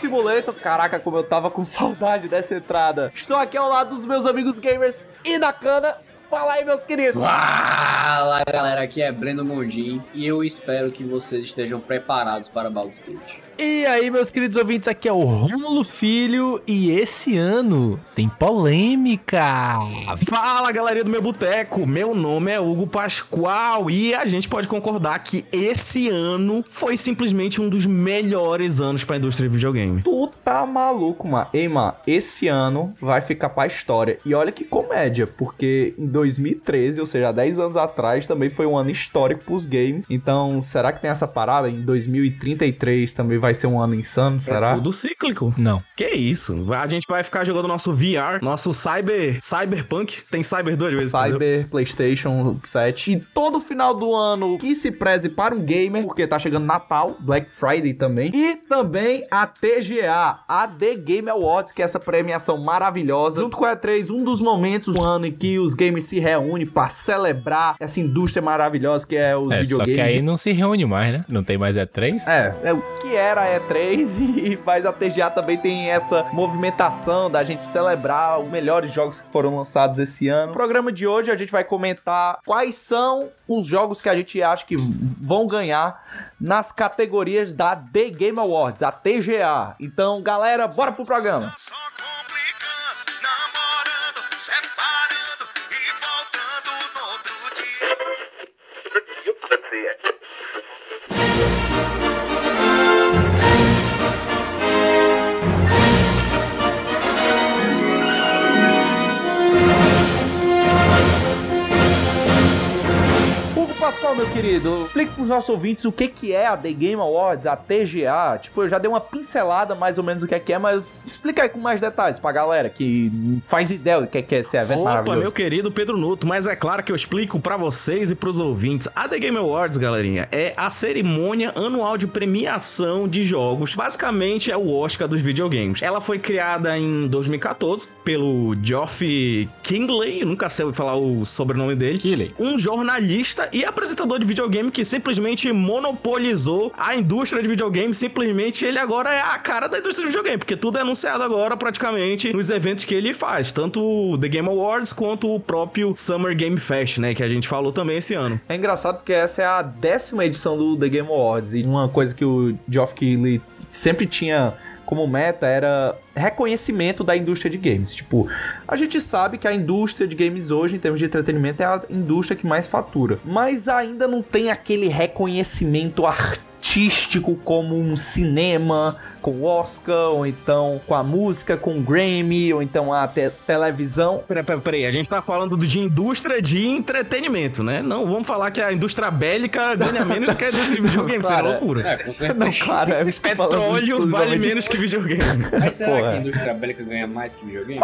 Simulator. Caraca, como eu tava com saudade dessa entrada. Estou aqui ao lado dos meus amigos gamers e da cana. Fala aí, meus queridos. Fala galera, aqui é Breno Mondin e eu espero que vocês estejam preparados para Baldur's Gate. E aí, meus queridos ouvintes, aqui é o Rômulo Filho e esse ano tem polêmica. Fala galerinha do meu boteco, meu nome é Hugo Pascoal e a gente pode concordar que esse ano foi simplesmente um dos melhores anos pra indústria de videogame. Tu tá maluco, mano. Ei, mano, esse ano vai ficar pra história. E olha que comédia, porque em 2013, ou seja, há 10 anos atrás, também foi um ano histórico pros games. Então, será que tem essa parada? Em 2033 também vai ser um ano insano, será? É tudo cíclico. Não. Que isso? Vai- A gente vai ficar jogando nosso VR, nosso Cyber, Cyberpunk, tem Cyber duas vezes. entendeu? Cyber, PlayStation 7 e todo final do ano que se preze para um gamer, porque tá chegando Natal, Black Friday também, e também a TGA, a The Game Awards, que é essa premiação maravilhosa, junto com a E3, um dos momentos do ano em que os gamers se reúnem para celebrar essa indústria maravilhosa que é os É, só videogames. que aí não se reúne mais, né? Não tem mais E3? É, é o que era a E3 e mas a TGA também tem essa movimentação da gente celebrar os melhores jogos que foram lançados esse ano. No programa de hoje a gente vai comentar quais são os jogos que a gente acha que vão ganhar nas categorias da The Game Awards, a TGA. Então, galera, bora pro programa. Só separando e voltando no outro dia. Pascoal, meu querido, explique pros nossos ouvintes o que que é a The Game Awards, a TGA. Tipo, eu já dei uma pincelada mais ou menos do que é que é, mas explica aí com mais detalhes pra galera que faz ideia do que é que é esse evento Opa, maravilhoso. meu querido Pedro Nuto, mas é claro que eu explico pra vocês e pros ouvintes. A The Game Awards, galerinha, é a cerimônia anual de premiação de jogos. Basicamente é o Oscar dos videogames. Ela foi criada em 2014 pelo Geoff Kingley, eu nunca sei falar o sobrenome dele. Killing. Um jornalista e apresentador de videogame que simplesmente monopolizou a indústria de videogame. Simplesmente ele agora é a cara da indústria de videogame, porque tudo é anunciado agora praticamente nos eventos que ele faz, tanto o The Game Awards quanto o próprio Summer Game Fest, né, que a gente falou também esse ano. É engraçado porque essa é a décima edição do The Game Awards e uma coisa que o Geoff Keighley sempre tinha como meta era reconhecimento da indústria de games. Tipo, a gente sabe que a indústria de games hoje, em termos de entretenimento, é a indústria que mais fatura. Mas ainda não tem aquele reconhecimento artístico como um cinema com o Oscar, ou então com a música, com o Grammy, ou então a te- televisão. Peraí, peraí, peraí, a gente tá falando de indústria de entretenimento, né? Não vamos falar que a indústria bélica ganha menos do que a indústria de videogame, isso é Cara, loucura. É, com certeza. Não, claro, eu estou falando Petróleo vale menos que videogame. Mas será Porra. que a indústria bélica ganha mais que videogame?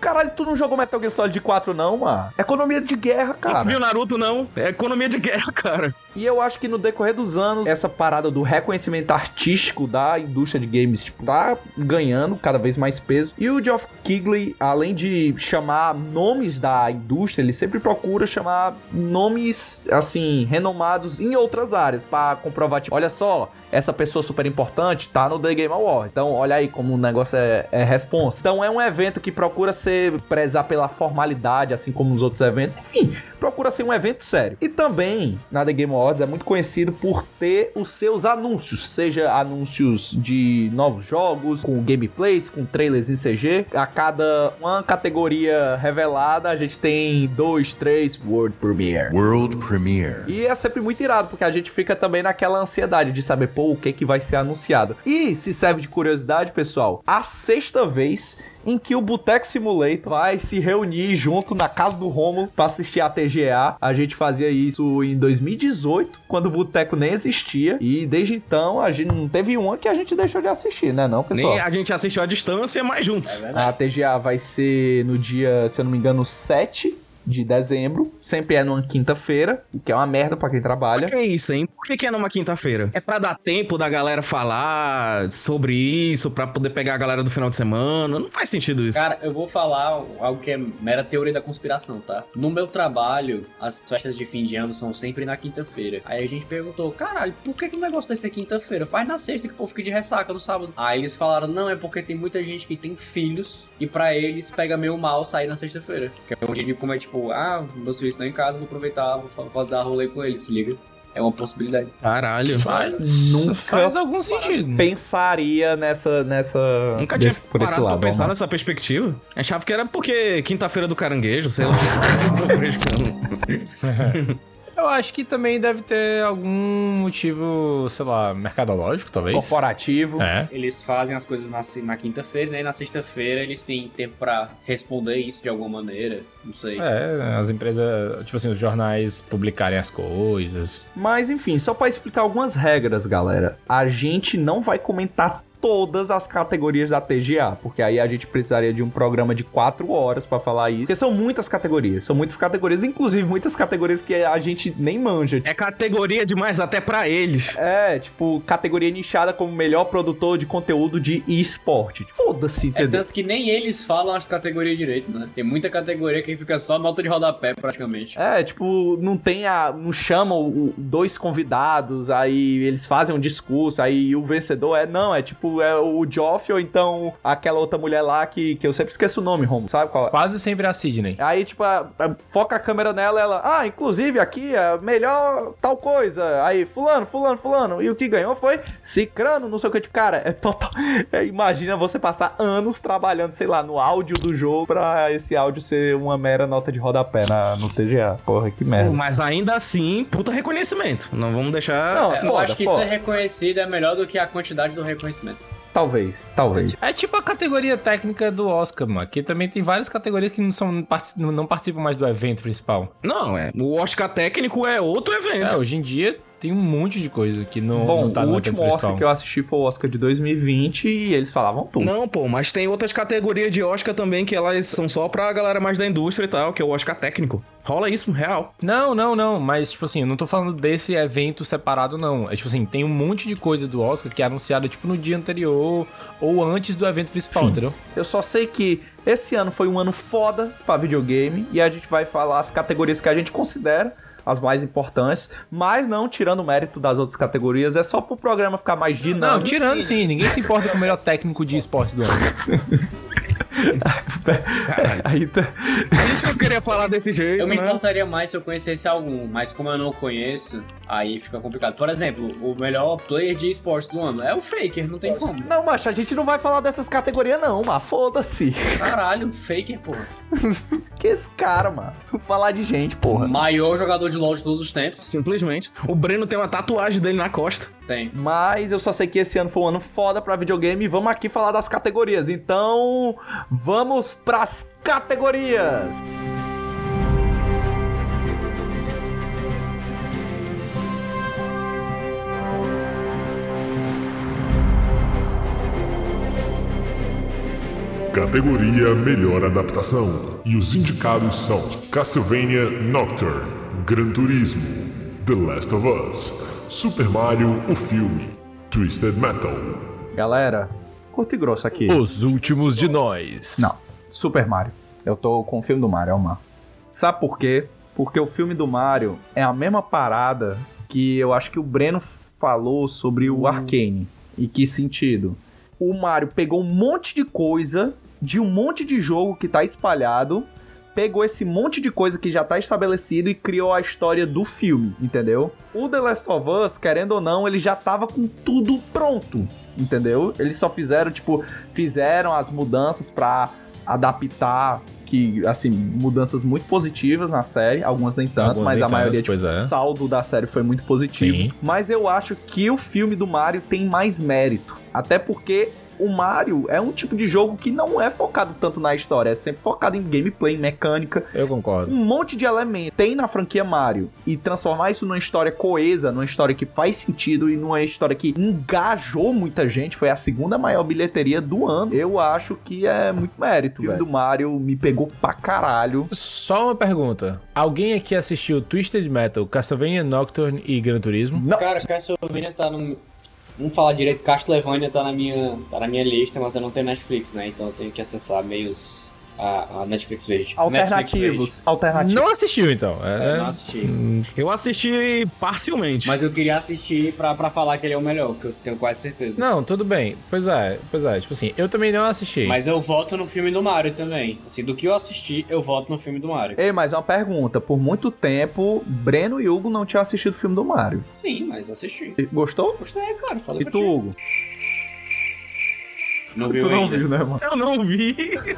Caralho, tu não jogou Metal Gear Solid 4 não, mano? Economia de guerra, Não cara. viu Naruto, não. É economia de guerra, cara. E eu acho que no decorrer dos anos, essa parada do reconhecimento artístico da indústria de games, tipo, tá ganhando cada vez mais peso. E o Geoff Keighley, além de chamar nomes da indústria, ele sempre procura chamar nomes, assim, renomados em outras áreas, pra comprovar, tipo, olha só, essa pessoa super importante tá no The Game Award. Então, olha aí como o negócio é, é responsa. Então, é um evento que procura ser, prezar pela formalidade, assim como os outros eventos. Enfim, procura ser um evento sério. E também, na The Game Awards, É muito conhecido por ter os seus anúncios, seja anúncios de novos jogos, com gameplays, com trailers em CG. A cada uma categoria revelada, a gente tem dois, três World Premiere. World Premiere. E é sempre muito irado, porque a gente fica também naquela ansiedade de saber, pô, o que que vai ser anunciado. E se serve de curiosidade, pessoal, a sexta vez em que o Boteco Simulator vai se reunir junto na casa do Romulo pra assistir a TGA. A gente fazia isso em 2018, quando o Boteco nem existia. E desde então, a gente não teve uma que a gente deixou de assistir, né não, pessoal? Nem a gente assistiu à distância, mas juntos. A TGA vai ser no dia, se eu não me engano, 7 de dezembro. Sempre é numa quinta-feira, o que é uma merda pra quem trabalha. Que é isso, hein? Por que, que é numa quinta-feira? É pra dar tempo da galera falar sobre isso, pra poder pegar a galera do final de semana? Não faz sentido isso. Cara, eu vou falar algo que é mera teoria da conspiração, tá? No meu trabalho, as festas de fim de ano são sempre na quinta-feira. Aí a gente perguntou, caralho, por que, que o negócio desse é quinta-feira? Faz na sexta que o povo fica de ressaca no sábado. Aí eles falaram, não, é porque tem muita gente que tem filhos e pra eles pega meio mal sair na sexta-feira. Que é um dia de como é tipo, ah, meus filhos estão em casa, vou aproveitar, vou, vou dar rolê com eles, se liga. É uma possibilidade. Caralho. Faz, Nunca faz algum sentido. Pensaria nessa. nessa Nunca tinha desse- por parado pra lado, pensar vamos lá. nessa perspectiva. Achava que era porque quinta-feira do caranguejo, sei lá. Eu acho que também deve ter algum motivo, sei lá, mercadológico, talvez. Corporativo. É. Eles fazem as coisas na, na quinta-feira, né? E na sexta-feira eles têm tempo pra responder isso de alguma maneira. Não sei. É, as empresas, tipo assim, os jornais publicarem as coisas. Mas enfim, só pra explicar algumas regras, galera. A gente não vai comentar todas as categorias da TGA, porque aí a gente precisaria de um programa de quatro horas pra falar isso. Porque são muitas categorias, são muitas categorias, inclusive muitas categorias que a gente nem manja. É categoria demais até pra eles. É, tipo, categoria nichada como melhor produtor de conteúdo de esporte. Foda-se, É entendeu? tanto que nem eles falam as categorias direito, né? Tem muita categoria que fica só nota de rodapé, praticamente. É, tipo, não tem a. Não chamam dois convidados, aí eles fazem um discurso, aí o vencedor é. Não, é tipo, é o Joff ou então aquela outra mulher lá que, que eu sempre esqueço o nome, Romo, sabe qual é? Quase sempre a Sidney. Aí, tipo, a- a- foca a câmera nela ela. Ah, inclusive aqui é melhor tal coisa. Aí, fulano, fulano, fulano. E o que ganhou foi Cicrano, não sei o que. Tipo, cara, é total. é, imagina você passar anos trabalhando, sei lá, no áudio do jogo pra esse áudio ser uma mera nota de rodapé na, no TGA. Porra, que merda. Mas ainda assim, puta reconhecimento. Não vamos deixar. Não, É, eu foda, acho que foda. ser reconhecido é melhor do que a quantidade do reconhecimento. Talvez, talvez. É tipo a categoria técnica do Oscar, mano. Que também tem várias categorias que não, são, não participam mais do evento principal. Não, é. O Oscar técnico é outro É, evento. hoje em dia tem um monte de coisa que não, Bom, não tá o último Oscar principal. que eu assisti foi o Oscar de 2020 e eles falavam tudo. Não, pô, mas tem outras categorias de Oscar também que elas são só pra galera mais da indústria e tal, que é o Oscar técnico. Rola isso, real. Não, não, não. Mas, tipo assim, eu não tô falando desse evento separado, não. É tipo assim, tem um monte de coisa do Oscar que é anunciada, tipo, no dia anterior ou antes do evento principal, Sim. entendeu? Eu só sei que esse ano foi um ano foda pra videogame e a gente vai falar as categorias que a gente considera as mais importantes, mas não tirando o mérito das outras categorias, é só pro programa ficar mais Não, dinâmico. tirando sim. Ninguém se importa com o melhor técnico de esportes do ano. Aí tá- A gente não queria falar desse jeito, Eu me né? importaria mais se eu conhecesse algum, mas como eu não conheço, aí fica complicado. Por exemplo, o melhor player de esportes do ano é o Faker, não tem como. Não, macho, a gente não vai falar dessas categorias não, mas foda-se. Caralho, Faker, porra. Que esse cara, mano. Falar de gente, porra. Maior jogador de LoL de todos os tempos. Simplesmente. O Breno tem uma tatuagem dele na costa. Tem. Mas eu só sei que esse ano foi um ano foda pra videogame e vamos aqui falar das categorias. Então, vamos pras categorias. Categoria Melhor Adaptação. E os indicados são Castlevania Nocturne, Gran Turismo, The Last of Us, Super Mario, o filme, Twisted Metal. Galera, curto e grosso aqui. Os últimos de nós. Não, Super Mario. Eu tô com o filme do Mario, é o Mar. Sabe por quê? Porque o filme do Mario é a mesma parada que eu acho que o Breno falou sobre o Arcane. E que sentido? O Mario pegou um monte de coisa de um monte de jogo que tá espalhado, pegou esse monte de coisa que já tá estabelecido e criou a história do filme, entendeu? O The Last of Us, querendo ou não, ele já tava com tudo pronto, entendeu? Eles só fizeram, tipo, fizeram as mudanças pra adaptar que, assim, mudanças muito positivas na série, algumas nem tanto, Algumas mas nem a tanto, maioria, tipo, pois é. saldo da série foi muito positivo. Sim. Mas eu acho que o filme do Mario tem mais mérito. Até porque o Mario é um tipo de jogo que não é focado tanto na história, é sempre focado em gameplay, em mecânica, Eu concordo. um monte de elementos tem na franquia Mario e transformar isso numa história coesa, numa história que faz sentido e numa história que engajou muita gente, foi a segunda maior bilheteria do ano. Eu acho que é muito mérito. O filme do Mario me pegou pra caralho. Só uma pergunta. Alguém aqui assistiu Twisted Metal, Castlevania Nocturne e Gran Turismo? Não, Cara, Castlevania tá no. Vamos falar direito, Castlevania tá na minha, tá na minha lista, mas eu não tenho Netflix, né? Então eu tenho que acessar meios a, a Netflix verde. Netflix alternativos, alternativos. Não assistiu, então. É, É, não assisti. Eu assisti parcialmente. Mas eu queria assistir pra, pra falar que ele é o melhor, que eu tenho quase certeza. Não, tudo bem. Pois é, pois é. Tipo assim, eu também não assisti. Mas eu voto no filme do Mario também. Assim, do que eu assisti, eu voto no filme do Mario. Ei, mas uma pergunta. Por muito tempo, Breno e Hugo não tinham assistido o filme do Mario. Sim, mas assisti. Gostou? Gostei, cara. Falei E pra tu, ti. Hugo? Não viu tu não ainda. viu, né, mano? Eu não vi.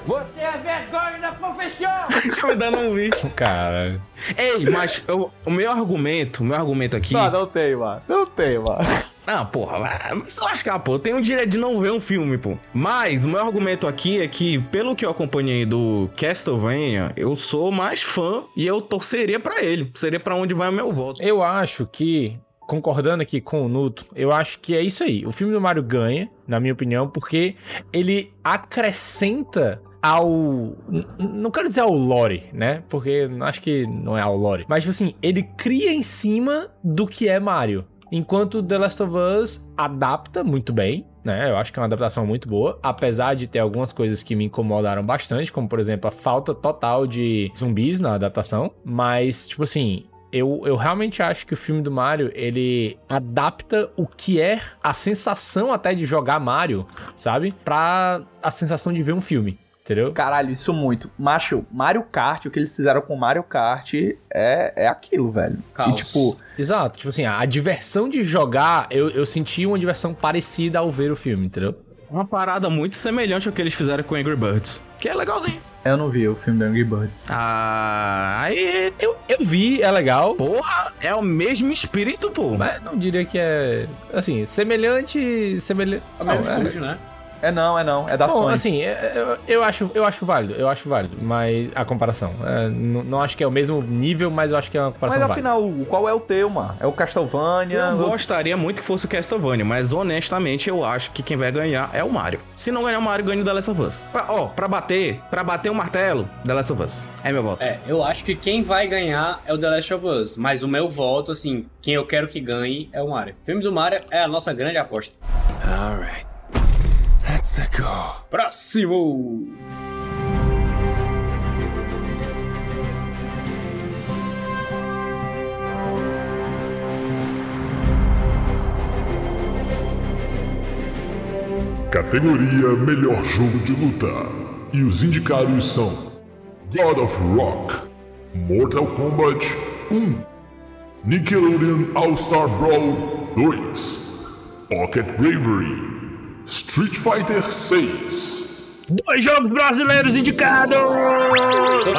Você é vergonha da profissão! Eu ainda não vi. Cara. Ei, mas eu- o meu argumento, o meu argumento aqui. Não, não tem, mano. Não tem, mano. Não, porra, vai se lascar, pô. Eu tenho o direito de não ver um filme, pô. Mas o meu argumento aqui é que, pelo que eu acompanhei do Castlevania, eu sou mais fã e eu torceria pra ele. Seria pra onde vai o meu voto. Eu acho que, concordando aqui com o Nuto, eu acho que é isso aí. O filme do Mario ganha, na minha opinião, porque ele acrescenta ao. Não quero dizer ao lore, né? Porque acho que não é ao lore. Mas, tipo assim, ele cria em cima do que é Mario. Enquanto The Last of Us adapta muito bem, né? Eu acho que é uma adaptação muito boa, apesar de ter algumas coisas que me incomodaram bastante, como por exemplo a falta total de zumbis na adaptação. Mas, tipo assim, eu, eu realmente acho que o filme do Mario, ele adapta o que é a sensação até de jogar Mario, sabe? Pra a sensação de ver um filme, entendeu? Caralho, isso muito. Macho, Mario Kart, o que eles fizeram com Mario Kart é, é aquilo, velho. Caos. E tipo, Exato, tipo assim, a, a diversão de jogar, eu, eu senti uma diversão parecida ao ver o filme, entendeu? Uma parada muito semelhante ao que eles fizeram com Angry Birds. Que é legalzinho. Eu não vi o filme do Angry Birds. Ah, aí. Eu, eu vi, é legal, Porra, é o mesmo espírito, pô. mas não diria que é, assim, semelhante, semelhante... É o mesmo é- estúdio, né? É não, é não. É da Bom, Sony. assim, é- eu, eu acho, eu acho válido, eu acho válido, mas a comparação. é, não, não acho que é o mesmo nível, mas eu acho que é uma comparação Mas válida. afinal, Hugo, qual é o teu, mano? É o Castlevania? Eu o- gostaria muito que fosse o Castlevania, mas honestamente eu acho que quem vai ganhar é o Mario. Se não ganhar o Mario, ganha o The Last of Us. Pra, ó, pra bater, pra bater o martelo, The Last of Us. É meu voto. É, eu acho que quem vai ganhar é o The Last of Us. Mas o meu voto, assim, quem eu quero que ganhe é o Mario. O filme do Mario é a nossa grande aposta. Alright. Let's go. Próximo! Categoria Melhor Jogo de Luta. E os indicados são God of Rock, Mortal Kombat 1, Nickelodeon All-Star Brawl 2, Pocket Bravery, Street Fighter 6. Dois jogos brasileiros indicados! Todo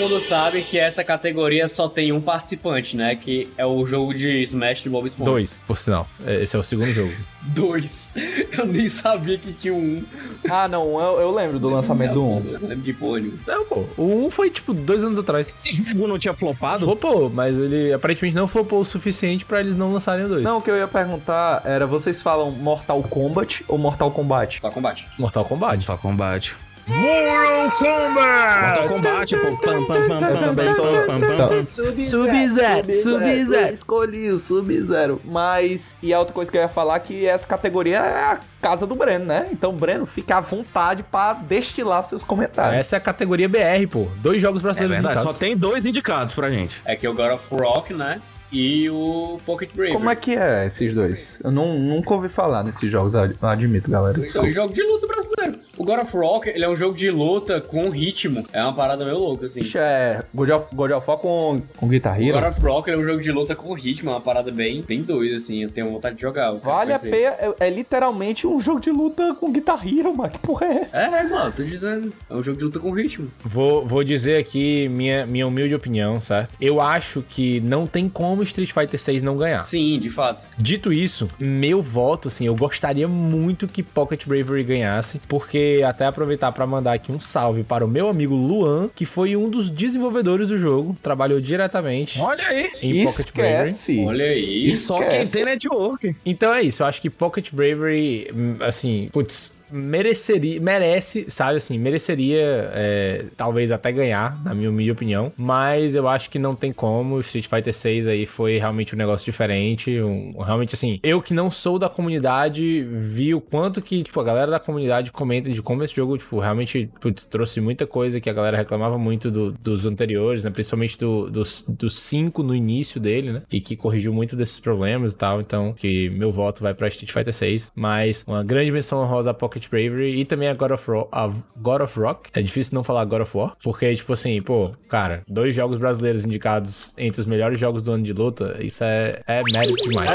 mundo sabe que essa categoria só tem um participante, né? Que é o jogo de Smash do Bob Esponja. Dois, por sinal. É, Esse é o segundo jogo. Dois. Eu nem sabia que tinha um. Ah, não, eu, eu lembro do lançamento do 1. Eu lembro de porra. Não, pô. O um foi, tipo, dois anos atrás. Esse jogo não tinha flopado? Flopou, mas ele aparentemente não flopou o suficiente pra eles não lançarem o dois. Não, o que eu ia perguntar era, vocês falam Mortal Kombat ou Mortal Kombat? Pra combate. Mortal Kombat. Mortal Kombat. Mortal Kombat! Mortal Kombat, pô. Pam, pam, pam, pam, pam, pam, pam, pam. Sub-Zero, Sub-Zero. Eu escolhi o Sub-Zero. Mas, e a outra coisa que eu ia falar é que essa categoria é a casa do Breno, né? Então, Breno, fica à vontade pra destilar seus comentários. Essa é a categoria BR, pô. Dois jogos É brasileiros verdade, só tem dois indicados pra gente. É que é o God of Rock, né? E o Pocket Bravery. Como é que é esses dois? Eu não, nunca ouvi falar nesses jogos, eu admito, galera. É um jogo de luta brasileiro. O God of Rock, ele é um jogo de luta com ritmo. É uma parada meio louca, assim. Ixi, é God of, God of War com, com Guitar O. God of Rock ele é um jogo de luta com ritmo, é uma parada bem, bem doida, assim. Eu tenho vontade de jogar. Vale a pena, é, é literalmente um jogo de luta com Guitar Hero, mano. Que porra é essa? É, mano, tô dizendo. É um jogo de luta com ritmo. Vou, vou dizer aqui minha, minha humilde opinião, certo? Eu acho que não tem como Street Fighter 6 não ganhar. Sim, de fato. Dito isso, meu voto, assim, eu gostaria muito que Pocket Bravery ganhasse, porque até aproveitar pra mandar aqui um salve para o meu amigo Luan, que foi um dos desenvolvedores do jogo, trabalhou diretamente Olha aí. em Pocket Bravery. Olha aí. E só quem Esquece. tem network. Então é isso, eu acho que Pocket Bravery, hum, assim, putz, mereceria, merece, sabe assim, mereceria é, talvez até ganhar, na minha humilde opinião, mas eu acho que não tem como, Street Fighter 6 aí foi realmente um negócio diferente, um, realmente assim, eu que não sou da comunidade, vi o quanto que, tipo, a galera da comunidade comenta de como esse jogo, tipo, realmente, putz, trouxe muita coisa que a galera reclamava muito do- dos anteriores, né, principalmente do, dos, dos cinco no início dele, né, e que corrigiu muito desses problemas e tal, então, que meu voto vai pra Street Fighter 6, mas uma grande menção honrosa a Pocket Bravery e também a God of, Ro a God of Rock, é difícil não falar God of War, porque, tipo assim, pô, cara, dois jogos brasileiros indicados entre os melhores jogos do ano de luta, isso é, é mérito demais.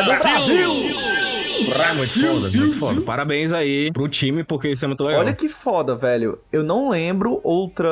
Muito foda, muito foda. Parabéns aí pro time, porque isso é muito legal. Olha que foda, velho. Eu não lembro outra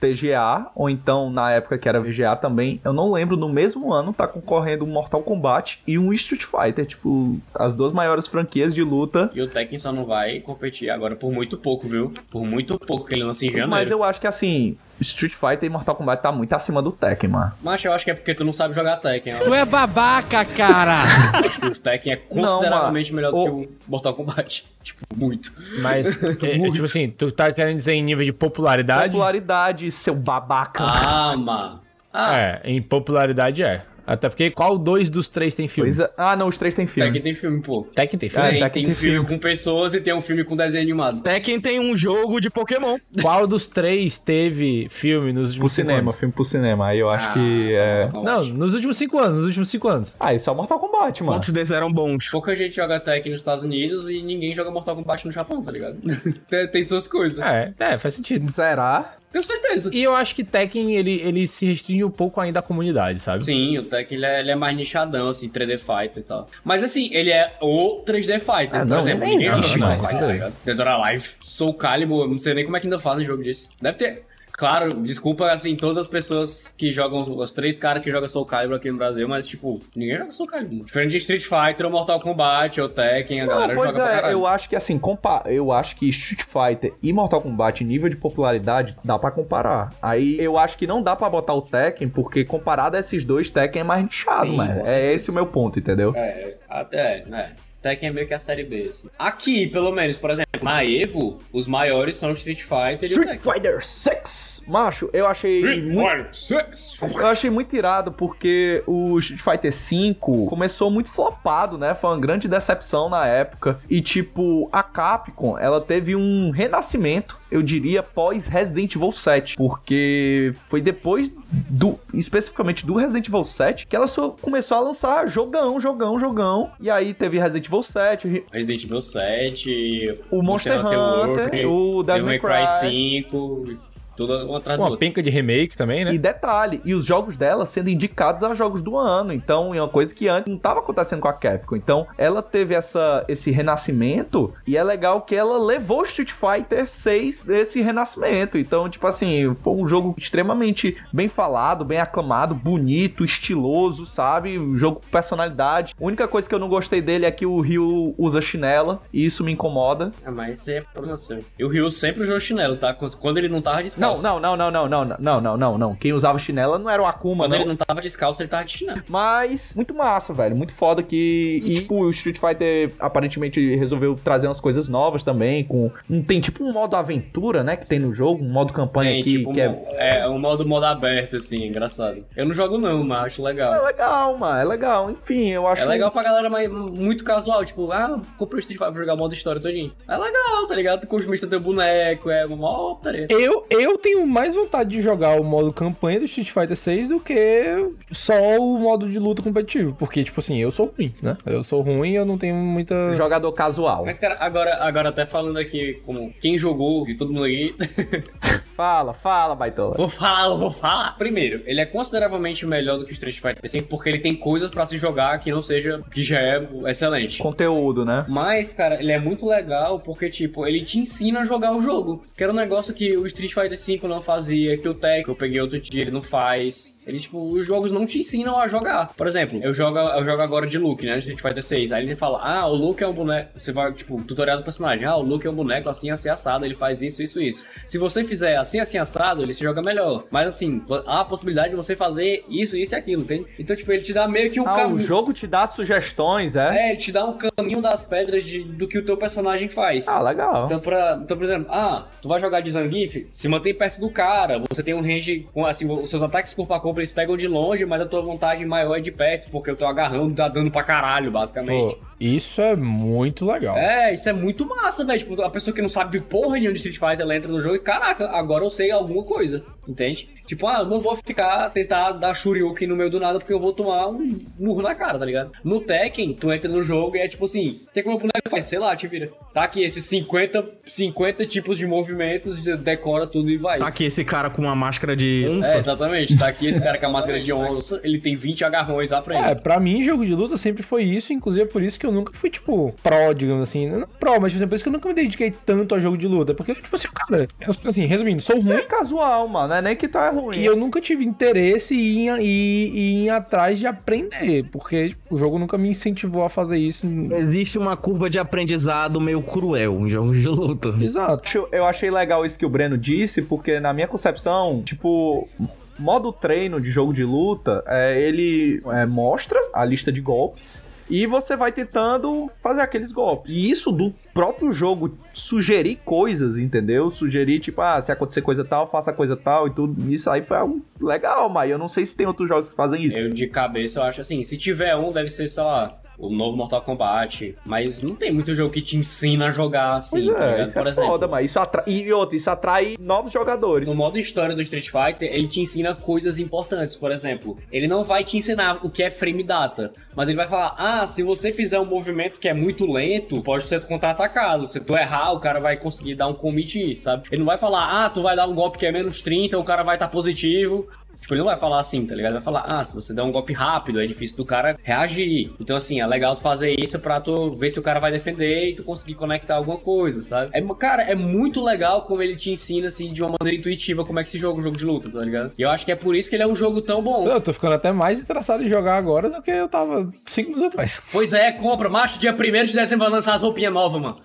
TGA, ou então na época que era VGA também, eu não lembro no mesmo ano tá concorrendo um Mortal Kombat e um Street Fighter, tipo, as duas maiores franquias de luta. E o Tekken só não vai competir agora por muito pouco, viu? Por muito pouco que ele lança em janeiro. Mas eu acho que assim, Street Fighter e Mortal Kombat tá muito acima do Tekken, mano. Mas eu acho que é porque tu não sabe jogar Tekken. Tu é babaca, cara! Acho que o Tekken é consideravelmente melhor do o- que o Mortal Kombat. Tipo, muito. Mas, é, é, tipo assim, tu tá querendo dizer em nível de popularidade? Popularidade, seu babaca. Ah, mano. Ah, É, em popularidade é. Até porque qual dois dos três tem filme? Pois é. Ah, não, os três têm filme. Tekken tem filme, pô. Tekken tem filme? É, tem, Tekken tem tem filme filme. com pessoas e tem um filme com desenho animado. Tekken tem um jogo de Pokémon. Qual dos três teve filme nos Pro últimos cinco cinema, anos? filme pro cinema. Aí eu acho Ah, que é. Mortal Não, nos últimos cinco anos, nos últimos cinco anos. Ah, isso é o Mortal Kombat, mano. Quantos desses eram bons? Pouca gente joga Tekken nos Estados Unidos e ninguém joga Mortal Kombat no Japão, tá ligado? tem, tem suas coisas. É, é, faz sentido. Será? Tenho certeza. E eu acho que Tekken, ele, ele se restringe um pouco ainda à comunidade, sabe? Sim, o Tekken ele é, ele é mais nichadão, assim, 3D Fighter e tal. Mas assim, ele é o 3D Fighter, Ah, por não, exemplo. Ninguém existe 3D mais, Fighter, isso tá ligado? Dead or Alive, Soul Calibur, eu não sei nem como é que ainda fazem jogo disso. Deve ter... Claro, desculpa, assim, todas as pessoas que jogam, os três caras que jogam Soul Calibur aqui no Brasil, mas, tipo, ninguém joga Soul Calibur. Diferente de Street Fighter ou Mortal Kombat ou Tekken, a Não, galera pois joga pra é, caralho. eu acho que assim, compa eu acho que Street Fighter e Mortal Kombat, nível de popularidade, dá pra comparar. Aí eu acho que não dá pra botar o Tekken, porque comparado a esses dois, Tekken é mais nichado, com É esse o meu ponto, entendeu? É, até, é. Tekken é meio que a série B, assim. Aqui, pelo menos, por exemplo, na Evo, os maiores são o Street Fighter e o Street Tekken. Fighter 6! Macho, eu achei muito. Eu achei muito irado porque o Street Fighter V começou muito flopado, né? Foi uma grande decepção na época. E, tipo, a Capcom, ela teve um renascimento, eu diria, pós Resident Evil 7. Porque foi depois do. especificamente do Resident Evil 7 que ela só começou a lançar jogão, jogão, jogão. E aí teve Resident Evil 7, Resident Evil 7, O Monster Hunter, o Devil May Cry. 5, atrás do Uma outro. penca de remake também, né? E detalhe, e os jogos dela sendo indicados a jogos do ano. Então, é uma coisa que antes não estava acontecendo com a Capcom. Então, ela teve essa, esse renascimento e é legal que ela levou Street Fighter 6 desse renascimento. Então, tipo assim, foi um jogo extremamente bem falado, bem aclamado, bonito, estiloso, sabe? Um jogo com personalidade. A única coisa que eu não gostei dele é que o Ryu usa chinela e isso me incomoda. Ah, mas isso é problema seu. E o Ryu sempre usou chinelo, tá? Quando quando ele não tava Não, descalço. não, não, não, não, não, não, não, não, não. Quem usava chinela não era o Akuma, Quando não. ele não tava descalço, ele tava de chinelo. Mas muito massa, velho. Muito foda que. E, tipo, o Street Fighter aparentemente resolveu trazer umas coisas novas também. com Não tem tipo um modo aventura, né? Que tem no jogo, um modo campanha Tem, aqui tipo, que é. um, é um modo modo aberto, assim, engraçado. Eu não jogo não, mas acho É legal. legal, mano. É legal. Enfim, eu acho. É legal pra galera mais, muito casual, tipo, ah, comprei o Street Fighter pra jogar modo história todinho. É legal, tá ligado? Tu customiza teu boneco, é uma mó putaria. Eu, eu eu tenho mais vontade de jogar o modo campanha do Street Fighter 6 do que só o modo de luta competitivo. Porque, tipo assim, eu sou ruim, né? Eu sou ruim e eu não tenho muita. Jogador casual. Mas, cara, agora, agora até falando aqui, como quem jogou e todo mundo aqui. Fala, fala, baitola. vou falar, vou falar. Primeiro, ele é consideravelmente melhor do que o Street Fighter 5 porque ele tem coisas pra se jogar que não seja. que já é excelente. Conteúdo, né? Mas, cara, ele é muito legal porque, tipo, ele te ensina a jogar o jogo. Que era um negócio que o Street Fighter V não fazia, que o Tekken, eu peguei outro dia, ele não faz. Eles, tipo, os jogos não te ensinam a jogar. Por exemplo, eu jogo, eu jogo agora de Luke, né? Street Fighter 6. Aí ele fala, ah, o Luke é um boneco. Você vai, tipo, tutorial do personagem. Ah, o Luke é um boneco assim, assim, assado. Ele faz isso, isso, isso. Se você fizer assim, assim, assado, ele se joga melhor. Mas assim, há a possibilidade de você fazer isso, isso e aquilo, tem? Então, tipo, ele te dá meio que um Ah, o caminho. jogo te dá sugestões, é? É, ele te dá um caminho das pedras de- do que o teu personagem faz. Ah, legal. Então, pra, então, por exemplo, ah, tu vai jogar de Zangief, se mantém perto do cara, você tem um range, com, assim, os seus ataques corpo a corpo eles pegam de longe, mas a tua vantagem maior é de perto, porque o teu agarrão dá dano pra caralho, basicamente. Pô, isso é muito legal. É, isso é muito massa, velho. Tipo, a pessoa que não sabe porra nenhuma de Street Fighter, ela entra no jogo e, caraca, agora eu sei alguma coisa, entende? Tipo, ah, eu não vou ficar, tentar dar Shoryuken no meio do nada porque eu vou tomar um murro na cara, tá ligado? No Tekken, tu entra no jogo e é tipo assim, tem como o boneco faz, sei lá, te vira. Tá aqui esses 50, 50 tipos de movimentos, decora tudo e vai. Tá aqui esse cara com uma máscara de É, onça. exatamente. Tá aqui esse cara com a máscara de onça, ele tem 20 agarrões lá pra ele. É, pra mim, jogo de luta sempre foi isso, inclusive é por isso que eu nunca fui, tipo, pró, digamos assim. Não pró, mas tipo, é por isso que eu nunca me dediquei tanto a jogo de luta. Porque, tipo assim, cara, eu, assim, resumindo, sou é ruim. casual, mano. Não é nem que tu é ruim. E eu nunca tive interesse em, em, em ir atrás de aprender, porque tipo, o jogo nunca me incentivou a fazer isso. Existe uma curva de aprendizado meio cruel em jogos de luta. Exato. Eu achei legal isso que o Breno disse, porque na minha concepção, tipo, modo treino de jogo de luta, é, ele é, mostra a lista de golpes. E você vai tentando fazer aqueles golpes. E isso do próprio jogo sugerir coisas, entendeu? Sugerir, tipo, ah, se acontecer coisa tal, faça coisa tal e tudo. Isso aí foi algo legal, mas eu não sei se tem outros jogos que fazem isso. Eu de cabeça eu acho assim, se tiver um, deve ser, sei lá, o novo Mortal Kombat. Mas não tem muito jogo que te ensina a jogar assim, Pois tá é, ligado? isso é foda, mas isso atrai. E outra, isso atrai novos jogadores. No modo história do Street Fighter, ele te ensina coisas importantes. Por exemplo, ele não vai te ensinar o que é frame data, mas ele vai falar: ah, se você fizer um movimento que é muito lento, pode ser contra-atacado. Se tu errar, o cara vai conseguir dar um commit, sabe? Ele não vai falar: ah, tu vai dar um golpe que é menos 30, o cara vai estar positivo. Tipo, ele não vai falar assim, tá ligado? Ele vai falar, ah, se você der um golpe rápido, é difícil do cara reagir. Então, assim, é legal tu fazer isso pra tu ver se o cara vai defender e tu conseguir conectar alguma coisa, sabe? É, cara, é muito legal como ele te ensina, assim, de uma maneira intuitiva como é que se joga um jogo de luta, tá ligado? E eu acho que é por isso que ele é um jogo tão bom. Eu tô ficando até mais interessado em jogar agora do que eu tava cinco minutos atrás. Pois é, compra, macho, dia 1 de dezembro vai lançar as roupinhas novas, mano.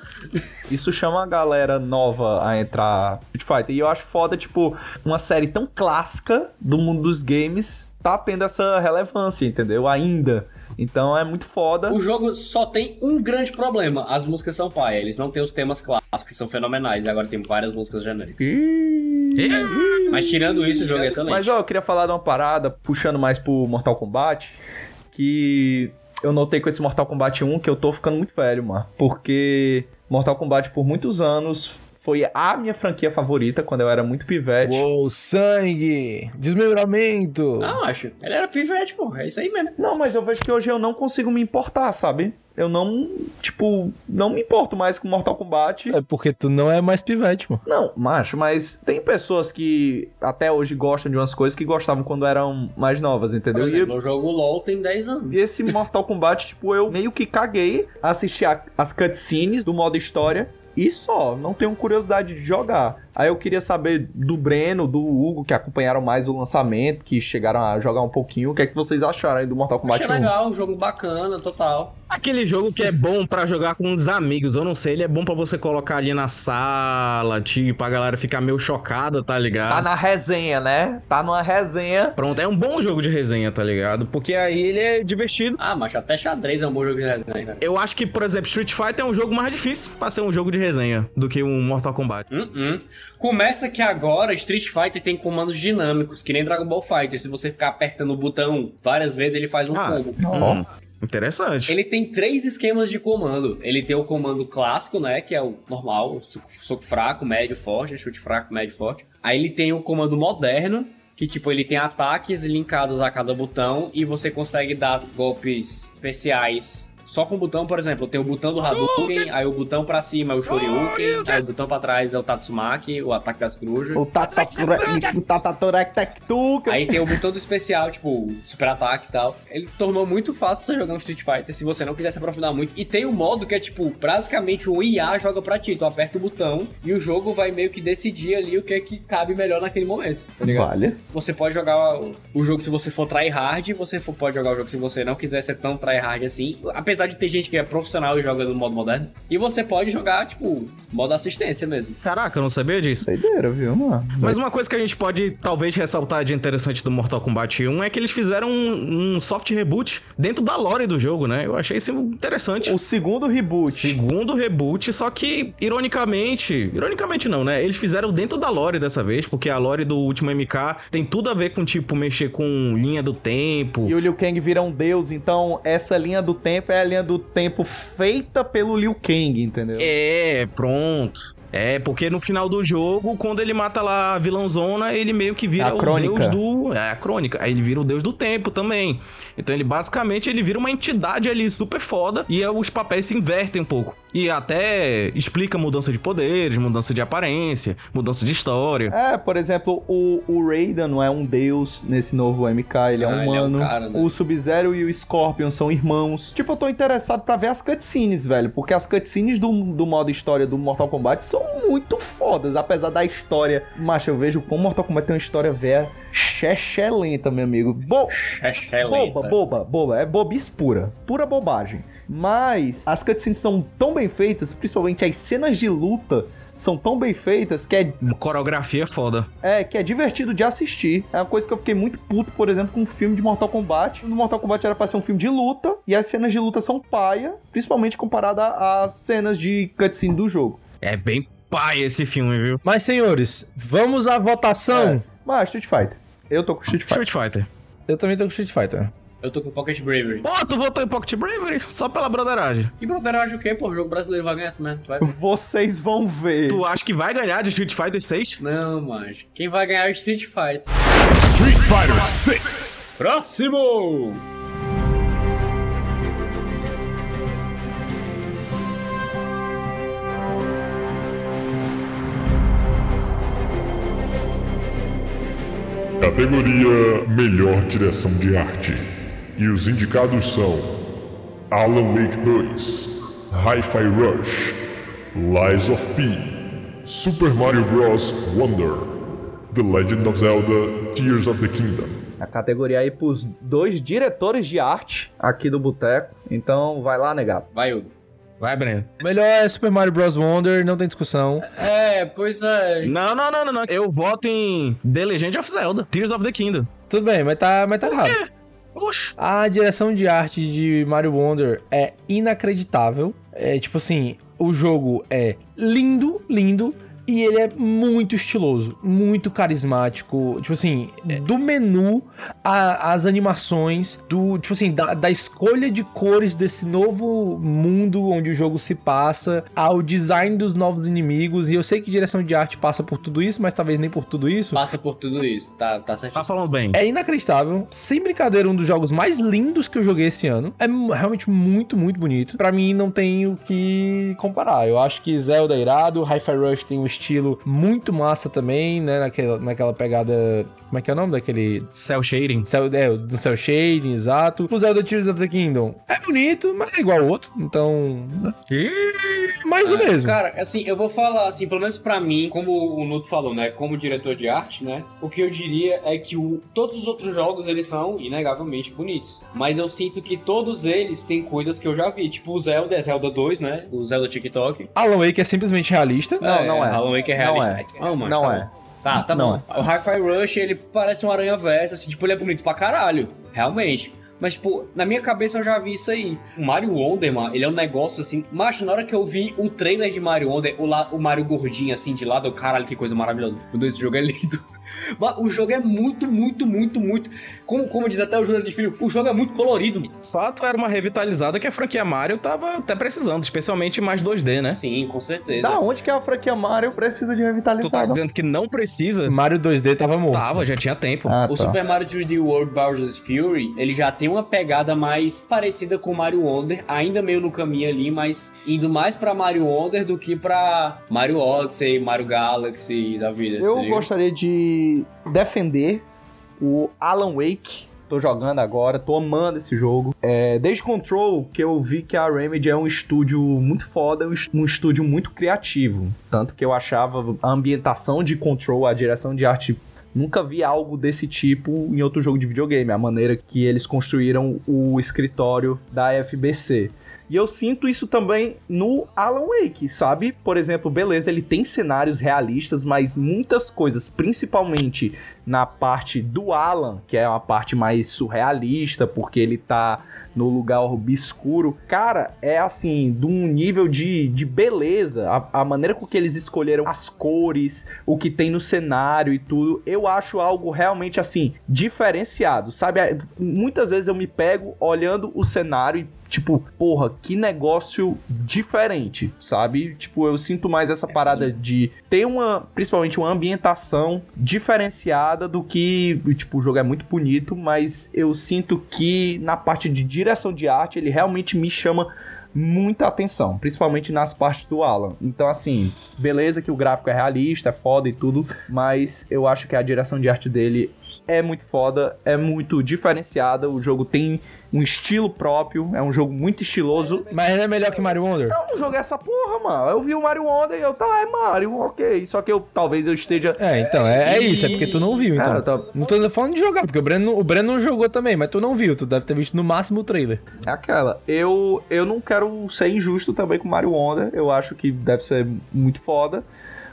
Isso chama a galera nova a entrar no Street Fighter. E eu acho foda, tipo, uma série tão clássica do mundo dos games tá tendo essa relevância, entendeu? Ainda. Então é muito foda. O jogo só tem um grande problema: as músicas são paia. Eles não têm os temas clássicos, que são fenomenais. E agora tem várias músicas genéricas. Mas tirando isso, o jogo é excelente. Mas ó, eu queria falar de uma parada, puxando mais pro Mortal Kombat, que eu notei com esse Mortal Kombat 1 que eu tô ficando muito velho, mano. Porque Mortal Kombat por muitos anos foi a minha franquia favorita quando eu era muito pivete. Uou, sangue! Desmembramento! Não, acho. Ele era pivete, pô. É isso aí mesmo. Não, mas eu vejo que hoje eu não consigo me importar, sabe? Eu não, tipo, não me importo mais com Mortal Kombat. É porque tu não é mais pivete, mano. Não, macho, mas tem pessoas que até hoje gostam de umas coisas que gostavam quando eram mais novas, Por entendeu? E- exemplo, o jogo LOL tem 10 anos. E esse Mortal Kombat, tipo, eu meio que caguei, assisti a- as cutscenes do modo história e só, não tenho curiosidade de jogar. Aí eu queria saber do Breno, do Hugo, que acompanharam mais o lançamento, que chegaram a jogar um pouquinho, o que é que vocês acharam aí do Mortal Kombat Achei 1? legal, um jogo bacana, total. Aquele jogo que é bom pra jogar com os amigos, eu não sei, ele é bom pra você colocar ali na sala, tipo, a galera ficar meio chocada, tá ligado? Tá na resenha, né? Tá numa resenha. Pronto, é um bom jogo de resenha, tá ligado? Porque aí ele é divertido. Ah, mas até xadrez é um bom jogo de resenha, cara. Eu acho que, por exemplo, Street Fighter é um jogo mais difícil pra ser um jogo de resenha do que um Mortal Kombat. Uh-uh. Começa que agora Street Fighter tem comandos dinâmicos, que nem Dragon Ball Fighter. Se você ficar apertando o botão várias vezes, ele faz um Ah, combo. Interessante. Ele tem três esquemas de comando. Ele tem o comando clássico, né? Que é o normal, soco, soco fraco, médio, forte, chute fraco, médio, forte. Aí ele tem o comando moderno, que tipo, ele tem ataques linkados a cada botão e você consegue dar golpes especiais só com o botão, por exemplo, tem o botão do Hadouken, aí o botão pra cima é o Shoryuken, aí o botão pra trás é o Tatsumaki, o ataque das corujas. O Tectuca. Aí tem o botão do especial, tipo, super ataque e tal. Ele tornou muito fácil você jogar um Street Fighter se você não quiser se aprofundar muito. E tem o modo que é, tipo, basicamente o IA joga pra ti. Tu aperta o botão e o jogo vai meio que decidir ali o que é que cabe melhor naquele momento, tá ligado? Vale. Você pode jogar o- o jogo se você for tryhard, você for- pode jogar o jogo se você não quiser ser tão tryhard assim. Apesar de ter gente que é profissional e joga no modo moderno. E você pode jogar, tipo, modo assistência mesmo. Caraca, eu não sabia disso. Doideira, viu, mano? Mas uma coisa que a gente pode talvez ressaltar de interessante do Mortal Kombat 1 é que eles fizeram um, um soft reboot dentro da lore do jogo, né? Eu achei isso interessante. O segundo reboot. Segundo reboot, só que, ironicamente, ironicamente não, né? Eles fizeram dentro da lore dessa vez, porque a lore do último MK tem tudo a ver com, tipo, mexer com linha do tempo. E o Liu Kang vira um deus, então essa linha do tempo é a linha do tempo feita pelo Liu Kang, entendeu? É, pronto. É, porque no final do jogo, quando ele mata lá a vilãozona, ele meio que vira o deus do... É, a crônica. Aí ele vira o deus do tempo também. Então ele basicamente, ele vira uma entidade ali super foda e aí os papéis se invertem um pouco. E até explica mudança de poderes, mudança de aparência, mudança de história. É, por exemplo, o, o Raiden não é um deus nesse novo MK, ele é Ah, um ele é um humano. cara, né? O Sub-Zero e o Scorpion são irmãos. Tipo, eu tô interessado pra ver as cutscenes, velho, porque as cutscenes do, do modo história do Mortal Kombat são muito fodas, apesar da história. Macho, eu vejo como Mortal Kombat tem uma história velha, lenta, meu amigo. Bo boba, boba, boba. É bobice pura. Pura bobagem. Mas as cutscenes são tão bem feitas, principalmente as cenas de luta são tão bem feitas que é Coreografia foda. é, que é divertido de assistir. É uma coisa que eu fiquei muito puto, por exemplo, com um filme de Mortal Kombat. No Mortal Kombat era pra ser um filme de luta, e as cenas de luta são paia, principalmente comparada às cenas de cutscene do jogo. É bem pai esse filme, viu? Mas, senhores, vamos à votação. Mas Street Fighter. Eu tô com Street Fighter. Street Fighter. Eu também tô com Street Fighter. Eu tô com Pocket Bravery. Pô, tu votou em Pocket Bravery? Só pela broderagem. E broderagem o quê, pô? O jogo brasileiro vai ganhar essa. Tu vai... Vocês vão ver. Tu acha que vai ganhar de Street Fighter 6? Não, mas quem vai ganhar é o Street Fighter. Street Fighter 6. Próximo! Categoria Melhor Direção de Arte. E os indicados são Alan Wake 2, Hi-Fi Rush, Lies of P, Super Mario Bros. Wonder, The Legend of Zelda Tears of the Kingdom. A categoria aí pros dois diretores de arte aqui do Boteco. Então, vai lá, negado. Vai, Hugo. Vai, Breno. Melhor é Super Mario Bros. Wonder, não tem discussão. É, pois é. Não, não, não, não, não. Eu voto em The Legend of Zelda, Tears of the Kingdom. Tudo bem, mas tá, mas tá errado. A direção de arte de Mario Wonder é inacreditável. É tipo assim, o jogo é lindo, lindo. E ele é muito estiloso, muito carismático. Tipo assim, do menu a- as animações, do tipo assim, da, da escolha de cores desse novo mundo onde o jogo se passa, ao design dos novos inimigos. E eu sei que direção de arte passa por tudo isso, mas talvez nem por tudo isso. Passa por tudo isso. Tá, tá certinho. Tá falando bem. É inacreditável. Sem brincadeira, um dos jogos mais lindos que eu joguei esse ano. É realmente muito, muito bonito. Pra mim, não tem o que comparar. Eu acho que Zelda é irado, Hi-Fi Rush tem um estilo muito massa também, né? Naquela, naquela pegada. Como é que é o nome daquele. Cell Shading. Cell, é, do Cell Shading, exato. O Zelda Tears of the Kingdom é bonito, mas é igual ao outro. Então. né? Mais do mesmo. Cara, assim, eu vou falar, assim, pelo menos pra mim, como o Nuto falou, né, como diretor de arte, né, o que eu diria é que o, todos os outros jogos, eles são inegavelmente bonitos. Mas eu sinto que todos eles têm coisas que eu já vi, tipo o Zelda, é Zelda 2, né, o Zelda TikTok. Alan Wake é simplesmente realista. Não, não é. Alan Wake é Não realista. é. Não, mas Não tá é. bom. Tá, tá Não bom. O Hi-Fi Rush, ele parece um aranha versa, assim, tipo, ele é bonito pra caralho. Realmente. Mas, tipo, na minha cabeça eu já vi isso aí. O Mario Wonder, mano, ele é um negócio assim. Macho, na hora que eu vi o trailer de Mario Wonder, o, la- o Mario gordinho assim de lado, eu, caralho, que coisa maravilhosa. Deus, esse jogo é lindo. Mas o jogo é muito, muito, muito, muito. Como, como diz até o Júnior de Filho, o jogo é muito colorido. Fato era uma revitalizada que a franquia Mario tava até precisando, especialmente mais 2D, né? Sim, com certeza. Da onde que a franquia Mario precisa de Tu tá dizendo que não precisa? Mario 2D tava morto. Tava, já tinha tempo. Ah, O tá. Super Mario 3D World Bowser's Fury, ele já tem uma pegada mais parecida com o Mario Wonder, ainda meio no caminho ali, mas indo mais pra Mario Wonder do que pra Mario Odyssey, Mario Galaxy da vida. Eu assim. gostaria de defender o Alan Wake. Tô jogando agora, tô amando esse jogo. É, desde Control, que eu vi que a Remedy é um estúdio muito foda, um est- estúdio muito criativo. Tanto que eu achava a ambientação de Control, a direção de arte. Nunca vi algo desse tipo em outro jogo de videogame. A maneira que eles construíram o escritório da FBC. E eu sinto isso também no Alan Wake, sabe? Por exemplo, beleza, ele tem cenários realistas, mas muitas coisas, principalmente na parte do Alan, que é uma parte mais surrealista, porque ele tá no lugar obscuro. Cara, é assim, de um nível de, de beleza, a, a maneira com que eles escolheram as cores, o que tem no cenário e tudo, eu acho algo realmente assim, diferenciado, sabe? Muitas vezes eu me pego olhando o cenário e Tipo, porra, que negócio diferente, sabe? Tipo, eu sinto mais essa parada de ter uma, principalmente uma ambientação diferenciada do que, tipo, o jogo é muito bonito, mas eu sinto que na parte de direção de arte ele realmente me chama muita atenção, principalmente nas partes do Alan. Então, assim, beleza que o gráfico é realista, é foda e tudo, mas eu acho que a direção de arte dele é muito foda, é muito diferenciada, o jogo tem um estilo próprio, é um jogo muito estiloso. Mas não é melhor que Mario Wonder? Eu não joguei essa porra, mano. Eu vi o Mario Wonder e eu, tá, é Mario, ok. Só que eu talvez eu esteja. É, então, é, é isso, é porque tu não viu, então. É, Não tô falando de jogar, porque o Breno, o Breno não jogou também, mas tu não viu, tu deve ter visto no máximo o trailer. É aquela. Eu, eu não quero ser injusto também com o Mario Wonder. Eu acho que deve ser muito foda.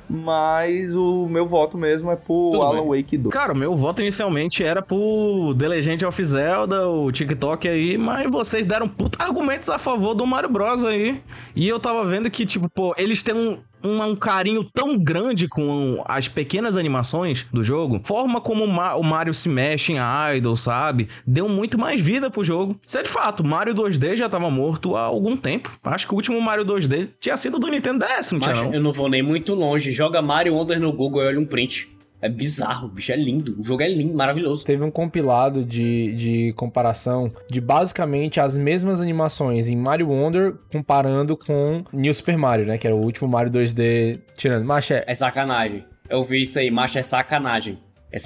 Mas o meu voto mesmo é pro Tudo Alan bem. Wake 2. Cara, o meu voto inicialmente era pro The Legend of Zelda, o TikTok aí, mas vocês deram puta argumentos a favor do Mario Bros aí. E eu tava vendo que, tipo, pô, eles têm um, um, um carinho tão grande com as pequenas animações do jogo, forma como o, Ma- o Mario se mexe em Idol, sabe? Deu muito mais vida pro jogo. Isso é de fato, Mario 2D já tava morto há algum tempo. Acho que o último Mario 2D tinha sido do Nintendo DS, não tinha Mas não? eu não vou nem muito longe. Joga Mario Wonder no Google e olha um print. É bizarro, o bicho é lindo. O jogo é lindo, maravilhoso. Teve um compilado de, de comparação de basicamente as mesmas animações em Mario Wonder comparando com New Super Mario, né? Que era o último Mario 2D tirando. Mas é, É sacanagem. Eu vi isso aí, macho, é sacanagem. É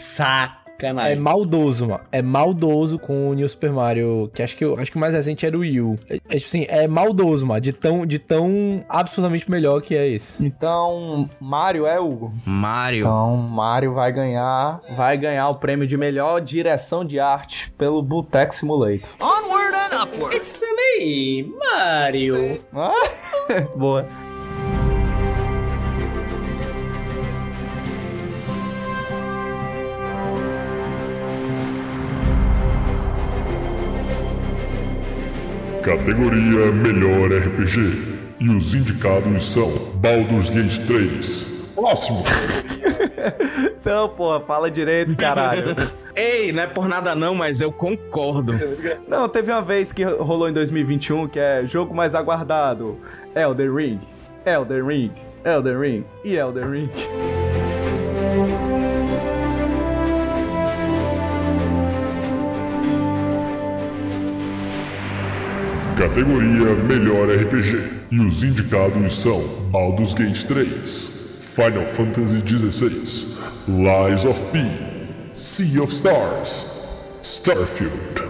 é maldoso, mano. É maldoso com o New Super Mario, que acho que, eu- acho que o mais recente era o Wii U. É, é tipo assim, é maldoso, mano. De tão, de tão absurdamente melhor que é esse. Então, Mario é Hugo. Mario. Então, Mario vai ganhar, vai ganhar o prêmio de melhor direção de arte pelo Boteco Simulator. Onward and upward. It's me, Mario. Ah, Boa. Categoria Melhor RPG. E os indicados são Baldur's Gate 3. Próximo. Então, porra, fala direito, caralho. Ei, não é por nada não, mas eu concordo. Não, teve uma vez que rolou em 2021 que é jogo mais aguardado: Elden Ring, Elden Ring, Elden Ring e Elden Ring. Categoria Melhor RPG. E os indicados são Baldur's Gate 3, Final Fantasy XVI, Lies of P, Sea of Stars, Starfield.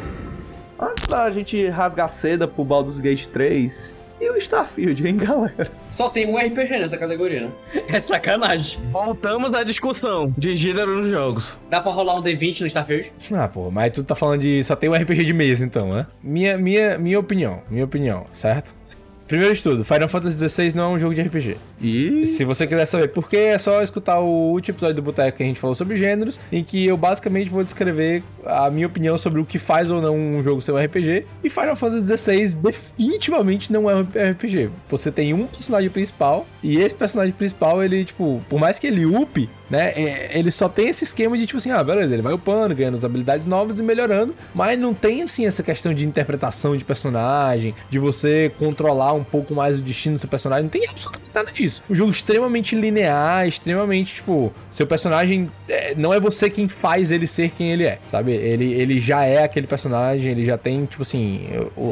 Antes da gente rasgar seda pro Baldur's Gate 3 e o Starfield, hein, galera? Só tem um RPG nessa categoria, né? É sacanagem. Voltamos à discussão de gênero nos jogos. Dá pra rolar um D20 no Starfield? Ah, pô, mas tu tá falando de só tem um RPG de mesa, então, né? Minha, minha, minha opinião, minha opinião, certo? Primeiro de tudo, Final Fantasy XVI não é um jogo de RPG. E Se você quiser saber por que, é só escutar o último episódio do Boteco que a gente falou sobre gêneros, em que eu basicamente vou descrever a minha opinião sobre o que faz ou não um jogo ser um RPG. E Final Fantasy XVI definitivamente não é um RPG. Você tem um personagem principal, e esse personagem principal, ele, tipo, por mais que ele upe, né, é- ele só tem esse esquema de, tipo assim, ah, beleza, ele vai upando, ganhando as habilidades novas e melhorando, mas não tem, assim, essa questão de interpretação de personagem, de você controlar um pouco mais o destino do seu personagem, não tem absolutamente nada disso. Um jogo extremamente linear, extremamente, tipo, seu personagem é, não é você quem faz ele ser quem ele é, sabe? Ele, ele já é aquele personagem, ele já tem, tipo assim,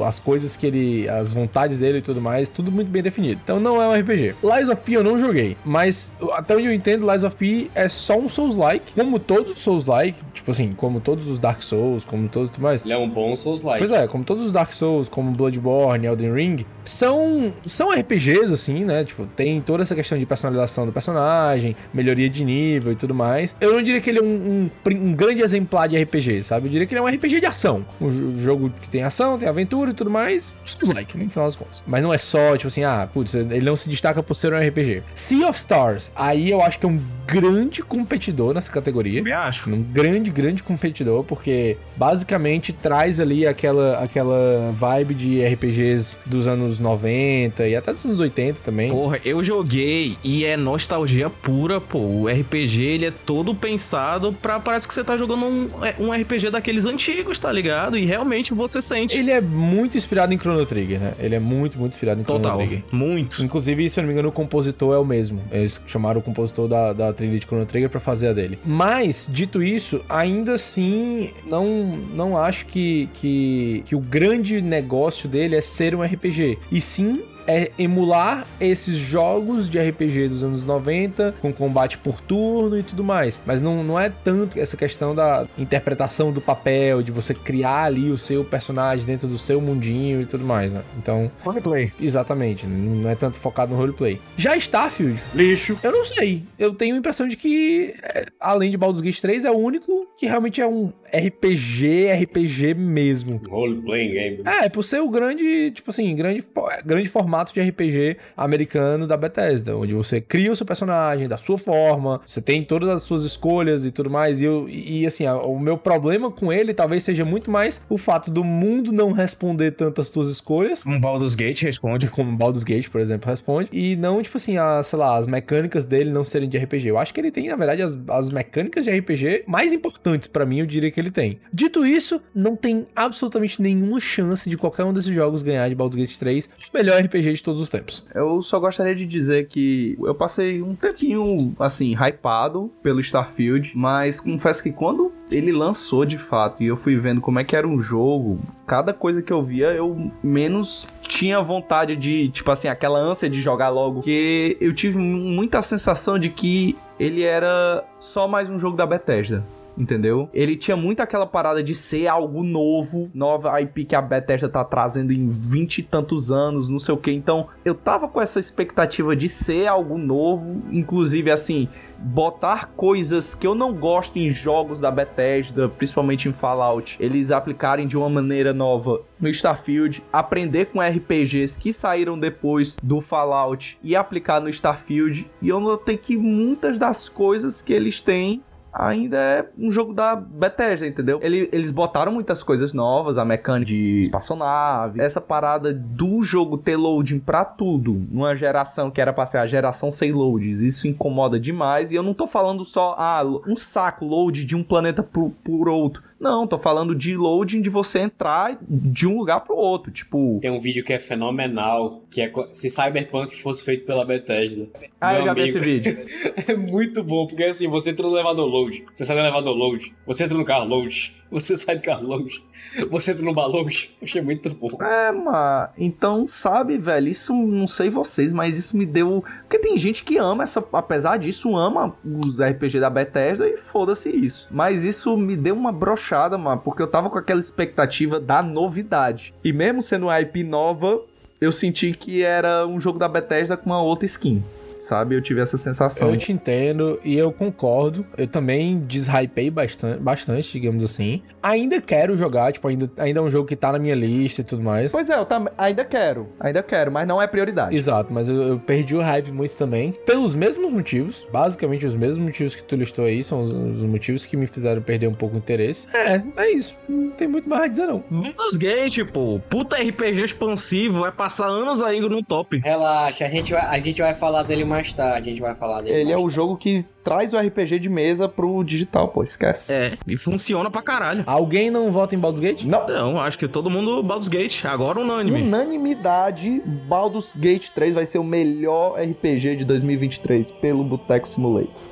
as coisas que ele, as vontades dele e tudo mais, tudo muito bem definido. Então não é um RPG. Lies of P eu não joguei, mas até onde eu entendo, Lies of P é só um Souls-like, como todos os Souls-like, tipo assim, como todos os Dark Souls, como todo tudo mais. Ele é um bom Souls-like. Pois é, como todos os Dark Souls, como Bloodborne, Elden Ring, são, são RPGs, assim, né? Tipo, tem toda essa questão de personalização do personagem, melhoria de nível e tudo mais. Eu não diria que ele é um, um um grande exemplar de RPG, sabe? Eu diria que ele é um RPG de ação. Um jo- jogo que tem ação, tem aventura e tudo mais. Souls-like? No final das contas. Mas não é só, tipo assim, ah, putz, ele não se destaca por ser um RPG. Sea of Stars, aí eu acho que é um grande competidor nessa categoria. Me acho. Um grande, grande competidor, porque basicamente traz ali aquela, aquela vibe de RPGs dos anos 90 e até dos anos 80 também. Porra, eu joguei e é nostalgia pura, pô. O RPG, ele é todo pensado pra... Parece que você tá jogando um, é, um RPG daqueles antigos, tá ligado? E realmente você sente. Ele é muito inspirado em Chrono Trigger, né? Ele é muito, muito inspirado em Chrono Total. Trigger. Muito. Inclusive, se eu não me engano, o compositor é o mesmo. Eles chamaram o compositor da, da trilha de Chrono Trigger pra fazer a dele. Mas, dito isso, ainda assim, não, não acho que, que, que o grande negócio dele é ser um RPG. E sim é emular esses jogos de RPG dos anos 90, com combate por turno e tudo mais. Mas não, não é tanto essa questão da interpretação do papel, de você criar ali o seu personagem dentro do seu mundinho e tudo mais, né? Então, Roleplay. Exatamente, não é tanto focado no roleplay. Já Starfield, Lixo. eu não sei. Eu tenho a impressão de que, é, além de Baldur's Gate 3, é o único que realmente é um RPG, RPG mesmo. Role-playing game. É, por ser o grande, tipo assim, grande, grande formato de RPG americano da Bethesda, onde você cria o seu personagem da sua forma, você tem todas as suas escolhas e tudo mais. E, eu, e assim, o meu problema com ele talvez seja muito mais o fato do mundo não responder tanto às suas escolhas Um Baldur's Gate responde. como Baldur's Gate, por exemplo, responde. E não, tipo assim, a, sei lá, as mecânicas dele não serem de RPG. Eu acho que ele tem, na verdade, as, as mecânicas de RPG mais importantes pra mim, eu diria que ele tem. Dito isso, não tem absolutamente nenhuma chance de qualquer um desses jogos ganhar de Baldur's Gate 3 o melhor RPG de todos os tempos. Eu só gostaria de dizer que eu passei um tempinho, assim, hypado pelo Starfield, mas confesso que quando ele lançou de fato e eu fui vendo como é que era um jogo, cada coisa que eu via eu menos tinha vontade de, tipo assim, aquela ânsia de jogar logo, que eu tive muita sensação de que ele era só mais um jogo da Bethesda. Entendeu? Ele tinha muito aquela parada de ser algo novo, nova IP que a Bethesda tá trazendo em vinte e tantos anos, não sei o que. Então, eu tava com essa expectativa de ser algo novo, inclusive assim, botar coisas que eu não gosto em jogos da Bethesda, principalmente em Fallout, eles aplicarem de uma maneira nova no Starfield, aprender com RPGs que saíram depois do Fallout e aplicar no Starfield. E eu notei que muitas das coisas que eles têm ainda é um jogo da Bethesda, entendeu? Ele- eles botaram muitas coisas novas, a mecânica de espaçonave, essa parada do jogo ter loading pra tudo, numa geração que era pra ser a geração sem loads, isso incomoda demais, e eu não tô falando só, ah, um saco load de um planeta por, por outro. Não, tô falando de loading de você entrar de um lugar pro outro, tipo... Tem um vídeo que é fenomenal, que é se Cyberpunk fosse feito pela Bethesda. Ah, eu já vi amigo. esse vídeo. É muito bom, porque assim, você entra no elevador load, você sai do elevador load, você entra no carro load, você sai do carro load, você entra no bar load. Achei muito bom. É, mano. Então, sabe, velho, isso não sei vocês, mas isso me deu. Porque tem gente que ama essa. Apesar disso, ama os RPG da Bethesda e foda-se isso. Mas isso me deu uma brochada, mano, porque eu tava com aquela expectativa da novidade. E mesmo sendo uma IP nova, eu senti que era um jogo da Bethesda com uma outra skin. Sabe? Eu tive essa sensação. Eu te entendo e eu concordo. Eu também deshypei bastante, bastante, digamos assim. Ainda quero jogar, tipo, ainda, ainda é um jogo que tá na minha lista e tudo mais. Pois é, eu tam- ainda quero, ainda quero, mas não é prioridade. Exato, mas eu, eu perdi o hype muito também. Pelos mesmos motivos. Basicamente, os mesmos motivos que tu listou aí são os, os motivos que me fizeram perder um pouco o interesse. É, é isso. Não tem muito mais a dizer, não. Baldur's Gate, pô. Puta RPG expansivo. Vai passar anos aí no top. Relaxa, a gente, vai, a gente vai falar dele mais tarde. A gente vai falar dele Ele é mais o jogo que traz o RPG de mesa pro digital, pô, esquece. É, e funciona pra caralho. Alguém não vota em Baldur's Gate? Não, Não, acho que todo mundo Baldur's Gate. Agora unânime. unanimidade, Baldur's Gate 3 vai ser o melhor RPG de 2023 pelo Boteco Simulator.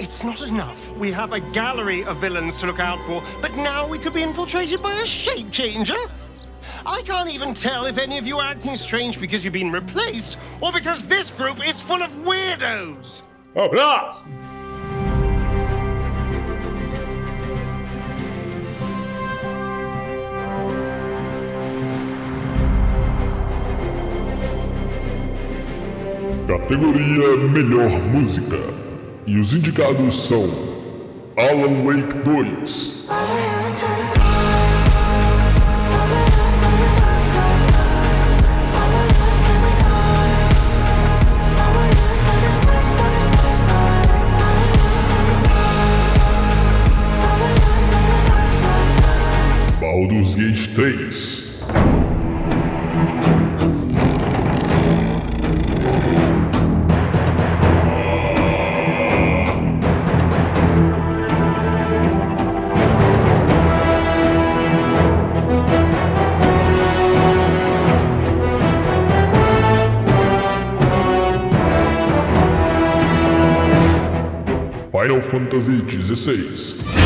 It's not enough. We have a gallery of villains to look out for, but now we could be infiltrated by a shape changer? I can't even tell if any of you are acting strange because you've been replaced or because this group is full of weirdos. Oh, blast! Categoria Melhor Música. E os indicados são Alan Wake 2, Baldur's Gate 3, Final Fantasy XVI.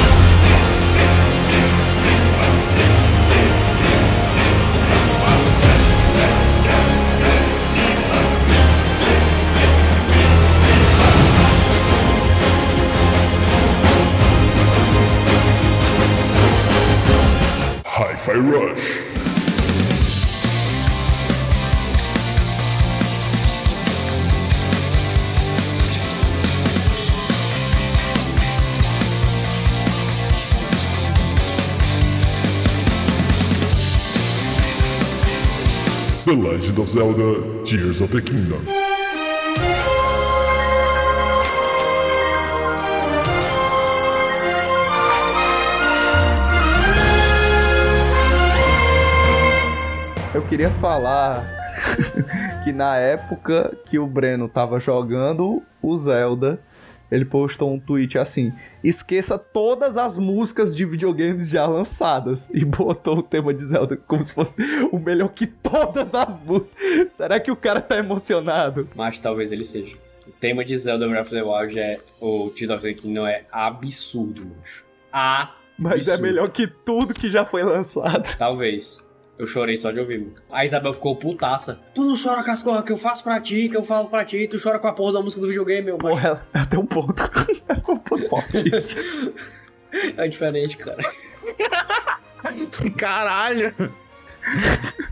Legend of Zelda Tears of the Kingdom. Eu queria falar que na época que o Breno tava jogando o Zelda, ele postou um tweet assim: esqueça todas as músicas de videogames já lançadas. E botou o tema de Zelda como se fosse o melhor que todas as músicas. Será que o cara tá emocionado? Mas talvez ele seja. O tema de Zelda Breath of the Wild é. O Tears of the Kingdom é absurdo, macho. Mas é Absurdo. melhor que tudo que já foi lançado. Talvez. Eu chorei só de ouvir. mano. A Isabel ficou putaça. Tu não chora com as coisas que eu faço pra ti, que eu falo pra ti. Tu chora com a porra da música do videogame, meu. Porra, ela tem um ponto. Ela tem um ponto fortíssimo. É diferente, cara. Caralho.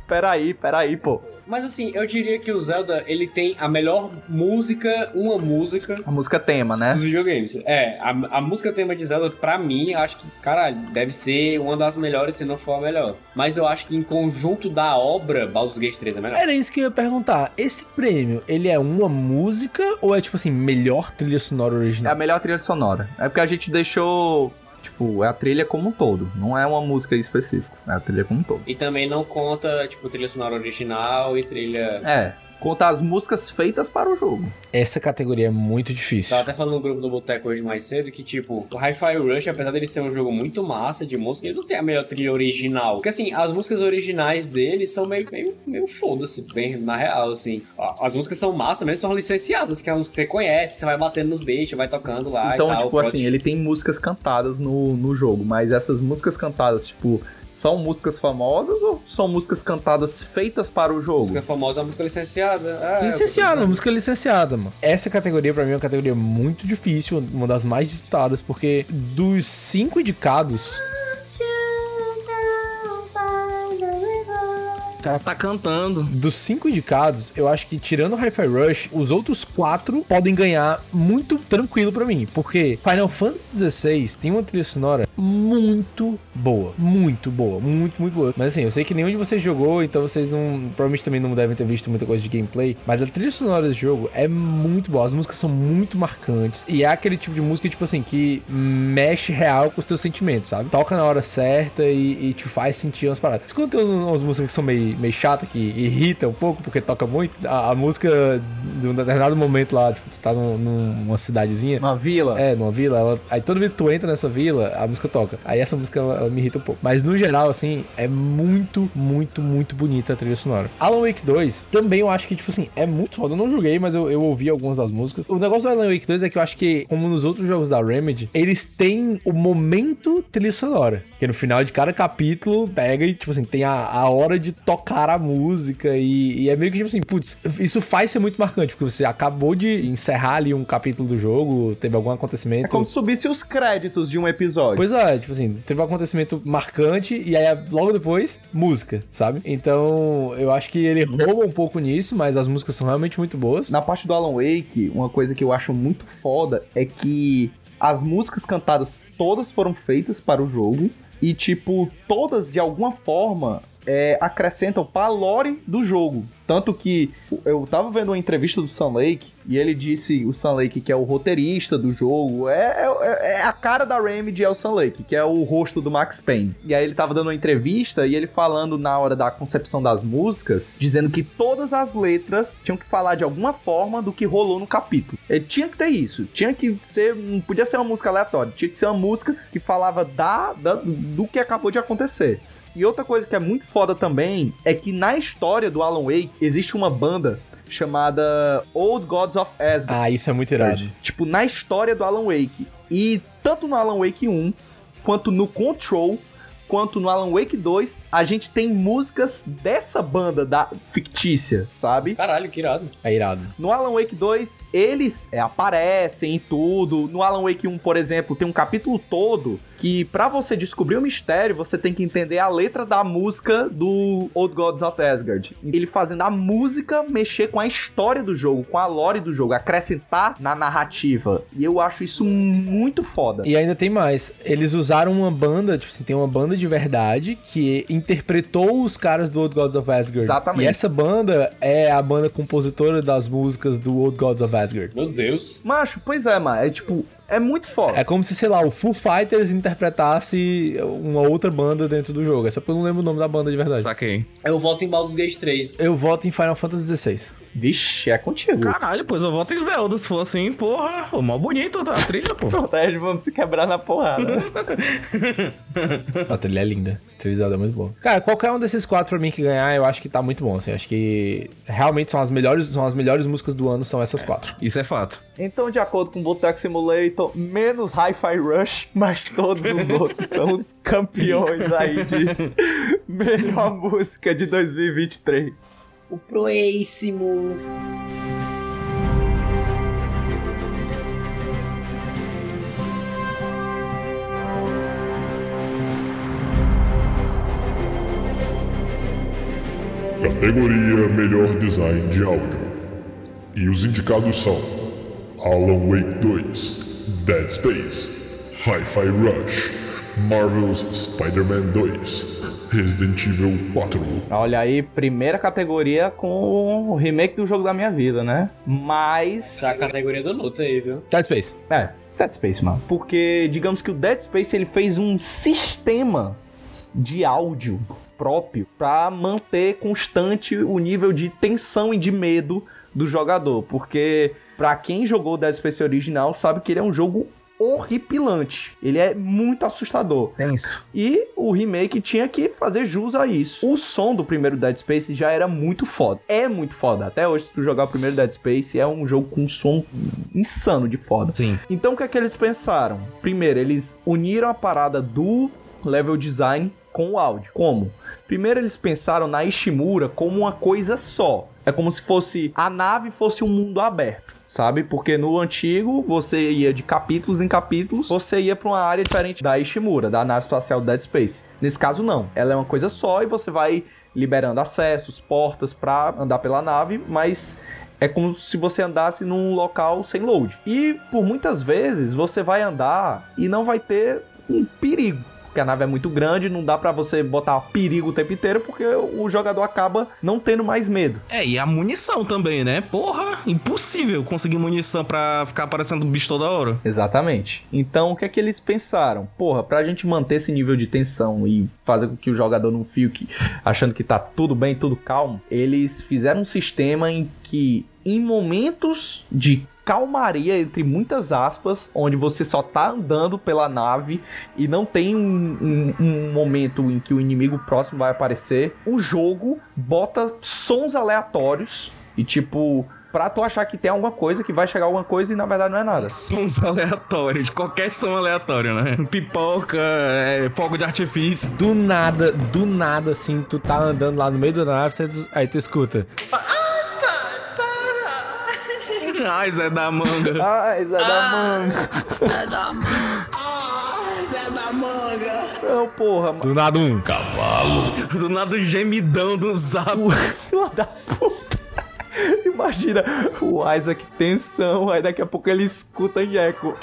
peraí, peraí, pô. Mas assim, eu diria que o Zelda, ele tem a melhor música, uma música A música tema, né? dos videogames. É, a, a música tema de Zelda, pra mim, acho que, caralho, deve ser uma das melhores, se não for a melhor. Mas eu acho que em conjunto da obra, Baldur's Gate 3 é melhor. Era isso que eu ia perguntar. Esse prêmio, ele é uma música ou é tipo assim, melhor trilha sonora É a original? melhor trilha sonora. É porque a gente deixou. Tipo, é a trilha como um todo. Não é uma música específica. É a trilha como um todo. E também não conta, tipo, trilha sonora original e trilha. É. Conta as músicas feitas para o jogo. Essa categoria é muito difícil. Tava até falando no grupo do Boteco hoje mais cedo que, tipo, o Hi-Fi Rush, apesar dele ser um jogo muito massa de música, ele não tem a melhor trilha original. Porque, assim, as músicas originais dele são meio, meio, meio foda-se, bem na real, assim. As músicas são massa mesmo, são licenciadas, que é música que você conhece, você vai batendo nos bichos, vai tocando lá então, e tal. tipo pode- assim, ele tem músicas cantadas no, no jogo. Mas essas músicas cantadas, tipo, são músicas famosas ou são músicas cantadas feitas para o jogo? música famosa, a música licenciada. É, Licenciada, música licenciada, mano. Essa categoria, pra mim, é uma categoria muito difícil, uma das mais disputadas, porque dos cinco indicados, cara tá cantando. Dos cinco indicados, eu acho que tirando o Hyper Rush, os outros quatro podem ganhar muito tranquilo pra mim. Porque Final Fantasy XVI tem uma trilha sonora muito boa. Muito boa. Muito, muito boa. Mas assim, eu sei que nenhum de vocês jogou, então vocês não. Provavelmente também não devem ter visto muita coisa de gameplay. Mas a trilha sonora desse jogo é muito boa. As músicas são muito marcantes. E é aquele tipo de música, tipo assim, que mexe real com os teus sentimentos, sabe? Toca na hora certa e, e te faz sentir umas paradas. Quando tem umas músicas que são meio, meio chatas, que irritam um pouco, porque toca muito, a, a música, de um determinado momento lá, tipo, tu tá num- numa cidadezinha. Uma vila. É, numa vila, ela- aí vez que tu entra nessa vila, a música toca. Aí essa música ela, ela me irrita um pouco. Mas no geral, assim, é muito, muito, muito bonita a trilha sonora. Alan Wake 2, também eu acho que, tipo assim, é muito foda. Eu não joguei, mas eu, eu ouvi algumas das músicas. O negócio do Alan Wake 2 é que eu acho que, como nos outros jogos da Remedy, eles têm o momento trilha sonora. Que no final de cada capítulo pega e, tipo assim, tem a, a hora de tocar a música. E, e é meio que, tipo assim, putz, isso faz ser muito marcante, porque você acabou de encerrar ali um capítulo do jogo, teve algum acontecimento. É como se subisse os créditos de um episódio. Pois é, tipo assim, teve um acontecimento marcante e aí logo depois, música, sabe? Então, eu acho que ele rouba um pouco nisso, mas as músicas são realmente muito boas. Na parte do Alan Wake, uma coisa que eu acho muito foda é que as músicas cantadas todas foram feitas para o jogo e, tipo, todas de alguma forma é, acrescentam para a lore do jogo. Tanto que eu tava vendo uma entrevista do Sam Lake e ele disse, o Sam Lake, que é o roteirista do jogo, é, é, é a cara da Remedy, é o Sam Lake, que é o rosto do Max Payne. E aí ele tava dando uma entrevista e ele falando na hora da concepção das músicas, dizendo que todas as letras tinham que falar de alguma forma do que rolou no capítulo. Ele tinha que ter isso, tinha que ser, não podia ser uma música aleatória, tinha que ser uma música que falava da, da do que acabou de acontecer. E outra coisa que é muito foda também é que na história do Alan Wake existe uma banda chamada Old Gods of Asgard. Ah, isso é muito irado. Tipo, na história do Alan Wake. E tanto no Alan Wake 1, quanto no Control, quanto no Alan Wake 2, a gente tem músicas dessa banda da fictícia, sabe? Caralho, que irado. É irado. No Alan Wake 2, eles é, aparecem em tudo. No Alan Wake 1, por exemplo, tem um capítulo todo que pra você descobrir o mistério, você tem que entender a letra da música do Old Gods of Asgard. Ele fazendo a música mexer com a história do jogo, com a lore do jogo, acrescentar na narrativa. E eu acho isso muito foda. E ainda tem mais. Eles usaram uma banda, tipo assim, tem uma banda de verdade que interpretou os caras do Old Gods of Asgard. Exatamente. E essa banda é a banda compositora das músicas do Old Gods of Asgard. Meu Deus. Macho, pois é, mano. É tipo, é muito foda. É como se, sei lá, o Foo Fighters interpretasse uma outra banda dentro do jogo. É só porque eu não lembro o nome da banda de verdade. Saquei. Eu voto em Baldur's Gate 3. Eu voto em Final Fantasy XVI. Vixe, é contigo. Caralho, pois eu voto em Zelda. Se for assim, porra, o mó bonito a trilha, pô. Protege, vamos se quebrar na porrada. A trilha é linda. A trilha de Zelda é muito boa. Cara, qualquer um desses quatro pra mim que ganhar, eu acho que tá muito bom. Assim, acho que realmente são as melhores, são as melhores músicas do ano, são essas quatro. Isso é fato. Então, de acordo com o Boteco Simulator, menos Hi-Fi Rush, mas todos os outros são os campeões aí de melhor música de 2023. O próximo. Categoria Melhor Design de Áudio. E os indicados são Alan Wake 2, Dead Space, Hi-Fi Rush, Marvel's Spider-Man 2, Resident Evil 4. Olha aí, primeira categoria com o remake do jogo da minha vida, né? Mas. Tá a categoria do Nuto aí, viu? Dead Space. É, Dead Space, mano. Porque, digamos que o Dead Space ele fez um sistema de áudio próprio pra manter constante o nível de tensão e de medo do jogador. Porque, pra quem jogou o Dead Space original, sabe que ele é um jogo horripilante. Ele é muito assustador. Tenso. E o remake tinha que fazer jus a isso. O som do primeiro Dead Space já era muito foda. É muito foda. Até hoje, se tu jogar o primeiro Dead Space, é um jogo com um som insano de foda. Sim. Então o que é que eles pensaram? Primeiro, eles uniram a parada do level design com o áudio. Como? Primeiro eles pensaram na Ishimura como uma coisa só. É como se fosse a nave fosse um mundo aberto, sabe? Porque no antigo você ia de capítulos em capítulos, você ia para uma área diferente da Ishimura, da nave espacial Dead Space. Nesse caso não, ela é uma coisa só e você vai liberando acessos, portas pra andar pela nave, mas é como se você andasse num local sem load. E por muitas vezes você vai andar e não vai ter um perigo. Porque a nave é muito grande, não dá pra você botar perigo o tempo inteiro, porque o jogador acaba não tendo mais medo. É, e a munição também, né? Porra, impossível conseguir munição pra ficar aparecendo bicho toda hora. Exatamente. Então, o que é que eles pensaram? Porra, pra gente manter esse nível de tensão e fazer com que o jogador não fique achando que tá tudo bem, tudo calmo, eles fizeram um sistema em que, em momentos de calmaria, entre muitas aspas, onde você só tá andando pela nave e não tem um, um- um momento em que o inimigo próximo vai aparecer, o jogo bota sons aleatórios e tipo. Pra tu achar que tem alguma coisa, que vai chegar alguma coisa e na verdade não é nada. Sons aleatórios, qualquer som aleatório, né? Pipoca, é, fogo de artifício. Do nada, do nada, assim, tu tá andando lá no meio da nave, aí tu escuta. Ai, Zé da manga. Ai, Zé da manga. Não, porra, mano. Do nada um. Do nada o gemidão do zap. Filha da puta. Imagina o Isaac tensão, aí daqui a pouco ele escuta em eco.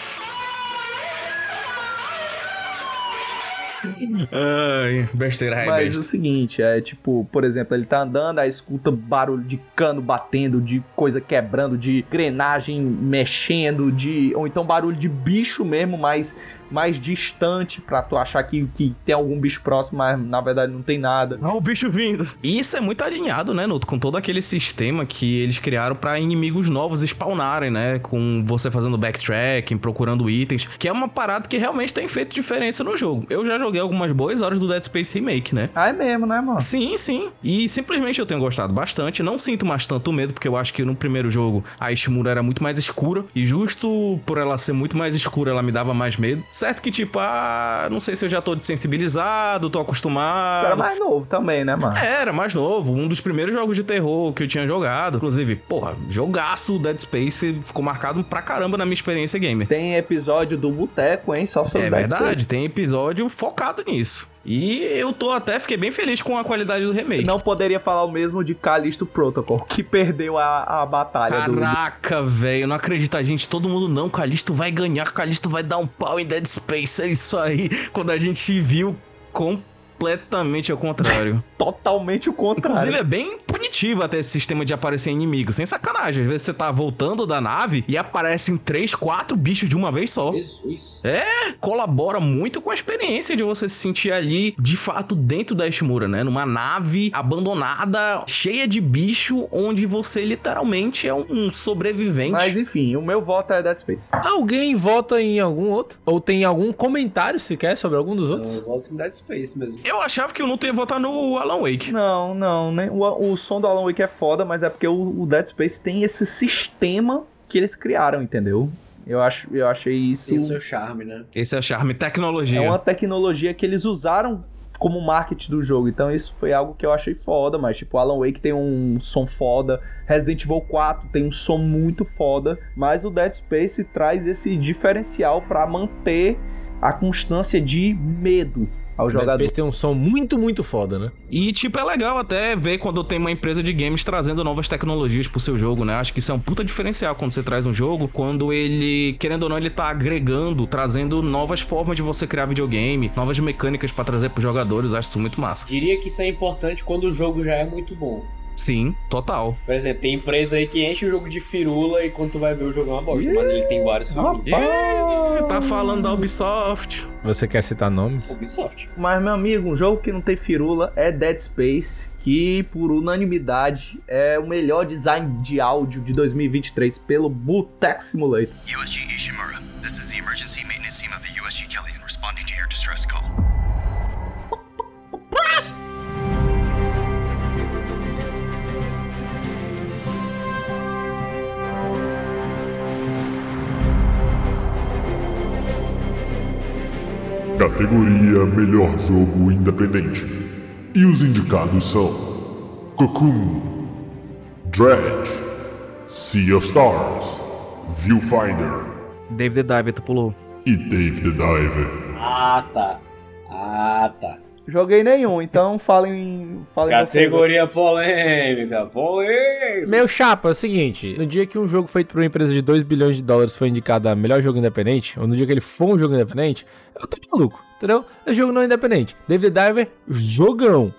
Ai, besteira, ai, Mas o besta. seguinte, é tipo, por exemplo, ele tá andando, aí escuta barulho de cano batendo, de coisa quebrando, de engrenagem mexendo, de. Ou então barulho de bicho mesmo, mas mais distante, pra tu achar que, que tem algum bicho próximo, mas na verdade não tem nada. Olha o bicho vindo. E isso é muito alinhado, né, Nuto? Com todo aquele sistema que eles criaram pra inimigos novos spawnarem, né? Com você fazendo backtracking, procurando itens, que é uma parada que realmente tem feito diferença no jogo. Eu já joguei algumas boas horas do Dead Space Remake, né? Ah, é mesmo, né, mano? Sim, sim. E simplesmente eu tenho gostado bastante. Não sinto mais tanto medo, porque eu acho que no primeiro jogo a Ishimura era muito mais escura. E justo por ela ser muito mais escura, ela me dava mais medo. Certo que, tipo, ah, não sei se eu já tô desensibilizado, tô acostumado. Era mais novo também, né, mano? Era mais novo, um dos primeiros jogos de terror que eu tinha jogado. Inclusive, porra, jogaço Dead Space ficou marcado pra caramba na minha experiência gamer. Tem episódio do Boteco, hein? Só sobre É Dead verdade, Space. tem episódio focado nisso. E eu tô até, fiquei bem feliz com a qualidade do remake. Não poderia falar o mesmo de Callisto Protocol, que perdeu a, a batalha do, Caraca, velho, não acredito, a gente, todo mundo não, Calisto vai ganhar, Calisto vai dar um pau em Dead Space, é isso aí, quando a gente viu completamente ao contrário. totalmente o contrário. Inclusive é bem punitivo até esse sistema de aparecer inimigo, sem sacanagem, às vezes você tá voltando da nave e aparecem três, quatro bichos de uma vez só. Jesus. É, colabora muito com a experiência de você se sentir ali, de fato, dentro da Ishimura, né? Numa nave abandonada, cheia de bicho, onde você literalmente é um sobrevivente. Mas enfim, o meu voto é Dead Space. Alguém vota em algum outro? Ou tem algum comentário sequer sobre algum dos outros? Eu volto em Dead Space mesmo. Eu achava que eu não ia votar no Alan Wake. Não, não, né? O, o som do Alan Wake é foda, mas é porque o, o Dead Space tem esse sistema que eles criaram, entendeu? Eu, acho, eu achei isso. Tem o seu charme, né? Esse é o charme tecnologia. É uma tecnologia que eles usaram como marketing do jogo. Então isso foi algo que eu achei foda, mas tipo, Alan Wake tem um som foda, Resident Evil 4 tem um som muito foda, mas o Dead Space traz esse diferencial pra manter a constância de medo ao Dead jogador. Space tem um som muito, muito foda, né? E, tipo, é legal até ver quando tem uma empresa de games trazendo novas tecnologias pro seu jogo, né? Acho que isso é um puta diferencial quando você traz um jogo, quando ele, querendo ou não, ele tá agregando, trazendo novas formas de você criar videogame, novas mecânicas pra trazer pros jogadores. Acho isso muito massa. Diria que isso é importante quando o jogo já é muito bom. Sim, total. Por exemplo, tem empresa aí que enche o jogo de firula e quando tu vai ver o jogo é uma bosta, mas ele tem vários filmes. Ih, tá falando da Ubisoft. Você quer citar nomes? Ubisoft. Mas, meu amigo, um jogo que não tem firula é Dead Space, que por unanimidade é o melhor design de áudio de 2023 pelo Bootec Simulator. USG Ishimura, this is the emergency maintenance team of the USG Kellyan responding to your distress call. Categoria Melhor Jogo Independente. E os indicados são Cocoon, Dredge, Sea of Stars, Viewfinder David the Diver, tu pulou. e Dave the Diver. Ah, tá. Ah, tá. Joguei nenhum, então falem, falem. Categoria polêmica, polêmica. Meu chapa, é o seguinte: no dia que um jogo feito por uma empresa de 2 bilhões de dólares foi indicado a melhor jogo independente, ou no dia que ele for um jogo independente, eu tô maluco, entendeu? É jogo não independente. David Diver, jogão.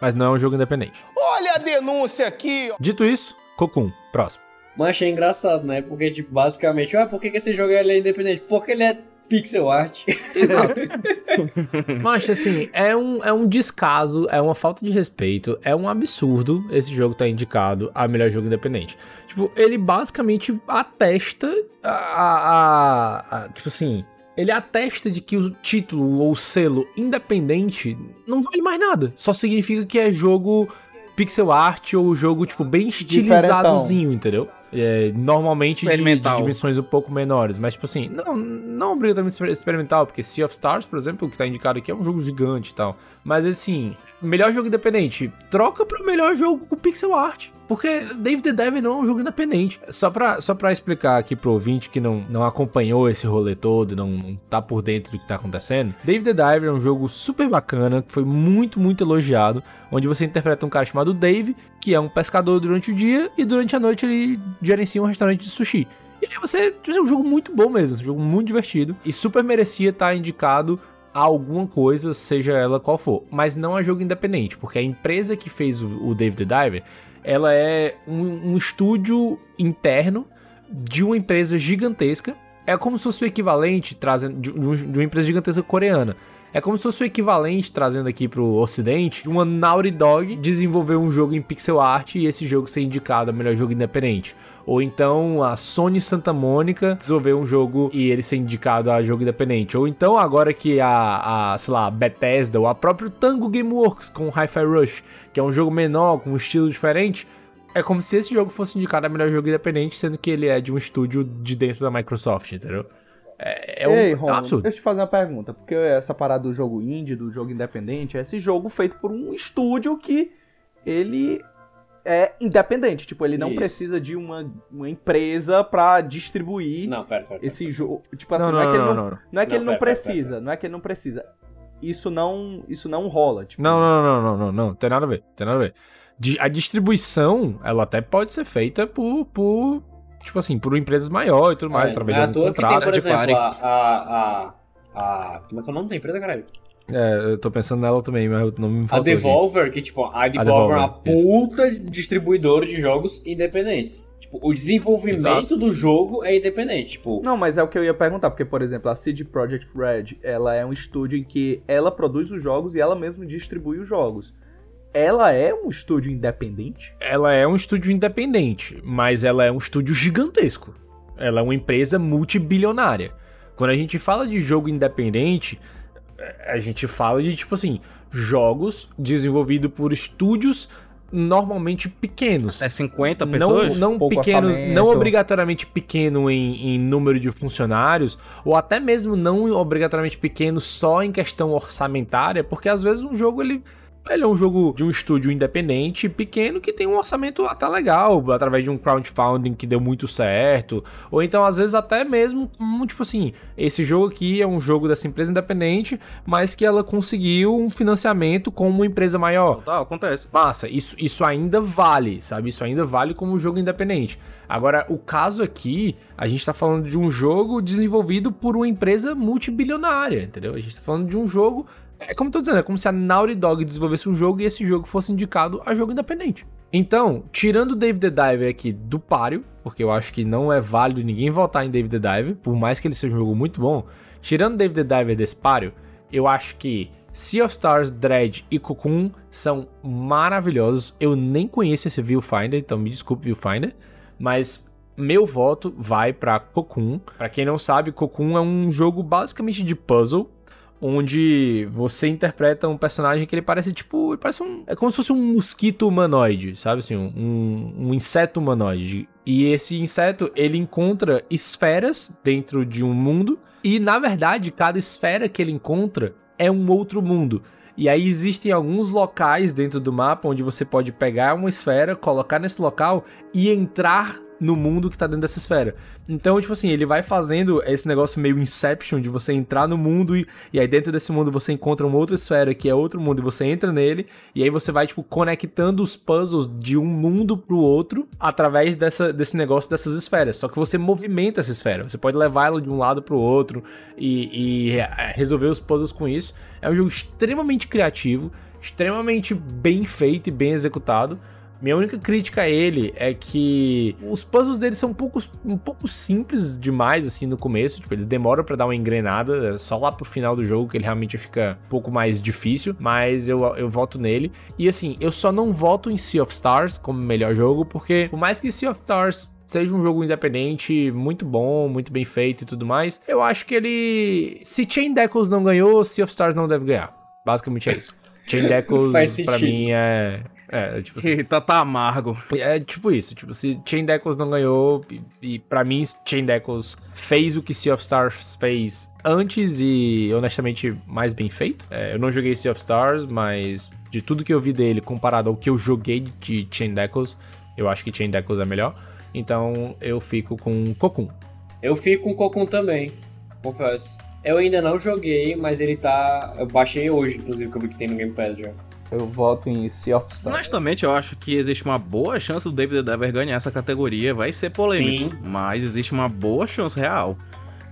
Mas não é um jogo independente. Olha a denúncia aqui. Dito isso, Cocoon, próximo. Mas achei engraçado, né? Porque, tipo, basicamente, ué, por que, que esse jogo ele é independente? Porque ele é pixel art. Exato. Mas assim, é um, é um descaso, é uma falta de respeito, é um absurdo esse jogo tá indicado a melhor jogo independente. Tipo, ele basicamente atesta a, a, a- a- Tipo assim. Ele atesta de que o título ou selo independente não vale mais nada. Só significa que é jogo pixel art ou jogo, tipo, bem estilizadozinho, entendeu? É, normalmente de, de dimensões um pouco menores. Mas, tipo assim, não, não obrigatoriamente exper- experimental, porque Sea of Stars, por exemplo, que tá indicado aqui, é um jogo gigante e tal. Mas, assim, melhor jogo independente, troca pro melhor jogo com pixel art. Porque Dave the Diver não é um jogo independente. Só pra, só pra explicar aqui pro ouvinte que não, não acompanhou esse rolê todo, não, não tá por dentro do que tá acontecendo. Dave the Diver é um jogo super bacana, que foi muito, muito elogiado, onde você interpreta um cara chamado Dave, que é um pescador durante o dia, e durante a noite ele gerencia um restaurante de sushi. E aí você. É um jogo muito bom mesmo, um jogo muito divertido. E super merecia estar indicado a alguma coisa, seja ela qual for. Mas não é jogo independente, porque a empresa que fez o, o David the Diver, ela é um, um estúdio interno de uma empresa gigantesca. É como se fosse o equivalente trazendo de, de uma empresa gigantesca coreana. É como se fosse o equivalente trazendo aqui pro ocidente, uma Naughty Dog desenvolver um jogo em pixel art e esse jogo ser indicado a melhor jogo independente. Ou então a Sony Santa Mônica desenvolver um jogo e ele ser indicado a jogo independente. Ou então agora que a, a sei lá, Bethesda ou a própria Tango Gameworks com Hi-Fi Rush, que é um jogo menor, com um estilo diferente, é como se esse jogo fosse indicado a melhor jogo independente, sendo que ele é de um estúdio de dentro da Microsoft, entendeu? É, é um, Ei, é um absurdo. deixa eu te fazer uma pergunta. Porque essa parada do jogo indie, do jogo independente, é esse jogo feito por um estúdio que ele é independente. Tipo, ele não Isso. precisa de uma, uma empresa pra distribuir Não, pera, pera. pera. esse jogo. Tipo assim, Não, não, é não, que ele não, não, não, não. não é que Não, ele não pera, pera, precisa, não é que ele não precisa. Isso não, isso não rola, tipo. Não, não, não, não, não, não, tem nada a ver, tem nada a ver. A distribuição, ela até pode ser feita por, por tipo assim, por empresas maiores e tudo mais, É, através é de toa que tem, contrato. por de exemplo, party. a, a, a, a... Como é que é o nome da empresa, caralho? É, eu tô pensando nela também, mas o nome me A faltou aqui. Devolver, que, tipo, a Devolver é uma puta distribuidora de jogos independentes. Tipo, o desenvolvimento Exato. do jogo é independente. Tipo, Não, mas é o que eu ia perguntar, porque, por exemplo, a CD Projekt Red, ela é um estúdio em que ela produz os jogos e ela mesma distribui os jogos. Ela é um estúdio independente? Ela é um estúdio independente, mas ela é um estúdio gigantesco. Ela é uma empresa multibilionária. Quando a gente fala de jogo independente, a gente fala de, tipo assim, jogos desenvolvidos por estúdios normalmente pequenos. É 50 pessoas? Não, não pequenos, orçamento. não obrigatoriamente pequeno em, em número de funcionários, ou até mesmo não obrigatoriamente pequeno só em questão orçamentária, porque às vezes um jogo ele. Ele é um jogo de um estúdio independente, pequeno, que tem um orçamento até legal, através de um crowdfunding que deu muito certo. Ou então, às vezes, até mesmo com, tipo assim, esse jogo aqui é um jogo dessa empresa independente, mas que ela conseguiu um financiamento com uma empresa maior. Tá, acontece. Massa, isso, isso ainda vale, sabe? Isso ainda vale como um jogo independente. Agora, o caso aqui, a gente tá falando de um jogo desenvolvido por uma empresa multibilionária, entendeu? A gente tá falando de um jogo. É como eu tô dizendo, é como se a Naughty Dog desenvolvesse um jogo e esse jogo fosse indicado a jogo independente. Então, tirando o Dave the Diver aqui do páreo, porque eu acho que não é válido ninguém votar em Dave the Diver, por mais que ele seja um jogo muito bom, tirando Dave the Diver desse páreo, eu acho que Sea of Stars, Dread e Cocoon são maravilhosos. Eu nem conheço esse Viewfinder, então me desculpe, Viewfinder, mas meu voto vai pra Cocoon. Pra quem não sabe, Cocoon é um jogo basicamente de puzzle, onde você interpreta um personagem que ele parece tipo, ele parece um, é como se fosse um mosquito humanoide, sabe assim, um, um inseto humanoide. E esse inseto, ele encontra esferas dentro de um mundo e na verdade, cada esfera que ele encontra é um outro mundo. E aí existem alguns locais dentro do mapa onde você pode pegar uma esfera, colocar nesse local e entrar no mundo que tá dentro dessa esfera. Então, tipo assim, ele vai fazendo esse negócio meio Inception de você entrar no mundo e, e aí dentro desse mundo você encontra uma outra esfera que é outro mundo e você entra nele e aí você vai, tipo, conectando os puzzles de um mundo pro outro através dessa, desse negócio dessas esferas. Só que você movimenta essa esfera. Você pode levar ela de um lado pro outro e, e é, resolver os puzzles com isso. É um jogo extremamente criativo, extremamente bem feito e bem executado. Minha única crítica a ele é que os puzzles dele são um pouco, um pouco simples demais, assim, no começo. Tipo, eles demoram para dar uma engrenada. É só lá pro final do jogo que ele realmente fica um pouco mais difícil. Mas eu, eu voto nele. E assim, eu só não voto em Sea of Stars como melhor jogo, porque por mais que Sea of Stars seja um jogo independente, muito bom, muito bem feito e tudo mais. Eu acho que ele. Se Chain Deckles não ganhou, Sea of Stars não deve ganhar. Basicamente é isso. Chain Deckles, pra mim, é. É, tipo assim, Eita, tá amargo. é tipo isso, tipo, se Chain Deckles não ganhou, e, e para mim Chain Deckles fez o que Sea of Stars fez antes e honestamente mais bem feito. É, eu não joguei Sea of Stars, mas de tudo que eu vi dele comparado ao que eu joguei de Chain Deckles, eu acho que Chain Deckles é melhor. Então eu fico com Cocoon. Eu fico com Cocoon também, confesso. Eu ainda não joguei, mas ele tá. Eu baixei hoje, inclusive, que eu vi que tem no Game Pass já. Eu voto em Sea of Stars. Honestamente, eu acho que existe uma boa chance do David Dever ganhar essa categoria. Vai ser polêmico, Sim. mas existe uma boa chance real.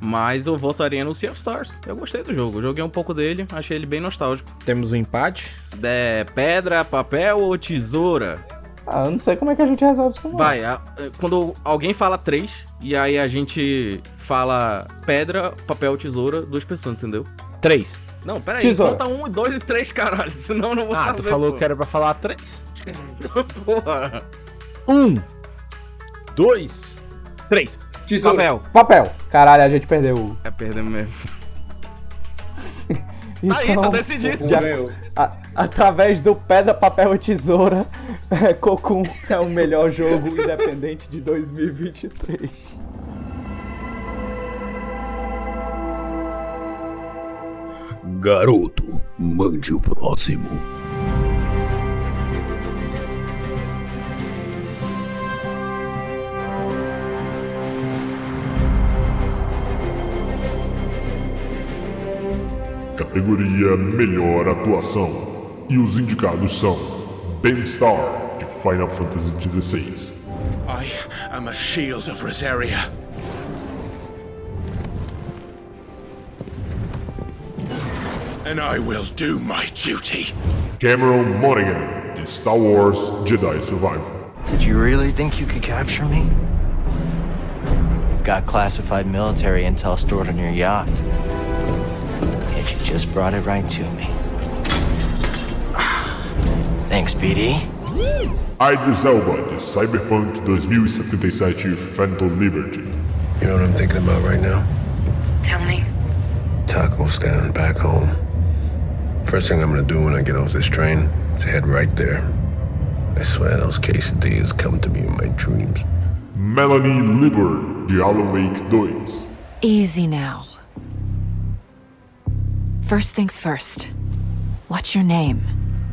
Mas eu votaria no Sea of Stars. Eu gostei do jogo. Joguei um pouco dele, achei ele bem nostálgico. Temos um empate. É, pedra, papel ou tesoura? Ah, eu não sei como é que a gente resolve isso não. Vai, a- quando alguém fala três, e aí a gente fala pedra, papel, tesoura, duas pessoas, entendeu? Três. Não, pera aí, Tesoura. conta um, dois e três, caralho, senão eu não vou Ah, saber. tu falou pô. que era pra falar três. Porra. Um, dois, três. Tesouro. Papel. Papel. Caralho, a gente perdeu. É perder mesmo. Então, Aí, tá decidido. Cocoon Já- a- através do pedra, papel e tesoura, Cocoon é o melhor jogo independente de 2023. Garoto, mande o próximo. Categoria Melhor Atuação. E os indicados são Ben Starr, de Final Fantasy XVI. I am a shield of Rosaria. And I will do my duty. Cameron Monaghan, de Star Wars Jedi Survivor. Did you really think you could capture me? You've got classified military intel stored on your yacht. Yet you just brought it right to me. Thanks, BD. Idris Elba, de Cyberpunk 2077 Phantom Liberty. You know what I'm thinking about right now? Tell me. Taco stand back home. First thing I'm gonna do when I get off this train is head right there. I swear those quesadillas come to me in my dreams. Melanie Liburd, de Alan Wake 2. Easy now. First things first. What's your name?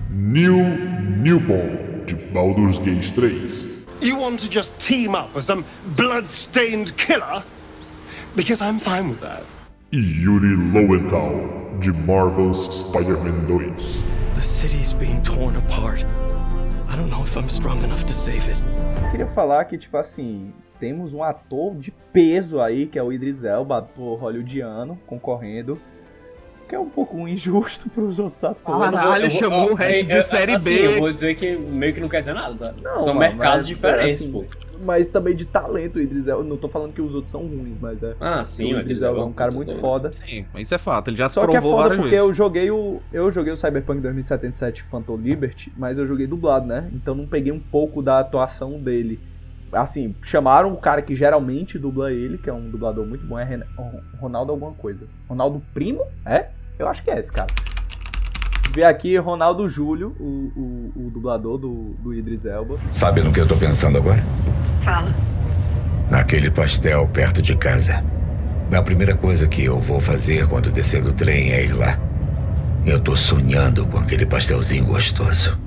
Neil Newbon, de Baldur's Gate 3. You want to just team up with some blood-stained killer? Because I'm fine with that. Yuri Lowenthal, de Marvel's Spider-Man 2. The city's being torn apart. I don't know if I'm strong enough to save it. Eu queria falar que, tipo assim, temos um ator de peso aí, que é o Idris Elba, ator hollywoodiano, concorrendo. Que é um pouco injusto pros outros atores. Caralho, vou- chamou o resto é- de é- série assim, B. Eu vou dizer que meio que não quer dizer nada, tá? Não, São mano, mercados mas, diferentes, assim, pô. Mas também de talento, o Idris Elba. Não tô falando que os outros são ruins, mas é. Ah, sim, o Idris Elba é um cara muito foda. Sim, isso é fato. Ele já se Só que é provou foda porque vezes. eu joguei o. Eu joguei o Cyberpunk 2077 Phantom Liberty, mas eu joguei dublado, né? Então não peguei um pouco da atuação dele. Assim, chamaram o cara que geralmente dubla ele, que é um dublador muito bom, é Ren- Ronaldo alguma coisa. Ronaldo Primo? É? Eu acho que é esse cara. Vê aqui Ronaldo Júlio, o, o, o dublador do, do Idris Elba. Sabe no que eu tô pensando agora? Fala. Naquele pastel perto de casa. A primeira coisa que eu vou fazer quando descer do trem é ir lá. Eu tô sonhando com aquele pastelzinho gostoso.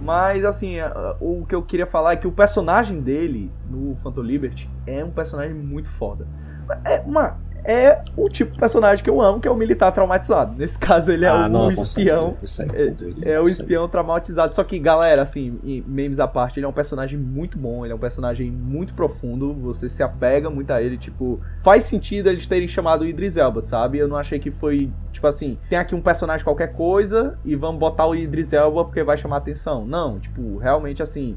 Mas, assim, o que eu queria falar é que o personagem dele no Phantom Liberty é um personagem muito foda. É, uma, é o tipo de personagem que eu amo, que é o militar traumatizado. Nesse caso, ele é Ah, o não, espião. consegue, É, consegue, é o consegue. espião traumatizado. Só que, galera, assim, memes à parte, ele é um personagem muito bom, ele é um personagem muito profundo, você se apega muito a ele, tipo, faz sentido eles terem chamado o Idris Elba, sabe? Eu não achei que foi, tipo assim, tem aqui um personagem qualquer coisa e vamos botar o Idris Elba porque vai chamar atenção. Não, tipo, realmente assim,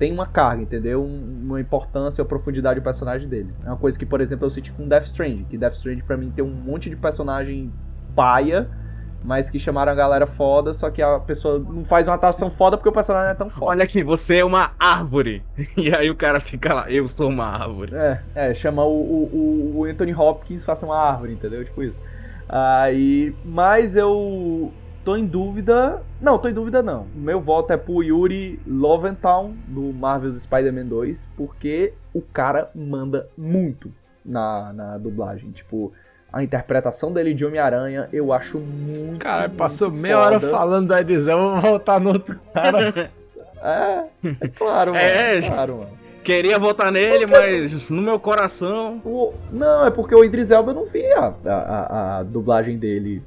tem uma carga, entendeu? Um- Uma importância, uma profundidade do personagem dele. É uma coisa que, por exemplo, eu senti com Death Stranding, que Death Stranding pra mim tem um monte de personagem paia, mas que chamaram a galera foda, só que a pessoa não faz uma atuação foda porque o personagem não é tão foda. Olha aqui, você é uma árvore. E aí o cara fica lá, eu sou uma árvore. É, é, chama o, o, o Anthony Hopkins faça uma árvore, entendeu? Tipo isso. Aí, mas eu tô em dúvida. Não, tô em dúvida não. O meu voto é pro Yuri Loventhal, do Marvel's Spider-Man 2, porque o cara manda muito na, na dublagem. Tipo, a interpretação dele de Homem-Aranha eu acho muito. Cara, passou muito meia hora falando do Edizão, eu vou voltar no outro cara. É, é claro, mano. É, É, claro, mano. Queria votar nele, mas no meu coração. O- não, é porque o Idris Elba eu não vi a, a, a- dublagem dele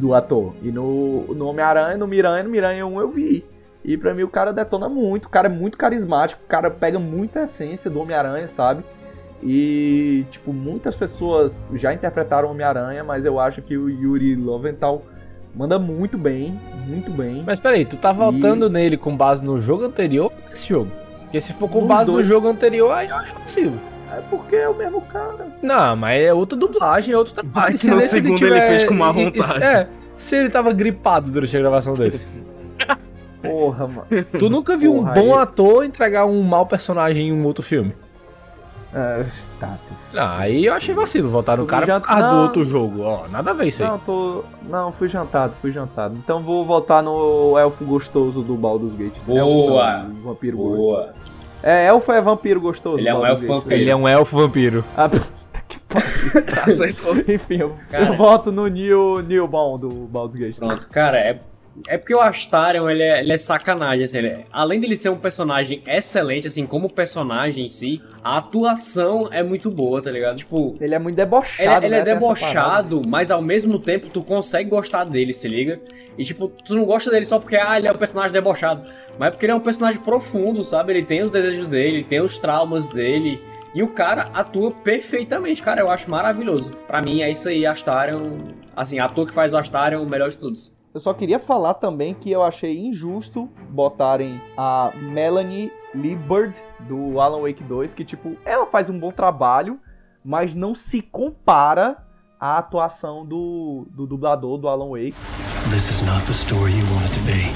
do ator. E no, no Homem-Aranha, no Miranha, no Miranha 1 eu vi. E pra mim o cara detona muito, o cara é muito carismático, o cara pega muita essência do Homem-Aranha, sabe? E, tipo, muitas pessoas já interpretaram Homem-Aranha, mas eu acho que o Yuri Loventhal manda muito bem, muito bem. Mas peraí, tu tá voltando nele com base no jogo anterior ou nesse jogo? Porque se for com Nos base no dois. jogo anterior, aí eu acho vacilo. É porque é o mesmo cara. Não, mas é outra dublagem, é outro trabalho. que no segundo ele fez com má vontade. É, se ele tava gripado durante a gravação desse. Porra, mano. Tu nunca viu Porra, um bom aí- ator entregar um mau personagem em um outro filme? É, tá, Ah, aí eu achei vacilo voltar no cara já- por causa do outro jogo. Ó, nada a ver isso aí. Não, tô. Não, fui jantado, fui jantado. Então vou voltar no elfo gostoso do Baldur's Gate. Boa. Elfo não, vampiro. Boa. É, elfo é vampiro gostoso. Ele é um elfo vampiro. Ele é um elfo vampiro. Ah, puta que pariu. Acertou. Enfim, eu, Cara. eu voto no Neil, Neil Bond do Baldur's Gate. Pronto, cara, é, é porque o Astarion, ele é, ele é sacanagem, assim, ele é- além dele ser um personagem excelente, assim, como personagem em si, a atuação é muito boa, tá ligado? Tipo, Ele é muito debochado. ele, ele né? é essa parada. debochado, mas ao mesmo tempo tu consegue gostar dele, se liga? E tipo, tu não gosta dele só porque, ah, ele é um personagem debochado, mas é porque ele é um personagem profundo, sabe? Ele tem os desejos dele, ele tem os traumas dele, e o cara atua perfeitamente, cara, eu acho maravilhoso. Pra mim é isso aí, Astarion, assim, ator que faz o Astarion, o melhor de todos. Eu só queria falar também que eu achei injusto botarem a Melanie Liebert do Alan Wake 2, que tipo, ela faz um bom trabalho, mas não se compara à atuação do, do dublador do Alan Wake. This is not the story you want it to be.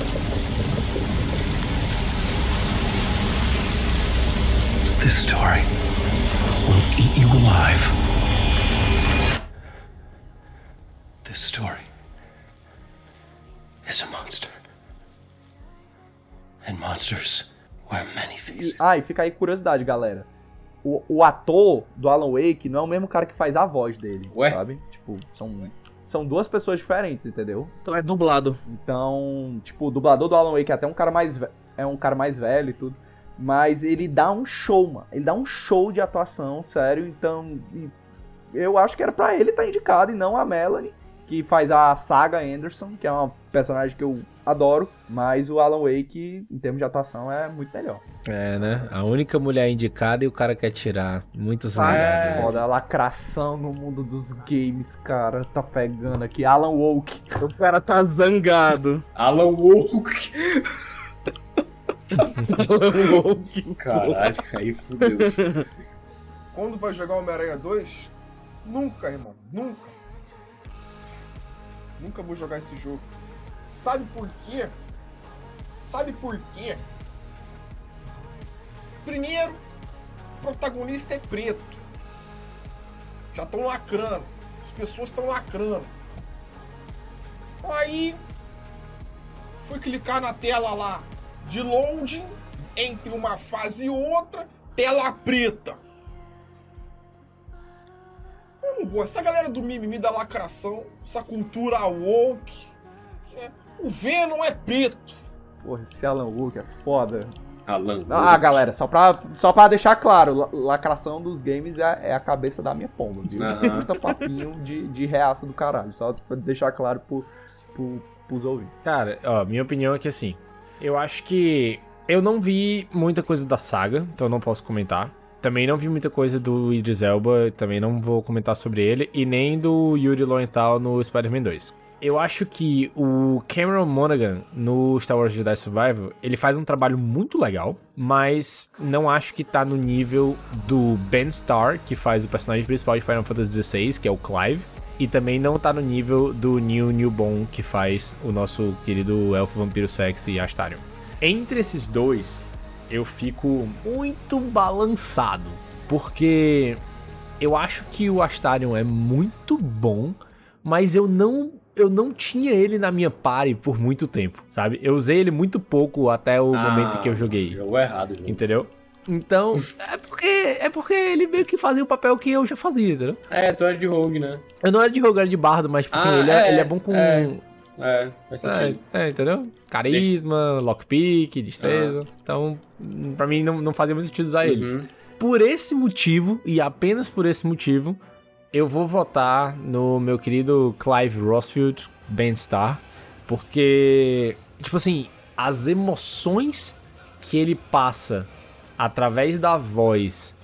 This story will eat you alive. This story And monsters wear many faces. E, ah, e fica aí curiosidade, galera. O, o ator do Alan Wake não é o mesmo cara que faz a voz dele, Ué? sabe? Tipo, são, são duas pessoas diferentes, entendeu? Então é dublado. Então, tipo, o dublador do Alan Wake é até um cara mais é um cara mais velho e tudo, mas ele dá um show, mano. Ele dá um show de atuação, sério. Então, eu acho que era pra ele estar indicado e não a Melanie, que faz a Saga Anderson, que é uma personagem que eu adoro, mas o Alan Wake, em termos de atuação, é muito melhor. É, né? A única mulher indicada e o cara quer tirar. Muito É zangado. foda, a lacração no mundo dos games, cara, tá pegando aqui. Alan Woke. O cara tá zangado. Alan Woke. Alan Woke. Caralho, aí fudeu. Quando vai jogar Homem-Aranha 2? Nunca, irmão. Nunca. Nunca vou jogar esse jogo. Sabe por quê? Sabe por quê? Primeiro, o protagonista é preto. Já estão lacrando. As pessoas estão lacrando. Aí, fui clicar na tela lá de loading entre uma fase e outra, tela preta. Eu não gosto. Essa galera do mimimi da lacração, essa cultura woke. né? O Venom é preto. Porra, esse Alan Wook é foda. Alan. Ah, galera, só pra, só pra deixar claro, la- lacração dos games é, é a cabeça da minha pomba, viu? Muita papinho de, de reaça do caralho, só pra deixar claro pro, pro, pros ouvintes. Cara, ó, minha opinião é que assim, eu acho que eu não vi muita coisa da saga, então eu não posso comentar. Também não vi muita coisa do Idris Elba, também não vou comentar sobre ele, e nem do Yuri Lowenthal no Spider-Man 2. Eu acho que o Cameron Monaghan no Star Wars Jedi Survivor, ele faz um trabalho muito legal, mas não acho que tá no nível do Ben Starr, que faz o personagem principal de Final Fantasy XVI, que é o Clive, e também não tá no nível do Neil Newborn, que faz o nosso querido elfo vampiro sexy Astarion. Entre esses dois, eu fico muito balançado, porque eu acho que o Astarion é muito bom, mas eu não eu não tinha ele na minha party por muito tempo, sabe? Eu usei ele muito pouco até o Ah, momento que eu joguei. Jogou errado, gente. Entendeu? Então, é porque é porque ele meio que fazia o papel que eu já fazia, entendeu? É, tu era de Rogue, né? Eu não era de rogue, eu era de bardo, mas tipo assim, Ah, ele, é, é, ele é bom com é. É, faz é, sentido. é, entendeu? Carisma, lockpick, destreza. Então, hum, pra mim não, não fazia muito sentido usar ele. Uhum. Por esse motivo, e apenas por esse motivo, eu vou votar no meu querido Clive Rossfield, Ben Starr, porque, tipo assim, as emoções que ele passa através da voz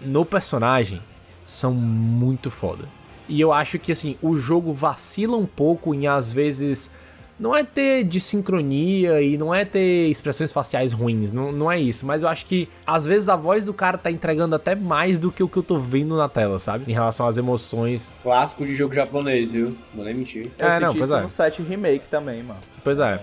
no personagem são muito foda. E eu acho que assim, o jogo vacila um pouco em às vezes não é ter desincronia e não é ter expressões faciais ruins, não, não é isso, mas eu acho que às vezes a voz do cara tá entregando até mais do que o que eu tô vendo na tela, sabe? Em relação às emoções. Clássico de jogo japonês, viu? Não nem mentir. Eu É, não, senti pois isso é. no 7 Remake também, mano. Pois é.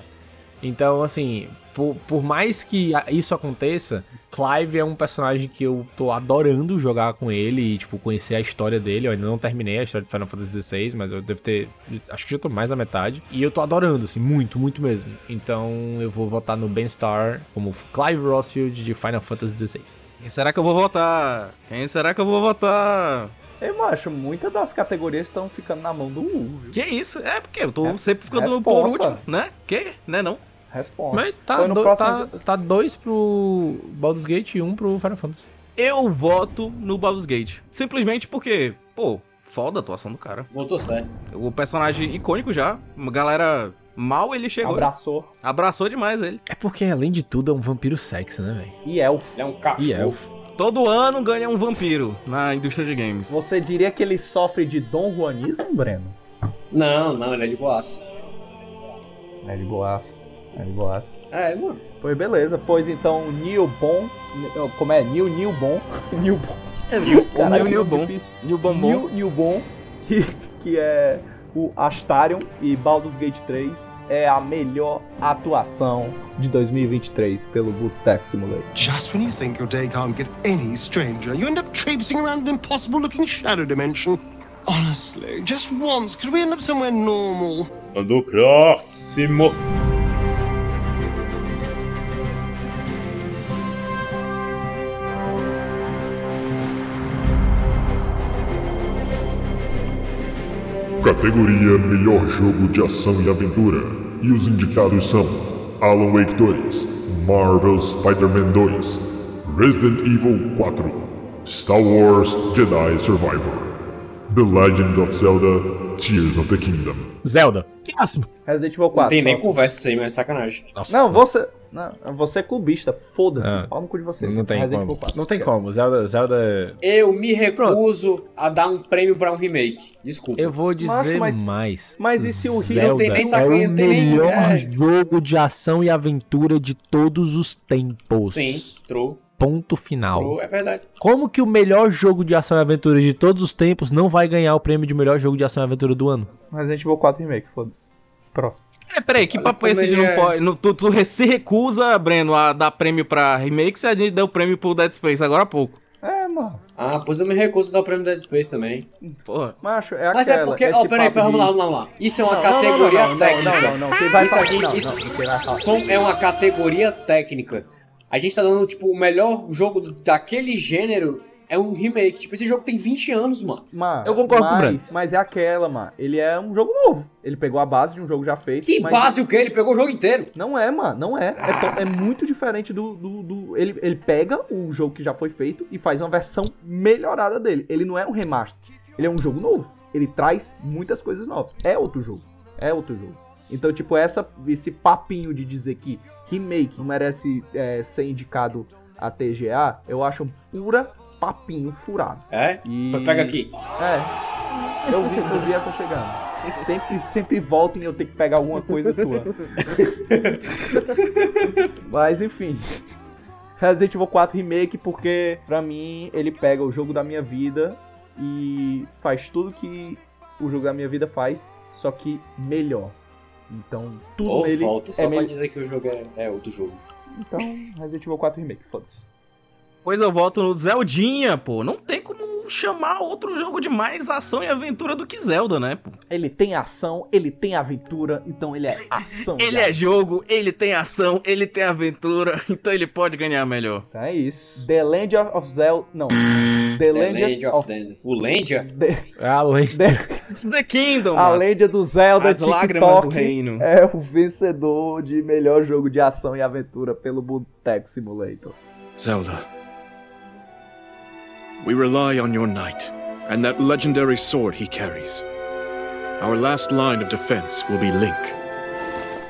Então, assim, por, por mais que isso aconteça, Clive é um personagem que eu tô adorando jogar com ele e, tipo, conhecer a história dele. Eu ainda não terminei a história de Final Fantasy XVI, mas eu devo ter. Acho que já tô mais da metade. E eu tô adorando, assim, muito, muito mesmo. Então eu vou votar no Ben Starr como Clive Rossfield de Final Fantasy XVI. Quem será que eu vou votar? Quem será que eu vou votar? Eu acho, muitas das categorias estão ficando na mão do U, viu? Que isso? É porque eu tô Res- sempre ficando por responsa. último, né? Que? Né não? Responde. Mas tá, do- próximo- tá, tá dois pro Baldur's Gate e um pro Final Fantasy. Eu voto no Baldur's Gate. Simplesmente porque, pô, foda a atuação do cara. Voltou certo. O personagem icônico já. Uma galera mal ele chegou. Abraçou. Abraçou demais ele. É porque, além de tudo, é um vampiro sexy, né, velho? E elfo. É um cachorro. E elfo. Todo ano ganha um vampiro na indústria de games. Você diria que ele sofre de Dom Juanismo, Breno? Não, não, ele é de boaça. É de boas. É boas. É, mano. Pois beleza, pois então Neil Bon. não, Como é? Neil Neil Bon. Neil Bon. É Nil, Caralho, Bom. nome difícil. Bom Bom. Neil Neil Bon, que, que é o Astarion e Baldur's Gate 3 é a melhor atuação de 2023 pelo Bootleg Simulator. Just when you think your day can't get any stranger, you end up traipsing around an impossible looking shadow dimension. Honestly, just once, could we end up somewhere normal? Do próximo. Categoria Melhor Jogo de Ação e Aventura. E os indicados são Alan Wake 2, Marvel Spider-Man 2, Resident Evil 4, Star Wars Jedi Survivor, The Legend of Zelda Tears of the Kingdom. Zelda. Que máximo. Resident Evil 4. Não tem nem próximo. conversa isso aí, mas é sacanagem. Nossa. Não, você. Não, você é clubista, foda-se. Ah. Pau no cu de você. Não tem Resident como. Evil 4. Não tem como. Zelda, Zelda. Eu me recuso a dar um prêmio pra um remake. Desculpa. Eu vou dizer mas- mais. mas e se o Rio Zelda não tem nem é sacanagem, o não tem nem- melhor é. jogo de ação e aventura de todos os tempos. Sim, true, Ponto final. é verdade. Como que o melhor jogo de ação e aventura de todos os tempos não vai ganhar o prêmio de melhor jogo de ação e aventura do ano? Resident Evil 4 Remake, foda-se. Próximo. Peraí, peraí, que Olha papo é esse de não é. pode. no- tu, tu se recusa, Breno, a dar prêmio pra remake se a gente deu prêmio pro Dead Space agora há pouco. É, mano. Ah, pois eu me recuso a dar o prêmio Dead Space também. Porra. Macho, é Mas aquela. é porque. Ó, peraí, papo pera, vamos lá, vamos lá, vamos lá. Isso é uma Não, categoria não, não, técnica. Não, não, não. Quem vai Isso falar- aqui- não, isso- não. Som é uma categoria técnica. A gente tá dando, tipo, o melhor jogo daquele gênero é um remake. Tipo, esse jogo tem 20 anos, mano. Mano, Eu concordo com o mas, Breno. mas é aquela, mano. Ele é um jogo novo. Ele pegou a base de um jogo já feito. Que mas- base o quê? Ele pegou o jogo inteiro. Não é, mano, não é. É, to- é muito diferente do. do, do- ele, ele pega o jogo que já foi feito e faz uma versão melhorada dele. Ele não é um remaster. Ele é um jogo novo. Ele traz muitas coisas novas. É outro jogo. É outro jogo. Então, tipo, essa, esse papinho de dizer que remake não merece é, ser indicado a TGA, eu acho pura papinho furado. É? E... Pega aqui. É. Eu vi, eu vi essa chegando. E sempre, sempre voltem eu ter que pegar alguma coisa tua. Mas enfim. Resident Evil 4 Remake, porque pra mim ele pega o jogo da minha vida e faz tudo que o jogo da minha vida faz, só que melhor. Então, tudo Ou nele volta, só é pra dizer que o jogo é, é outro jogo. Então, Resident Evil 4 Remake, foda-se. Pois eu volto no Zeldinha, pô. Não tem como chamar outro jogo de mais ação e aventura do que Zelda, né, pô? Ele tem ação, ele tem aventura, então ele é ação. Ele é jogo, ele tem ação, ele tem aventura, então ele pode ganhar melhor. Então é isso. The Land of Zelda. Não. The Land, Land of Zelda. O Landia? É a lente. The Kingdom, A. Lenda do Zelda As TikTok lágrimas do reino. é o vencedor de melhor jogo de ação e aventura pelo Boteco Simulator. Zelda. We rely on your knight and that legendary sword he carries. Our last line of defense will be Link.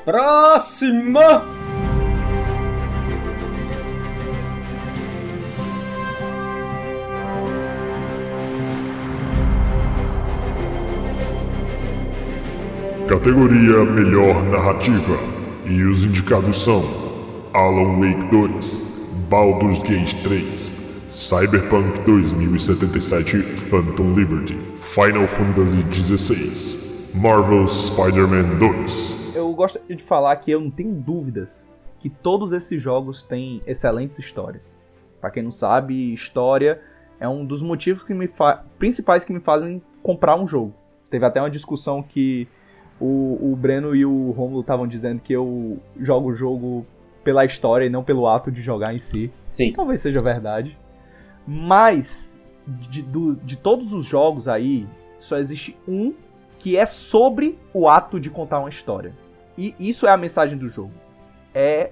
Próxima! Categoria Melhor Narrativa. E os indicados são Alan Wake 2, Baldur's Gate 3, Cyberpunk 2077 Phantom Liberty, Final Fantasy XVI, Marvel Spider-Man 2. Eu gostaria de falar que eu não tenho dúvidas que todos esses jogos têm excelentes histórias. Pra quem não sabe, história é um dos motivos que me fa- principais que me fazem comprar um jogo. Teve até uma discussão que o, o Breno e o Romulo estavam dizendo que eu jogo o jogo pela história e não pelo ato de jogar em si. Sim. Talvez seja verdade. Mas, de, do- de todos os jogos aí, só existe um que é sobre o ato de contar uma história. E isso é a mensagem do jogo. É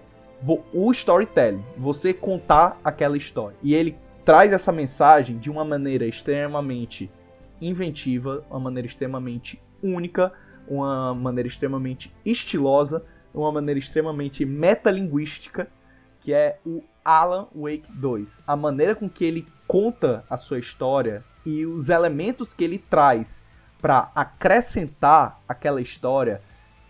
o storytelling. Você contar aquela história. E ele traz essa mensagem de uma maneira extremamente inventiva, uma maneira extremamente única, uma maneira extremamente estilosa, uma maneira extremamente metalinguística, que é o Alan Wake 2. A maneira com que ele conta a sua história e os elementos que ele traz para acrescentar aquela história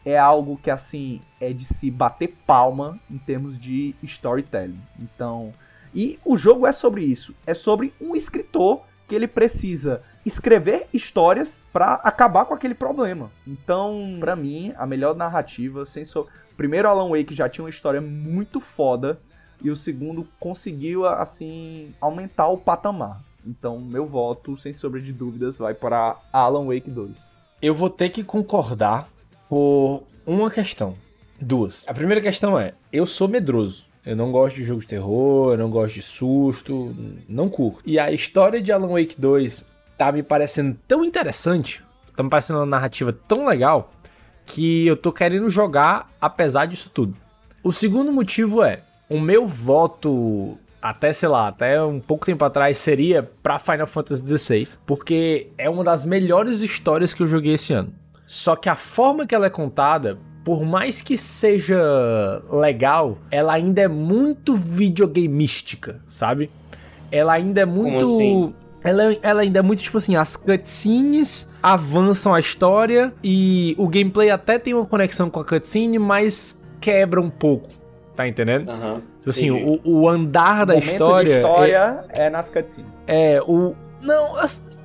é algo que assim é de se bater palma em termos de storytelling. Então, e o jogo é sobre isso, é sobre um escritor que ele precisa escrever histórias para acabar com aquele problema. Então, pra mim, a melhor narrativa, sem so... primeiro Alan Wake já tinha uma história muito foda e o segundo conseguiu assim aumentar o patamar. Então, meu voto, sem sombra de dúvidas, vai para Alan Wake 2. Eu vou ter que concordar por uma questão. Duas. A primeira questão é: eu sou medroso. Eu não gosto de jogo de terror, eu não gosto de susto, não curto. E a história de Alan Wake 2 tá me parecendo tão interessante, tá me parecendo uma narrativa tão legal, que eu tô querendo jogar apesar disso tudo. O segundo motivo é: o meu voto, até sei lá, até um pouco tempo atrás, seria pra Final Fantasy XVI, porque é uma das melhores histórias que eu joguei esse ano. Só que a forma que ela é contada, por mais que seja legal, ela ainda é muito videogameística, sabe? Ela ainda é muito. assim? Ela, ela ainda é muito tipo assim: as cutscenes avançam a história e o gameplay até tem uma conexão com a cutscene, mas quebra um pouco. Tá entendendo? Aham. Tipo assim, o, o andar da o história. de é- história é, nas cutscenes. é, o. Não,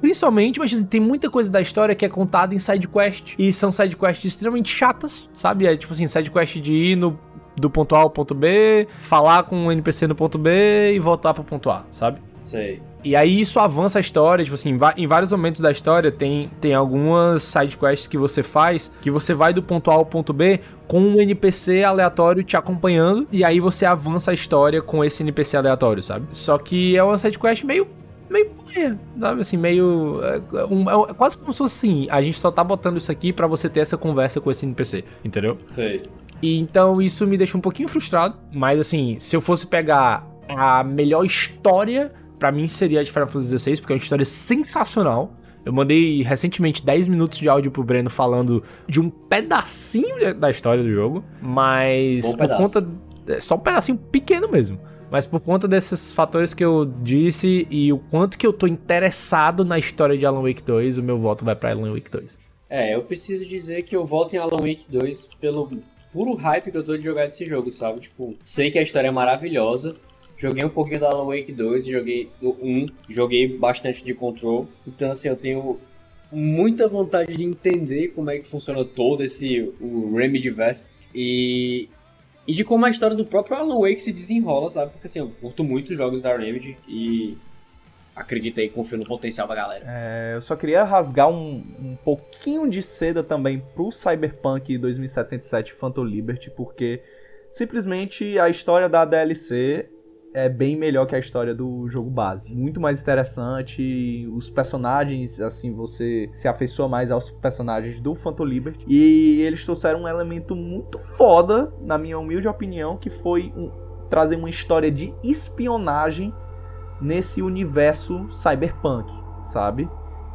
principalmente, mas assim, tem muita coisa da história que é contada em sidequest. E são sidequests extremamente chatas, sabe? É tipo assim, sidequest de ir no, do ponto A ao ponto B, falar com um NPC no ponto B e voltar pro ponto A, sabe? Sei. E aí isso avança a história, tipo assim, em vários momentos da história tem, tem algumas sidequests que você faz, que você vai do ponto A ao ponto B com um NPC aleatório te acompanhando, e aí você avança a história com esse NPC aleatório, sabe? Só que é uma sidequest meio meio paia, sabe? Assim, meio. É, um, é quase como se fosse assim: a gente só tá botando isso aqui para você ter essa conversa com esse NPC, entendeu? Sei. E então isso me deixa um pouquinho frustrado. Mas assim, se eu fosse pegar a melhor história, para mim seria a de Final Fantasy XVI, porque é uma história sensacional. Eu mandei recentemente 10 minutos de áudio pro Breno falando de um pedacinho da história do jogo, mas Bom por pedaço. conta. É só um pedacinho pequeno mesmo. Mas por conta desses fatores que eu disse e o quanto que eu tô interessado na história de Alan Wake 2, o meu voto vai pra Alan Wake 2. É, eu preciso dizer que eu volto em Alan Wake 2 pelo puro hype que eu tô de jogar desse jogo, sabe? Tipo, sei que a história é maravilhosa. Joguei um pouquinho do Alan Wake 2, joguei o 1, joguei bastante de Control. Então, assim, eu tenho muita vontade de entender como é que funciona todo esse o Remedyverse e e de como a história do próprio Alan Wake se desenrola, sabe? Porque assim, eu curto muito os jogos da Remedy e acredito aí, confio no potencial da galera. É, eu só queria rasgar um, um pouquinho de seda também pro Cyberpunk 2077 Phantom Liberty, porque simplesmente a história da DLC é bem melhor que a história do jogo base. Muito mais interessante, os personagens, assim, você se afeiçoa mais aos personagens do Phantom Liberty. E eles trouxeram um elemento muito foda, na minha humilde opinião, que foi um- trazer uma história de espionagem nesse universo cyberpunk, sabe?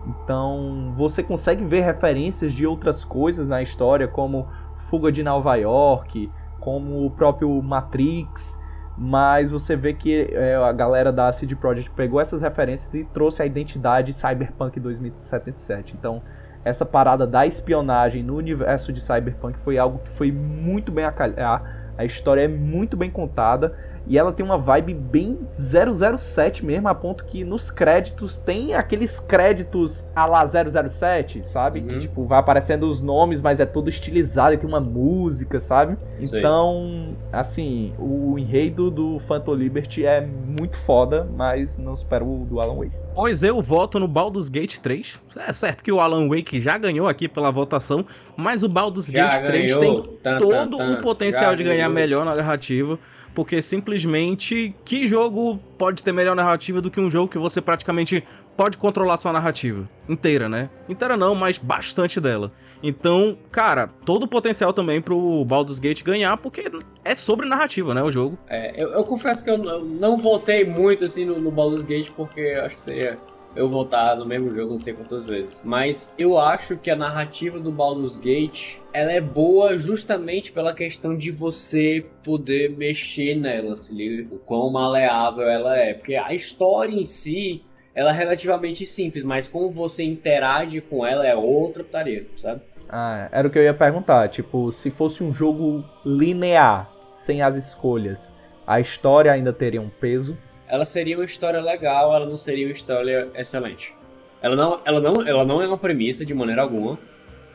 Então você consegue ver referências de outras coisas na história, como Fuga de Nova York, como o próprio Matrix, mas você vê que é, a galera da CD Projekt pegou essas referências e trouxe a identidade Cyberpunk 2077. Então essa parada da espionagem no universo de Cyberpunk foi algo que foi muito bem a calhar. A história é muito bem contada e ela tem uma vibe bem 007 mesmo, a ponto que nos créditos tem aqueles créditos a lá 007, sabe? Que tipo, vai aparecendo os nomes, mas é todo estilizado e tem uma música, sabe? Sei. Então, assim, o enredo do Phantom Liberty é muito foda, mas não supera o do Alan Wake. Pois eu voto no Baldur's Gate 3. É certo que o Alan Wake já ganhou aqui pela votação, mas o Baldur's Já Gate 3 ganhou. tem Tan, todo tan, tan. o potencial Já de ganhar ganhou. melhor na narrativa, porque simplesmente que jogo pode ter melhor narrativa do que um jogo que você praticamente pode controlar sua narrativa inteira, né? Inteira não, mas bastante dela. Então, cara, todo o potencial também pro Baldur's Gate ganhar, porque é sobre narrativa, né, o jogo. É, eu, eu confesso que eu não- votei muito assim no, no Baldur's Gate porque acho que seria eu votar no mesmo jogo não sei quantas vezes. Mas eu acho que a narrativa do Baldur's Gate ela é boa justamente pela questão de você poder mexer nela, se liga? O quão maleável ela é. Porque a história em si ela é relativamente simples, mas como você interage com ela é outra putaria, sabe? Ah, era o que eu ia perguntar. Tipo, se fosse um jogo linear, sem as escolhas, a história ainda teria um peso? Ela seria uma história legal, ela não seria uma história excelente. Ela não, ela não, ela não é uma premissa de maneira alguma,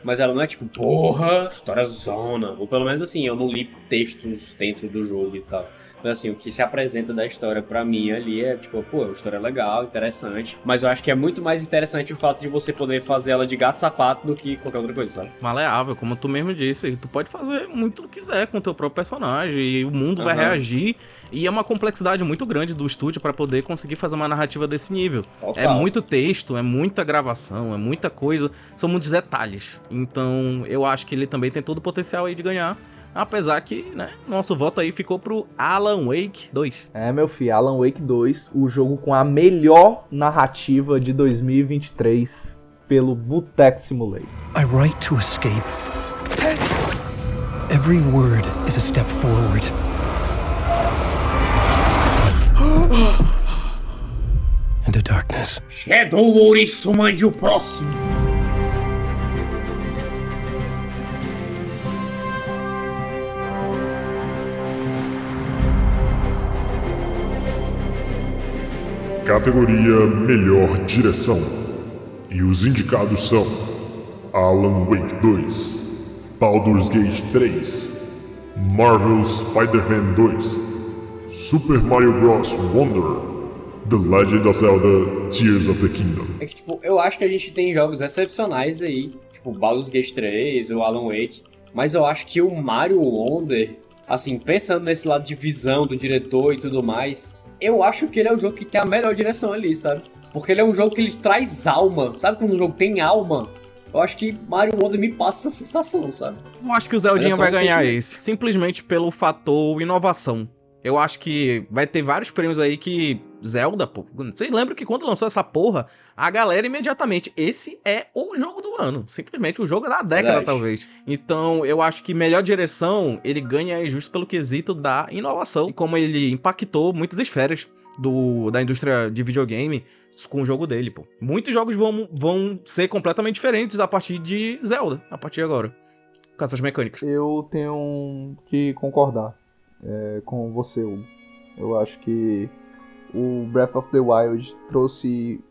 mas ela não é tipo, porra, história zona. Ou pelo menos assim, eu não li textos dentro do jogo e tal. Assim, o que se apresenta da história pra mim ali é tipo, pô, uma história legal, interessante. Mas eu acho que é muito mais interessante o fato de você poder fazer ela de gato sapato do que qualquer outra coisa, sabe? Maleável, como tu mesmo disse. Tu pode fazer muito o que quiser com o teu próprio personagem e o mundo vai Aham. reagir. E é uma complexidade muito grande do estúdio pra poder conseguir fazer uma narrativa desse nível. É muito texto, é muita gravação, é muita coisa, são muitos detalhes. Então eu acho que ele também tem todo o potencial aí de ganhar. Apesar que, né, nosso voto aí ficou pro Alan Wake 2. É, meu filho, Alan Wake 2, o jogo com a melhor narrativa de 2023 pelo Boteco Simulator. I write to escape. Every word is a step forward. Into darkness. Shadow Ouriço, mande o próximo. Categoria Melhor Direção. E os indicados são Alan Wake 2, Baldur's Gate 3, Marvel Spider-Man 2, Super Mario Bros. Wonder, The Legend of Zelda Tears of the Kingdom. É que, tipo, eu acho que a gente tem jogos excepcionais aí, tipo Baldur's Gate 3, o Alan Wake, mas eu acho que o Mario Wonder, assim, pensando nesse lado de visão do diretor e tudo mais, eu acho que ele é o jogo que tem a melhor direção ali, sabe? Porque ele é um jogo que ele traz alma. Sabe quando um jogo tem alma? Eu acho que Mario Wonder me passa essa sensação, sabe? Eu acho que o Zeldinha vai ganhar sentimento. esse. Simplesmente pelo fator inovação. Eu acho que vai ter vários prêmios aí que. Zelda, pô. Vocês lembram que quando lançou essa porra, a galera imediatamente. Esse é o jogo do ano. Simplesmente o jogo da década, Verdade. talvez. Então, eu acho que melhor direção ele ganha justo pelo quesito da inovação. E como ele impactou muitas esferas do, da indústria de videogame com o jogo dele, pô. Muitos jogos vão, vão ser completamente diferentes a partir de Zelda, a partir de agora. Com essas mecânicas. Eu tenho que concordar é, com você, Hugo. Eu acho que o Breath of the Wild trouxe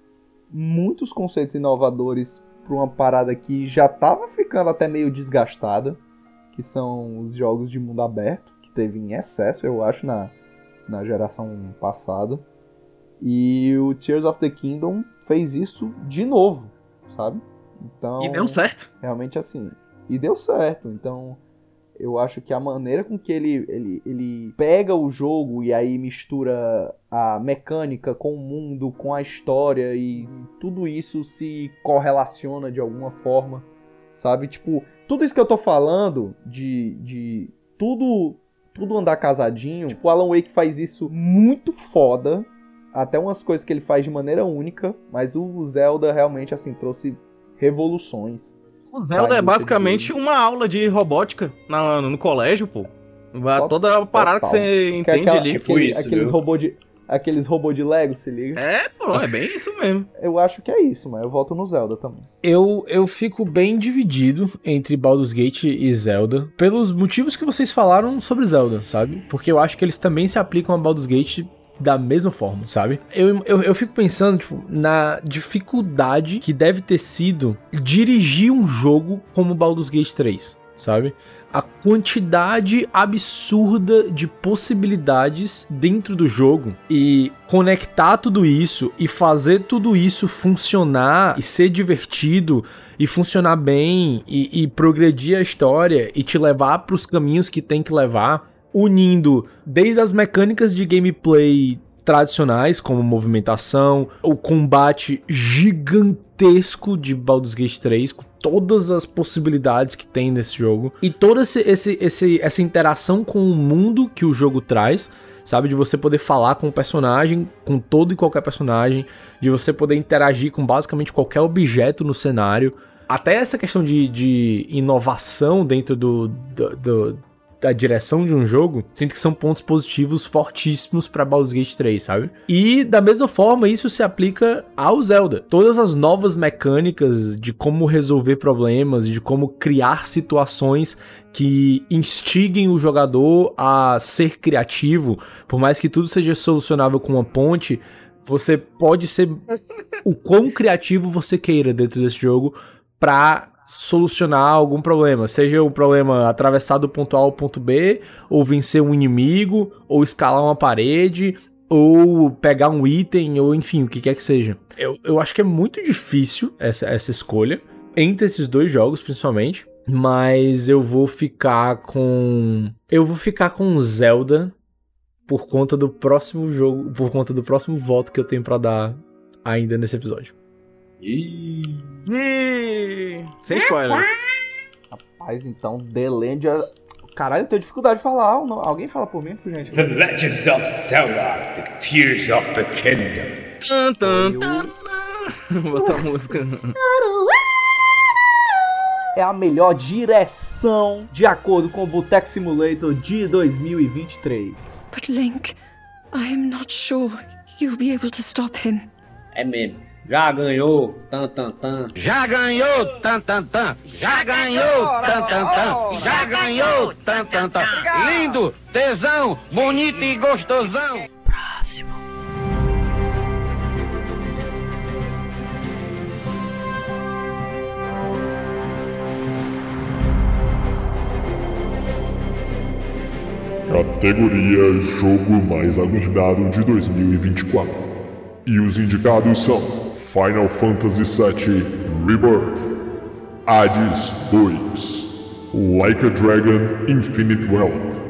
muitos conceitos inovadores para uma parada que já tava ficando até meio desgastada, que são os jogos de mundo aberto, que teve em excesso, eu acho, na, na geração passada. E o Tears of the Kingdom fez isso de novo, sabe? Então, E deu certo. realmente assim. E deu certo. Então, eu acho que a maneira com que ele, ele, ele pega o jogo e aí mistura a mecânica com o mundo, com a história e tudo isso se correlaciona de alguma forma, sabe? Tipo, tudo isso que eu tô falando de, de tudo, tudo andar casadinho, tipo, o Alan Wake faz isso muito foda. Até umas coisas que ele faz de maneira única, mas o Zelda realmente assim trouxe revoluções. O Zelda é basicamente uma aula de robótica na- no colégio, pô. Vai- Toda a parada que Total. você Que é entende aquela- ali. aquele- aqueles robôs de aqueles robôs de Lego, se liga? É, pô, é bem isso mesmo. Eu acho que é isso, mas eu volto no Zelda também. Eu, eu fico bem dividido entre Baldur's Gate e Zelda, pelos motivos que vocês falaram sobre Zelda, sabe? Porque eu acho que eles também se aplicam a Baldur's Gate da mesma forma, sabe? Eu, eu, eu fico pensando, tipo, na dificuldade que deve ter sido dirigir um jogo como Baldur's Gate 3, sabe? A quantidade absurda de possibilidades dentro do jogo e conectar tudo isso e fazer tudo isso funcionar e ser divertido e funcionar bem e, e progredir a história e te levar para os caminhos que tem que levar, unindo desde as mecânicas de gameplay tradicionais, como movimentação, o combate gigantesco de Baldur's Gate 3, com todas as possibilidades que tem nesse jogo, e toda esse, esse, esse, essa interação com o mundo que o jogo traz, sabe? De você poder falar com o personagem, com todo e qualquer personagem, de você poder interagir com basicamente qualquer objeto no cenário. Até essa questão de, de inovação dentro do, do- do- da direção de um jogo, sinto que são pontos positivos fortíssimos pra Baldur's Gate 3, sabe? E da mesma forma, isso se aplica ao Zelda. Todas as novas mecânicas de como resolver problemas, de como criar situações que instiguem o jogador a ser criativo, por mais que tudo seja solucionável com uma ponte, você pode ser o quão criativo você queira dentro desse jogo pra solucionar algum problema, seja o problema atravessar do ponto A ao ponto B, ou vencer um inimigo, ou escalar uma parede, ou pegar um item, ou enfim, o que quer que seja. Eu, eu acho que é muito difícil essa, essa escolha, entre esses dois jogos principalmente, mas eu vou ficar com. Eu vou ficar com Zelda por conta do próximo jogo, por conta do próximo voto que eu tenho pra dar ainda nesse episódio. Ih, Sem spoilers. Rapaz, então, The Legend... Caralho, eu tenho dificuldade de falar. Alguém fala por mim, por gente? The Legend of Zelda, The Tears of the Kingdom. Tan, tan, tan. Botar a música. É a melhor direção de acordo com o Boteco Simulator de 2023. But Link, I am not sure you'll be able to stop him. É mesmo. Já ganhou. Tan, tan, tan. Já ganhou, tan, tan, tan. Já ganhou, tan, tan, tan. Já ganhou, tan, tan, tan. Lindo, tesão, bonito e gostosão. Próximo. Categoria Jogo Mais Aguardado de 2024. E os indicados são Final Fantasy VII Rebirth, Hades 2, Like a Dragon Infinite Wealth,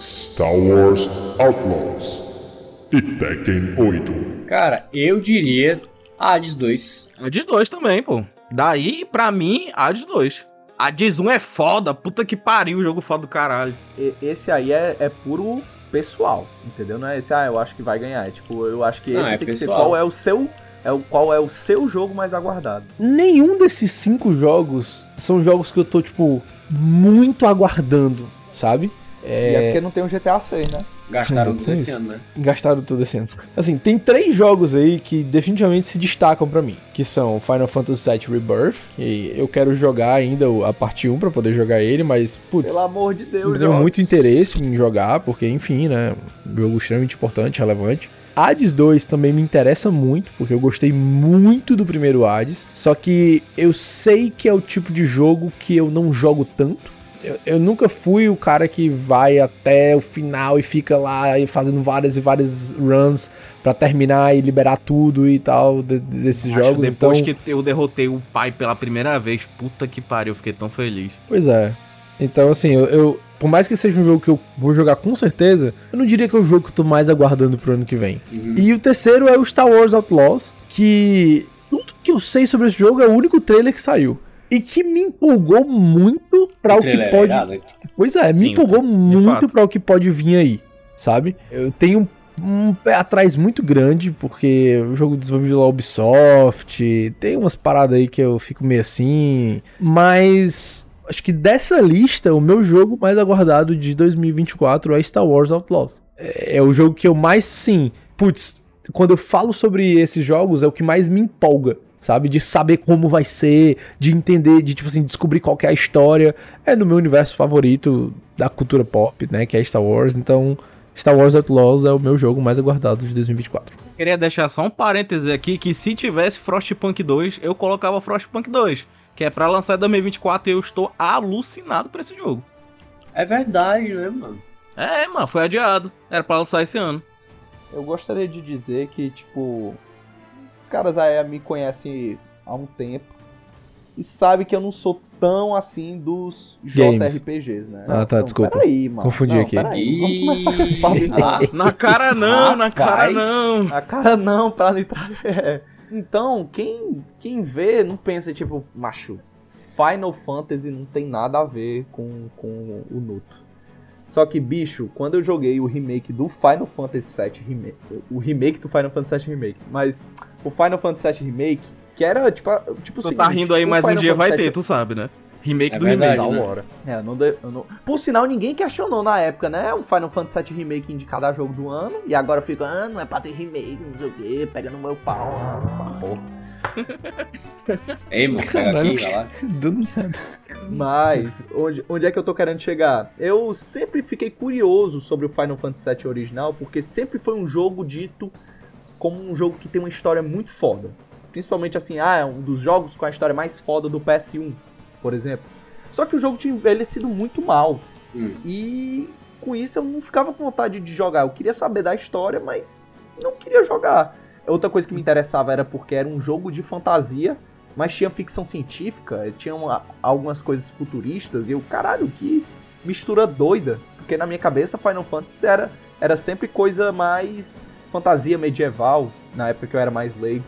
Star Wars Outlaws e Tekken 8. Cara, eu diria Hades 2. Hades 2 também, pô. Daí, pra mim, Hades 2. Hades 1 é foda, puta que pariu, jogo foda do caralho. E- Esse aí é, é puro pessoal, entendeu? Não é esse, ah, eu acho que vai ganhar. É tipo, eu acho que Não, esse é tem que ser pessoal. qual é o seu. É o, qual é o seu jogo mais aguardado. Nenhum desses cinco jogos são jogos que eu tô, tipo, muito aguardando, sabe? E é porque não tem o GTA 6, né? Gastaram Ainda tudo esse ano, né? Gastaram tudo esse ano. Assim, tem três jogos aí que definitivamente se destacam pra mim, que são Final Fantasy VII Rebirth, que eu quero jogar ainda o- a parte 1 pra poder jogar ele, mas putz, Pelo amor de Deus, eu tenho muito interesse em jogar, porque enfim, né, um jogo extremamente importante, relevante. Hades 2 também me interessa muito, porque eu gostei muito do primeiro Hades, só que eu sei que é o tipo de jogo que eu não jogo tanto. Eu, eu nunca fui o cara que vai até o final e fica lá fazendo várias e várias runs pra terminar e liberar tudo e tal de- desses Acho jogos. depois então... que eu derrotei o pai pela primeira vez, puta que pariu, eu fiquei tão feliz. Pois é. Então, assim, eu, eu- Por mais que seja um jogo que eu vou jogar com certeza, eu não diria que é o jogo que eu tô mais aguardando pro ano que vem. E o terceiro é o Star Wars Outlaws, que. Tudo que eu sei sobre esse jogo é o único trailer que saiu. E que me empolgou muito pra o, que trailer é pode. irado. Pois é, Sim, me empolgou muito pra o que pode vir aí, sabe? Eu tenho um, um pé atrás muito grande, porque o jogo desenvolvido pela Ubisoft, tem umas paradas aí que eu fico meio assim, mas acho que dessa lista, o meu jogo mais aguardado de 2024 é Star Wars Outlaws. É, é o jogo que eu mais, sim, putz, quando eu falo sobre esses jogos, é o que mais me empolga. Sabe? De saber como vai ser, de entender, de, tipo assim, descobrir qual é a história. É no meu universo favorito da cultura pop, né? Que é Star Wars. Então, Star Wars Outlaws é o meu jogo mais aguardado de 2024. Queria deixar só um parêntese aqui que se tivesse Frostpunk 2, eu colocava Frostpunk 2, que é pra lançar em 2024 e eu estou alucinado por esse jogo. É verdade, né, mano? É, mano, foi adiado. Era pra lançar esse ano. Eu gostaria de dizer que, tipo, os caras aí me conhecem há um tempo e sabem que eu não sou tão assim dos Games. JRPGs, né? Ah, tá, Não, desculpa. Peraí, mano. Confundi Não, aqui. Peraí, vamos começar com esse papo então. Ah, Na cara não, na cara não. A cara não, pra não entrar. É. Então, quem, quem vê não pensa, tipo, macho, Final Fantasy não tem nada a ver com, com o Nuto. Só que, bicho, quando eu joguei o remake do Final Fantasy VII Remake, o remake do Final Fantasy VII Remake, mas o Final Fantasy VII Remake, que era tipo, tipo o Tu seguinte, tá rindo aí, mas um Final dia vai Fantasy ter, VII tu sabe, né? Remake É do verdade, remake. da né? hora. É, não deu- eu não- Por sinal, ninguém questionou na época, né? O Final Fantasy VII Remake indicado a jogo do ano. E agora fica, ah, não é pra ter remake, não sei o quê, pega no meu pau. Ah, porra. Ei, mano, pega aqui, vai lá. Do nada. Mas, onde, onde é que eu tô querendo chegar? Eu sempre fiquei curioso sobre o Final Fantasy VII original, porque sempre foi um jogo dito como um jogo que tem uma história muito foda. Principalmente assim, ah, é um dos jogos com a história mais foda do PS1, por exemplo. Só que o jogo tinha envelhecido muito mal. Hum. E com isso eu não ficava com vontade de jogar. Eu queria saber da história, mas não queria jogar. Outra coisa que me interessava era porque era um jogo de fantasia, mas tinha ficção científica, tinha uma- algumas coisas futuristas, e eu, caralho, que mistura doida. Porque na minha cabeça Final Fantasy era, era sempre coisa mais fantasia medieval, na época que eu era mais leigo.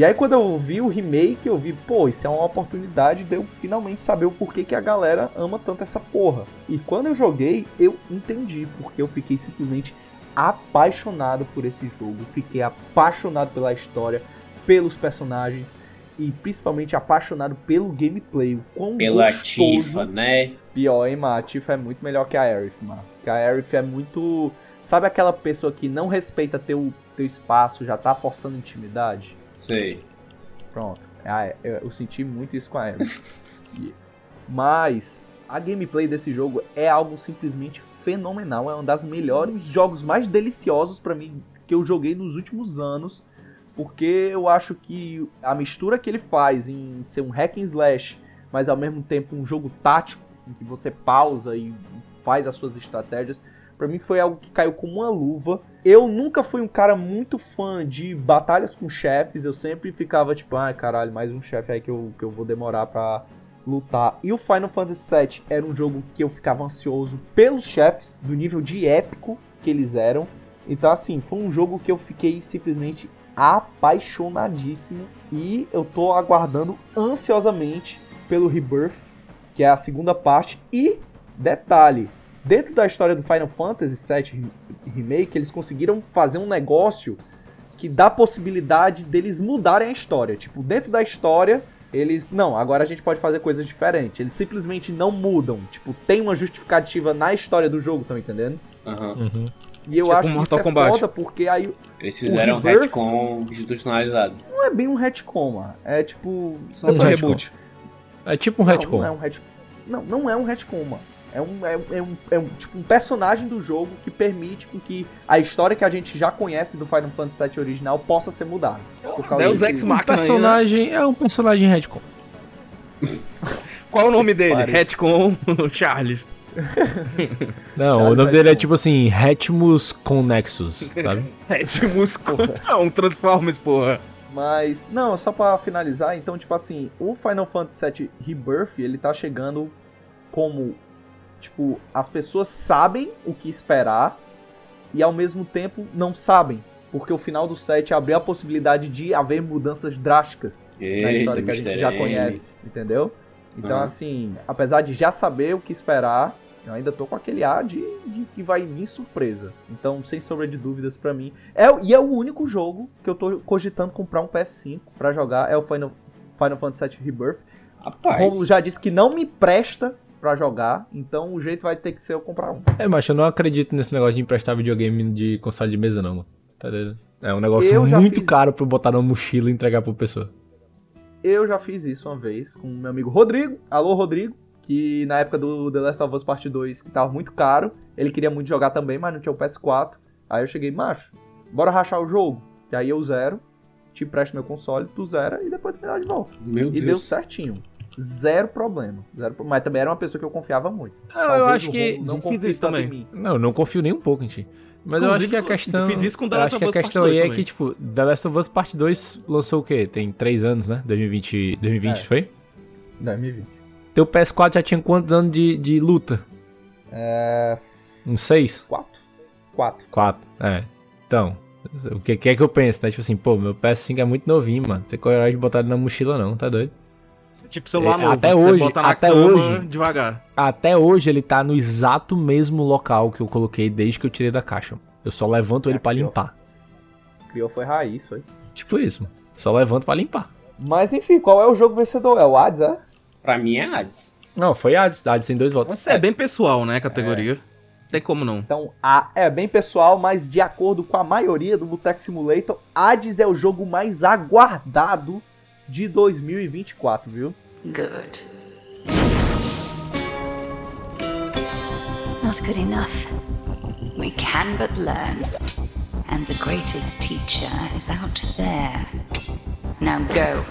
E aí quando eu vi o remake, eu vi, pô, isso é uma oportunidade de eu finalmente saber o porquê que a galera ama tanto essa porra. E quando eu joguei, eu entendi, porque eu fiquei simplesmente apaixonado por esse jogo, fiquei apaixonado pela história, pelos personagens e principalmente apaixonado pelo gameplay, o quão Pela gostoso Tifa, né? Pior, hein, mano? A Tifa é muito melhor que a Aerith, mano. Porque a Aerith é muito. Sabe aquela pessoa que não respeita teu, teu espaço, já tá forçando intimidade? Sei. Pronto. Ah, eu, eu senti muito isso com a. E- Mas a gameplay desse jogo é algo simplesmente fenomenal. É um das melhores jogos mais deliciosos pra mim que eu joguei nos últimos anos. Porque eu acho que a mistura que ele faz em ser um hack and slash, mas ao mesmo tempo um jogo tático, em que você pausa e faz as suas estratégias, pra mim foi algo que caiu como uma luva. Eu nunca fui um cara muito fã de batalhas com chefes, eu sempre ficava tipo, ai caralho, mais um chefe aí que eu, que eu vou demorar pra lutar. E o Final Fantasy VII era um jogo que eu ficava ansioso pelos chefes, do nível de épico que eles eram. Então, assim, foi um jogo que eu fiquei simplesmente apaixonadíssimo e eu tô aguardando ansiosamente pelo Rebirth, que é a segunda parte. E, detalhe, dentro da história do Final Fantasy VII Remake, eles conseguiram fazer um negócio que dá possibilidade deles mudarem a história. Tipo, dentro da história, eles. Não, agora a gente pode fazer coisas diferentes. Eles simplesmente não mudam. Tipo, tem uma justificativa na história do jogo, estão entendendo? Aham. E eu Tipo acho que Mortal isso Kombat. é foda porque aí. Eles fizeram um Rebirth retcon institucionalizado. Não é bem um retcon, mano. É tipo. Só um reboot. É tipo um Não, retcon. Não, é um retcon. Não, não é um retcon, mano. É um, é, um- é um, é um, tipo, um personagem do jogo que permite com que a história que a gente já conhece do Final Fantasy VII original possa ser mudada. Por causa Deus de- Ex Um Machina aí, né? personagem é um personagem retcon. Qual é o nome dele? Retcon Charles. Não, Charlie o nome dele é tipo assim, Retmus com Nexus, sabe? Retmus Não, um Transformers, porra. Mas, não, só pra finalizar, então, tipo assim, o Final Fantasy VII Rebirth, ele tá chegando como, tipo, as pessoas sabem o que esperar e ao mesmo tempo não sabem. Porque o final do 7 abriu a possibilidade de haver mudanças drásticas na Eita, história que a gente já conhece, entendeu? Então, Aham. assim, apesar de já saber o que esperar, eu ainda tô com aquele ar de, de que vai vir surpresa. Então, sem sombra de dúvidas pra mim. É, e é o único jogo que eu tô cogitando comprar um PS5 pra jogar, é o Final, Final Fantasy VII Rebirth. Rapaz. Romulo já disse que não me presta pra jogar, então o jeito vai ter que ser eu comprar um. É, mas eu não acredito nesse negócio de emprestar videogame de console de mesa, não, mano. Tá doido? É um negócio Eu muito fiz- caro pra eu botar numa mochila e entregar pra pessoa. Eu já fiz isso uma vez com o meu amigo Rodrigo. Alô, Rodrigo. Que na época do The Last of Us Part 2, que tava muito caro. Ele queria muito jogar também, mas não tinha o PS4. Aí eu cheguei, macho, bora rachar o jogo. E aí eu zero, te empresto meu console, tu zera e depois tu me dá de volta. Meu e Deus. deu certinho. Zero problema. Zero pro- Mas também era uma pessoa que eu confiava muito. Ah, eu Talvez acho o que- não eu fiz confie isso tanto também. em mim. Não, eu não confio nem um pouco em ti. Mas eu acho que a questão. eu fiz isso com The eu Last acho que a of Us questão Part aí 2 é também. que, tipo, The Last of Us Part 2 lançou o quê? Tem 3 anos, né? 2020, 2020 É. foi? 2020. Teu PS4 já tinha quantos anos de, de luta? É. Uns 6? 4. 4. 4. É. Então, o que, que é que eu penso, né? Tipo assim, pô, meu PS5 é muito novinho, mano. Tem coragem de botar ele na mochila, não, tá doido? Tipo celular É, novo. até você hoje- bota na até cama hoje- devagar. Até hoje ele tá no exato mesmo local que eu coloquei desde que eu tirei da caixa. Eu só levanto ele pra limpar. Criou foi raiz, foi. Tipo isso, mano. Só levanto pra limpar. Mas enfim, qual é o jogo vencedor? É o Hades, é? Pra mim é Hades. Não, foi Hades. Hades tem dois votos. Isso é bem pessoal, né, categoria. Tem como não. Então, a, é bem pessoal, mas de acordo com a maioria do Boteco Simulator, Hades é o jogo mais aguardado de 2024, viu? Good. Not good enough. We can but learn. And the greatest teacher is out there. Now go.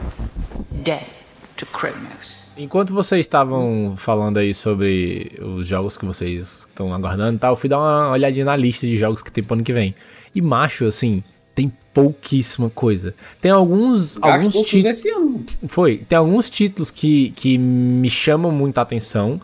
Death to Kronos. Enquanto vocês estavam falando aí sobre os jogos que vocês estão aguardando e tal, eu fui dar uma olhadinha na lista de jogos que tem pro ano que vem. E macho, assim, pouquíssima coisa. Tem alguns, alguns Gastou títulos. Foi. Tem alguns títulos que, que me chamam muita atenção.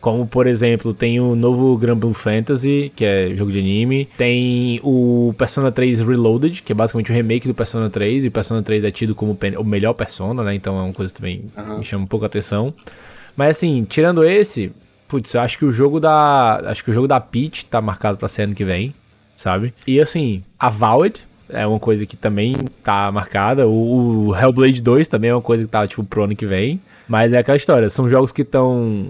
Como, por exemplo, tem o novo Grand Blue Fantasy, que é jogo de anime. Tem o Persona 3 Reloaded, que é basicamente o remake do Persona 3. E o Persona 3 é tido como o melhor Persona, né? Então é uma coisa que também Aham. me chama um pouco a atenção. Mas assim, tirando esse, putz, eu acho que o jogo da. Acho que o jogo da Peach tá marcado pra ser ano que vem, sabe? E assim, a Valid é uma coisa que também tá marcada. O, o Hellblade 2 também é uma coisa que tá, tipo, pro ano que vem. Mas é aquela história, são jogos que estão.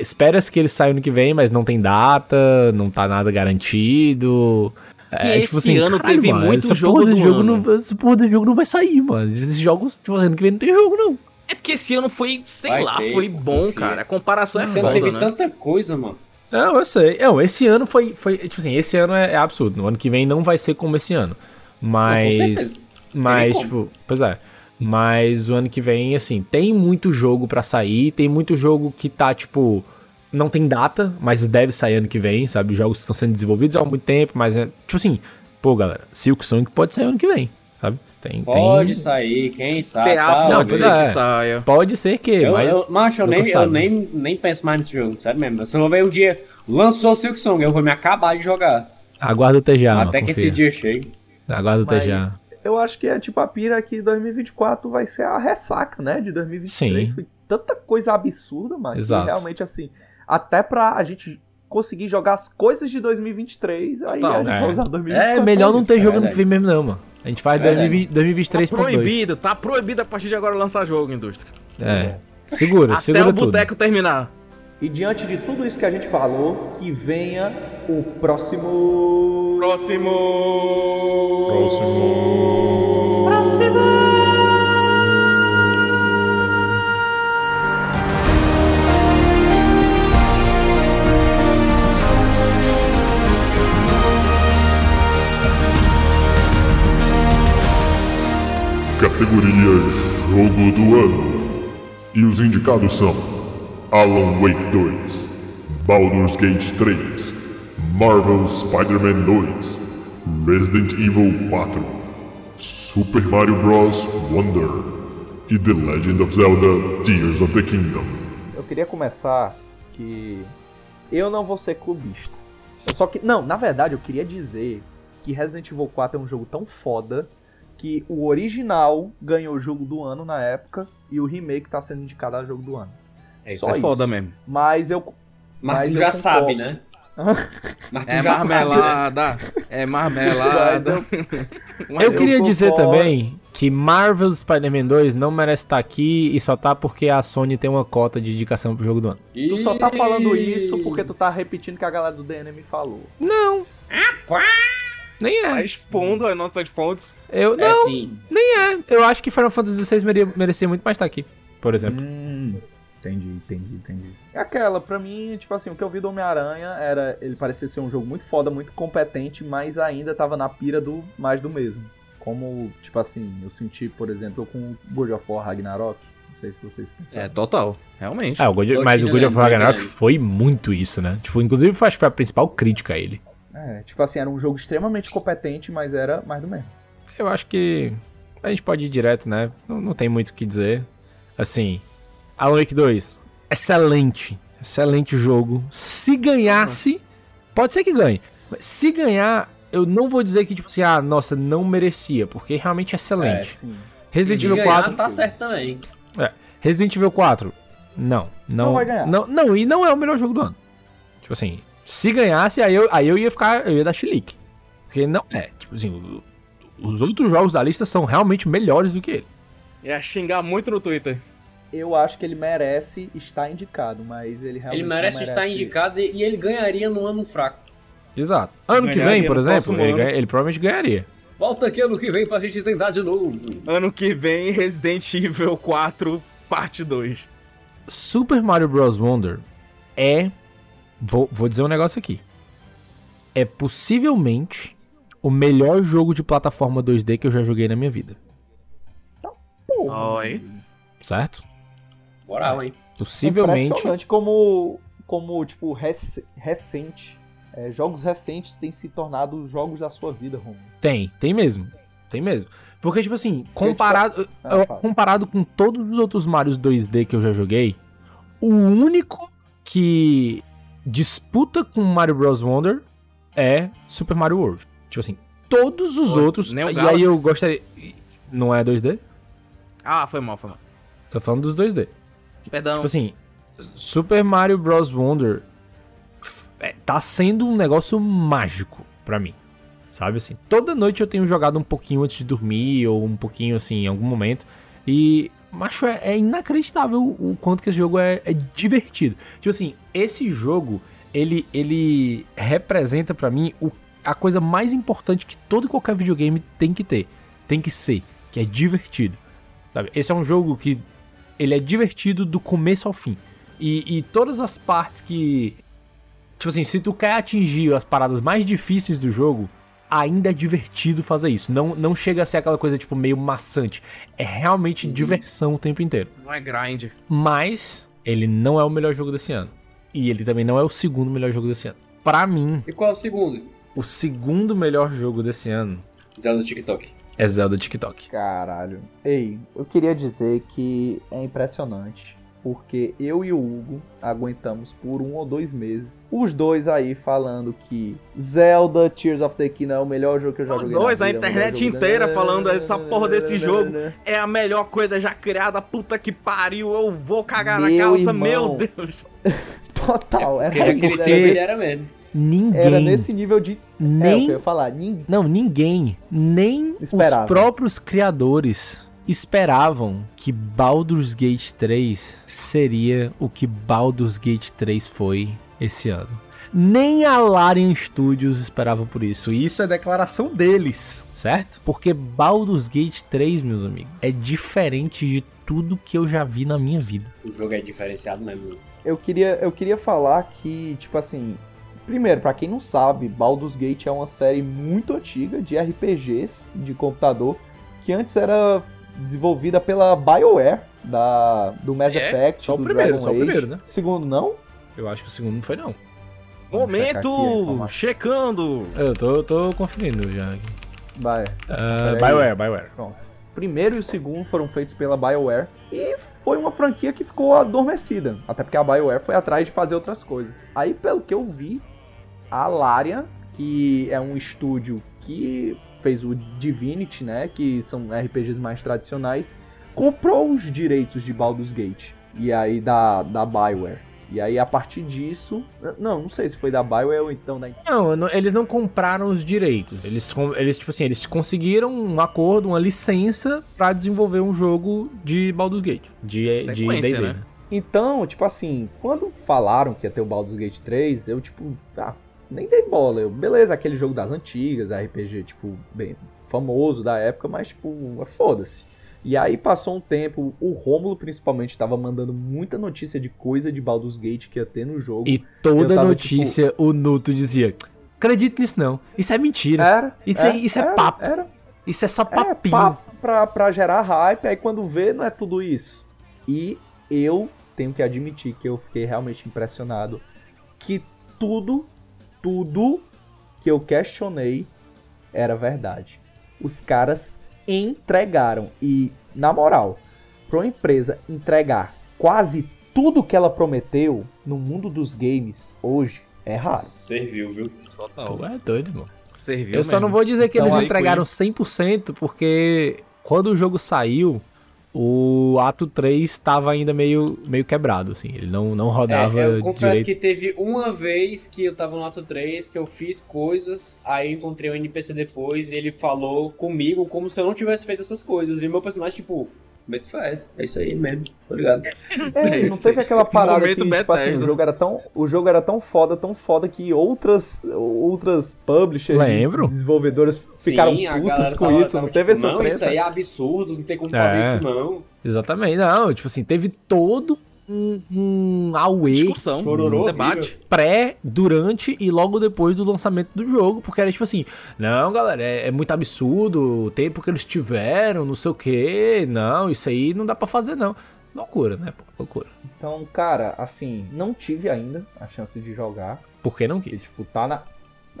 Espera-se que eles saiam ano que vem, mas não tem data, não tá nada garantido. É, Que esse ano teve muito essa jogo porra do jogo ano. Não, essa porra do jogo não vai sair, mano. Esses jogos, tipo, ano que vem não tem jogo, não. É porque esse ano foi, sei Vai lá, ter, foi bom, confia. cara. A comparação é Esse ano foda, teve né? tanta coisa, mano. Não, eu sei. Não, esse ano foi, foi. Tipo assim, esse ano é, é absurdo. No ano que vem não vai ser como esse ano. Mas. mas, tipo. Pois é. Mas o ano que vem, assim, tem muito jogo pra sair. Tem muito jogo que tá, tipo. Não tem data, mas deve sair ano que vem, sabe? Os jogos estão sendo desenvolvidos há muito tempo, mas é. Tipo assim, pô, galera, Silk Song pode sair ano que vem, sabe? Tem. Pode tem... sair, quem sabe. PA tá? pode Não, pois ser que é. saia. Pode ser que, Eu, mas. eu, macho, eu, nem, eu sabe. nem, nem penso mais nesse jogo, sério mesmo. Se eu vou ver um dia, lançou o Silk Song, eu vou me acabar de jogar. Aguarda o TGA, Até que esse dia chegue. Aguarda o TGA. Eu acho que é tipo a pira que 2024 vai ser a ressaca, né? De 2023. Sim. Foi tanta coisa absurda, mas que Exato. realmente assim, até pra a gente conseguir jogar as coisas de 2023, aí Total. a gente vai usar 2024. É melhor não pra ter isso. jogo ano que vem mesmo, não, mano. A gente faz É verdade. 2020 2023 Tá proibido, tá proibido a partir de agora lançar jogo, indústria. É. Segura, Até segura o tudo. boteco terminar. E diante de tudo isso que a gente falou, que venha o próximo. Próximo! Categoria Jogo do Ano. E os indicados são Alan Wake 2, Baldur's Gate 3, Marvel Spider-Man 2, Resident Evil 4, Super Mario Bros. Wonder e The Legend of Zelda Tears of the Kingdom. Eu queria começar que eu não vou ser clubista. Eu só que. Não, na verdade, eu queria dizer que Resident Evil 4 é um jogo tão foda que o original ganhou o jogo do ano na época e o remake tá sendo indicado a jogo do ano. É, isso Só é foda mesmo. Mas eu. Mas tu eu já concordo. sabe, né? Mas tu É já sabe, né? marmelada, é marmelada. Mas Eu queria dizer também que Marvel Spider-Man 2 não merece estar aqui e só tá porque a Sony tem uma cota de indicação pro jogo do ano. Tu só tá falando isso porque tu tá repetindo o que a galera do DN me falou. Não. Nem é. Tá expondo as nossas fontes. Eu, É não, sim. nem é. Eu acho que Final Fantasy XVI merecia, merecia muito mais estar aqui, por exemplo. Hum, entendi, entendi, entendi. É aquela, pra mim, tipo assim, o que eu vi do Homem-Aranha era. Ele parecia ser um jogo muito foda, muito competente, mas ainda tava na pira do mais do mesmo. Como, tipo assim, eu senti, por exemplo, com o God of War Ragnarok. Não sei se vocês pensaram. É, total. Realmente. É, o God, mas o God of tô Ragnarok foi muito isso, né? Tipo, inclusive acho que foi a principal crítica a ele. É, tipo assim, era um jogo extremamente competente, mas era mais do mesmo. Eu acho que a gente pode ir direto, né? Não, não tem muito o que dizer. Assim, Alan Wake 2, excelente. Excelente jogo. Se ganhasse, pode ser que ganhe. Mas se ganhar, eu não vou dizer que, tipo assim, ah, nossa, não merecia, porque realmente é excelente. É. Resident Evil ganhar, 4. tá certo também. É, Resident Evil 4, não. Não, Não vai ganhar. Não, não, e não é o melhor jogo do ano. Tipo assim, se ganhasse, aí eu, aí eu ia ficar, eu ia dar chilique. Porque não é. Tipo assim, os outros jogos da lista são realmente melhores do que ele. Ia xingar muito no Twitter. Eu acho que ele merece estar indicado, mas ele realmente. Ele não merece estar indicado e ele ganharia no ano fraco. Exato. Ano que Ganharia vem, por exemplo, ele, ganha- ele provavelmente ganharia. Volta aqui ano que vem pra gente tentar de novo. Ano que vem, Resident Evil 4, parte 2. Super Mario Bros. Wonder é. Vou, vou dizer um negócio aqui. É possivelmente o melhor jogo de plataforma 2D que eu já joguei na minha vida. Oi. Certo? Moral, hein? Possivelmente. Impressionante como, como tipo, rec- recente. é, jogos recentes têm se tornado jogos da sua vida, Romulo. Tem, tem mesmo. Tem mesmo. Porque, tipo assim, comparado, Ah, eu- fala. comparado com todos os outros Marios 2D que eu já joguei, o único que disputa com Mario Bros. Wonder é Super Mario World. Tipo assim, todos os Oi, outros. nem o E Galaxy? aí eu gostaria. Não é 2D? Ah, foi mal, foi mal. Tô falando dos 2D. Perdão. Tipo assim, Super Mario Bros. Wonder é, tá sendo um negócio mágico pra mim. Sabe assim? Toda noite eu tenho jogado um pouquinho antes de dormir, ou um pouquinho assim, em algum momento. E, macho, é, é inacreditável o quanto que esse jogo é, é divertido. Tipo assim, esse jogo, ele, ele representa pra mim o, a coisa mais importante que todo e qualquer videogame tem que ter. Tem que ser, que é divertido. Sabe? Esse é um jogo que ele é divertido do começo ao fim. E, e todas as partes que. Tipo assim, se tu quer atingir as paradas mais difíceis do jogo, ainda é divertido fazer isso. Não, não chega a ser aquela coisa, tipo, meio maçante. É realmente diversão o tempo inteiro. Não é grind. Mas ele não é o melhor jogo desse ano. E ele também não é o segundo melhor jogo desse ano. Pra mim, E qual é o segundo? o segundo melhor jogo desse ano Zelda TikTok. É Zelda TikTok. Caralho. Ei, eu queria dizer que é impressionante porque eu e o Hugo aguentamos por um ou dois meses. Os dois aí falando que Zelda Tears of the Kingdom é o melhor jogo que eu já Os joguei. dois, na a é internet jogo da- inteira falando essa porra desse jogo é a melhor coisa já criada, puta que pariu, eu vou cagar na Meu calça, irmão. meu Deus. Total, era, naquele era, tempo ele era mesmo. Ninguém. era nesse nível de. É, Nem. que eu falar. Ninguém. Não, ninguém, nem Esperava. os próprios criadores esperavam que Baldur's Gate 3 seria o que Baldur's Gate 3 foi esse ano. Nem a Larian Studios esperava por isso. E isso é declaração deles, certo? Porque Baldur's Gate 3, meus amigos, é diferente de tudo que eu já vi na minha vida. O jogo é diferenciado mesmo. Eu queria, eu queria falar que, tipo assim. Primeiro, pra quem não sabe, Baldur's Gate é uma série muito antiga de RPGs de computador que antes era desenvolvida pela BioWare da do Mass É, Effect, só o primeiro, Dragon só o Age. primeiro, né? Segundo não? Eu acho que o segundo não foi, não. Momento checando. Eu tô, tô conferindo já. aqui. Vai. Peraí. BioWare, BioWare. Pronto. O primeiro e o segundo foram feitos pela BioWare e foi uma franquia que ficou adormecida, até porque a BioWare foi atrás de fazer outras coisas. Aí, pelo que eu vi, a Larian, que é um estúdio que fez o Divinity, né, que são RPGs mais tradicionais, comprou os direitos de Baldur's Gate e aí da da BioWare. E aí a partir disso, não, não sei se foi da BioWare ou então da Não, não, eles não compraram os direitos. Eles, eles, tipo assim, eles conseguiram um acordo, uma licença pra desenvolver um jogo de Baldur's Gate. De de Sequência, D&D, né? Então, tipo assim, quando falaram que ia ter o Baldur's Gate 3, eu, tipo, ah, nem dei bola. Eu, beleza, aquele jogo das antigas, RPG, tipo, bem famoso da época, mas, tipo, foda-se. E aí passou um tempo, o Rômulo principalmente tava mandando muita notícia de coisa de Baldur's Gate que ia ter no jogo. E toda tava, notícia o Nuto dizia: Acredito nisso não. Isso é mentira. Era, Isso é, é, isso é era, papo. era. Isso é só É, papinho. papo pra, pra gerar hype, aí quando vê, não é tudo isso. E eu tenho que admitir que eu fiquei realmente impressionado que tudo, tudo que eu questionei era verdade. Os caras entregaram. E, na moral, pra uma empresa entregar quase tudo que ela prometeu no mundo dos games hoje é raro. Serviu, viu? Tu é doido, mano. Serviu Eu só não vou dizer que Então, eles entregaram 100%, porque quando o jogo saiu, o ato 3 estava ainda meio, meio quebrado, assim. Ele não, não rodava É, eu confesso direito. que teve uma vez que eu tava no ato 3, que eu fiz coisas, aí eu encontrei um NPC depois e ele falou comigo como se eu não tivesse feito essas coisas. E o meu personagem, tipo, meto fé, é isso aí mesmo, tô ligado. É, não teve aquela parada que, tipo assim, o jogo era tão, o jogo era tão foda, tão foda que outras outras publishers, Lembro. desenvolvedoras ficaram Sim, putas com tava- isso, tava não teve tipo, essa Não, isso aí é absurdo, não tem como É. fazer isso não. Exatamente, não, tipo assim, teve todo um, um away, Discussão, Chororô, um debate. pré, durante e logo depois do lançamento do jogo, porque era tipo assim, não, galera, é, é muito absurdo o tempo que eles tiveram, não sei o que, não, isso aí não dá pra fazer não. Loucura, né, pô, loucura. Então, cara, assim, não tive ainda a chance de jogar. Por que não Porque, quis? tipo, tá na.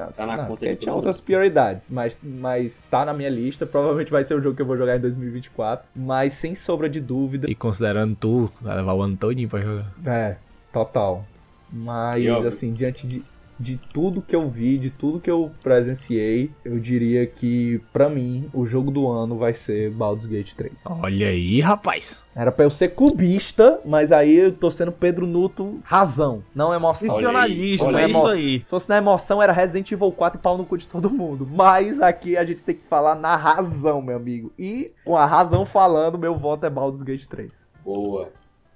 Tá na conta porque de tinha outras prioridades, mas, mas tá na minha lista. Provavelmente vai ser o jogo que eu vou jogar em 2024. Mas sem sombra de dúvida. E considerando tu, vai levar o ano todinho pra jogar. É, total. Mas, E, assim, diante de, de tudo que eu vi, de tudo que eu presenciei, eu diria que, pra mim, o jogo do ano vai ser Baldur's Gate 3. Olha aí, rapaz. Era pra eu ser clubista, mas aí eu tô sendo Pedro Nuto razão, não emoção. Funcionalista, Olha é isso aí. Se fosse na emoção, era Resident Evil 4 e pau no cu de todo mundo. Mas aqui a gente tem que falar na razão, meu amigo. E com a razão falando, meu voto é Baldur's Gate 3. Boa.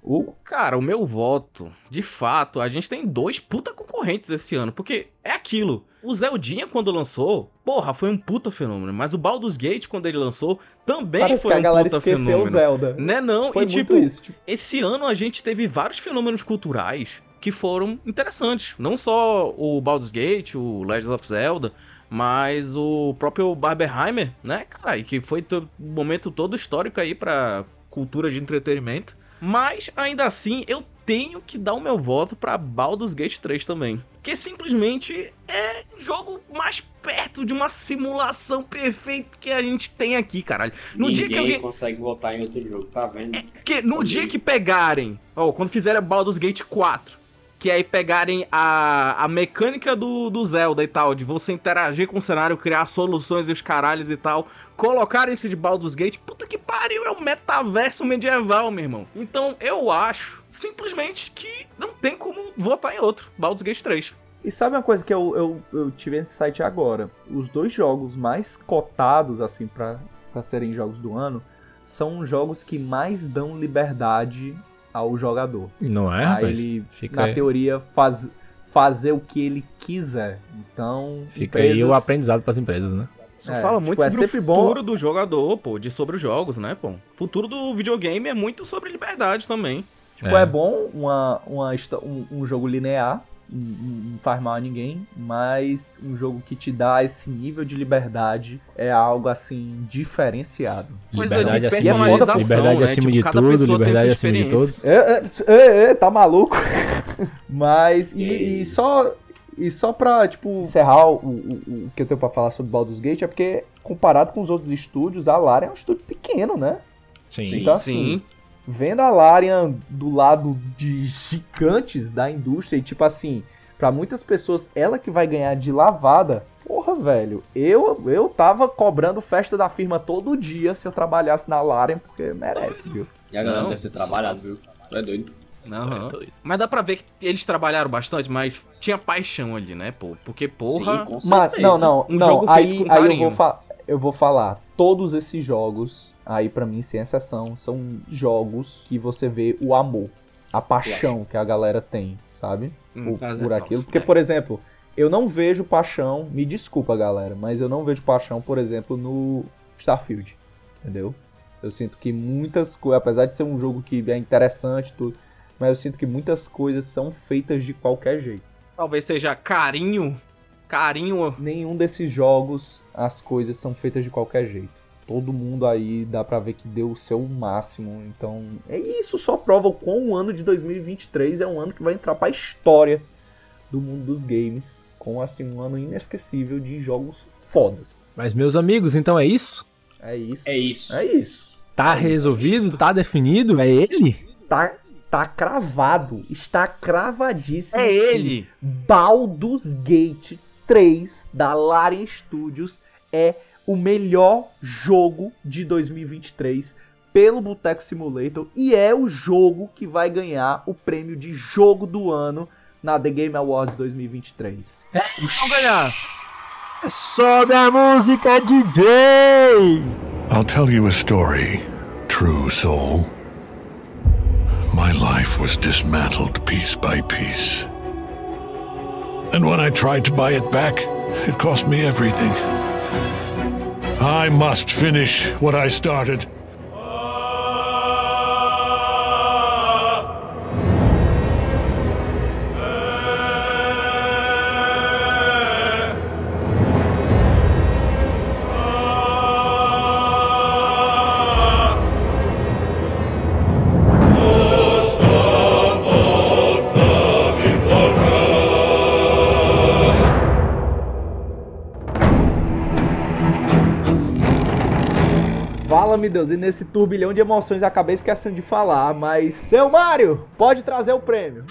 Hugo? Cara, o meu voto, de fato, a gente tem dois puta concorrentes esse ano, porque é aquilo. O Zeldinha, quando lançou, porra, foi um puta fenômeno. Mas o Baldur's Gate, quando ele lançou, também Parece foi que a um galera puta esqueceu fenômeno. o Zelda. Né não? Foi e muito tipo, isso, tipo- esse ano a gente teve vários fenômenos culturais que foram interessantes. Não só o Baldur's Gate, o Legend of Zelda, mas o próprio Barbenheimer, né, cara, e que foi um momento todo histórico aí pra cultura de entretenimento. Mas ainda assim, eu tenho que dar o meu voto pra Baldur's Gate 3 também. Que simplesmente é o jogo mais perto de uma simulação perfeita que a gente tem aqui, caralho. No Ninguém dia que alguém. consegue votar em outro jogo, tá vendo? Porque no dia que pegarem, ó, quando fizerem Baldur's Gate 4, que aí pegarem a, a mecânica do, do Zelda e tal, de você interagir com o cenário, criar soluções e os caralhos e tal, colocarem esse de Baldur's Gate, puta que pariu, é um metaverso medieval, meu irmão. Então eu acho, simplesmente, que não tem como votar em outro, Baldur's Gate 3. E sabe uma coisa que eu, eu, eu tive nesse site agora? Os dois jogos mais cotados, assim, pra serem jogos do ano, são jogos que mais dão liberdade ao jogador. Não é, a rapaz? ele, Fica na aí. teoria, faz, fazer o que ele quiser. Então, Fica aí o empresas- aprendizado pras empresas, né? Isso É, fala tipo, muito é sobre o sempre bom- futuro do jogador, pô, de sobre os jogos, né, pô? O futuro do videogame é muito sobre liberdade também. Tipo, é, bom uma, uma, um, um jogo linear, não- faz mal a ninguém, mas um jogo que te dá esse nível de liberdade é algo assim diferenciado. Coisa Liberdade de acima de- personalização, liberdade né? acima Tipo, de cada tudo, pessoa tem liberdade sua acima de todos. É, é, é, tá maluco? Mas, e, e só. E só pra, tipo, encerrar o, o, o que eu tenho pra falar sobre Baldur's Gate é porque, comparado com os outros estúdios, a Larian é um estúdio pequeno, né? Sim. Então, assim, vendo a Larian do lado de gigantes da indústria e, tipo assim, pra muitas pessoas, ela que vai ganhar de lavada, porra, velho, eu, eu tava cobrando festa da firma todo dia se eu trabalhasse na Larian, porque merece, viu? E a galera Não. deve ter trabalhado, viu? Tu é doido. Aham. Mas dá pra ver que eles trabalharam bastante, mas tinha paixão ali, né, pô? Porque, porra. Sim, com Mas, não, não, Um não. jogo aí, feito com aí eu vou, fa- eu vou falar. Todos esses jogos, aí pra mim, sem exceção, são jogos que você vê o amor, a paixão que a galera tem, sabe? Hum, por, por aquilo. Porque, por exemplo, eu não vejo paixão, me desculpa, galera, mas eu não vejo paixão, por exemplo, no Starfield. Entendeu? Eu sinto que muitas coisas, apesar de ser um jogo que é interessante, e tudo, mas eu sinto que muitas coisas são feitas de qualquer jeito. Talvez seja carinho. Carinho. Nenhum desses jogos as coisas são feitas de qualquer jeito. Todo mundo aí dá pra ver que deu o seu máximo. Então, é isso só prova o quão o ano de 2023 é um ano que vai entrar pra história do mundo dos games. Com assim um ano inesquecível de jogos fodas. Mas, meus amigos, então é isso? É isso. É isso. É isso. Tá resolvido? Tá definido? É ele? Tá, tá cravado. Está cravadíssimo. É ele. Baldur's Gate 3 da Larian Studios é o melhor jogo de 2023 pelo Boteco Simulator e é o jogo que vai ganhar o prêmio de jogo do ano na The Game Awards 2023. Vamos ganhar. Sobe a música, DJ! I'll tell you a story, true soul. My life was dismantled piece by piece. And when I tried to buy it back, it cost me everything. I must finish what I started. Fala-me Deus, e nesse turbilhão de emoções acabei esquecendo de falar, mas seu Mário, pode trazer o prêmio.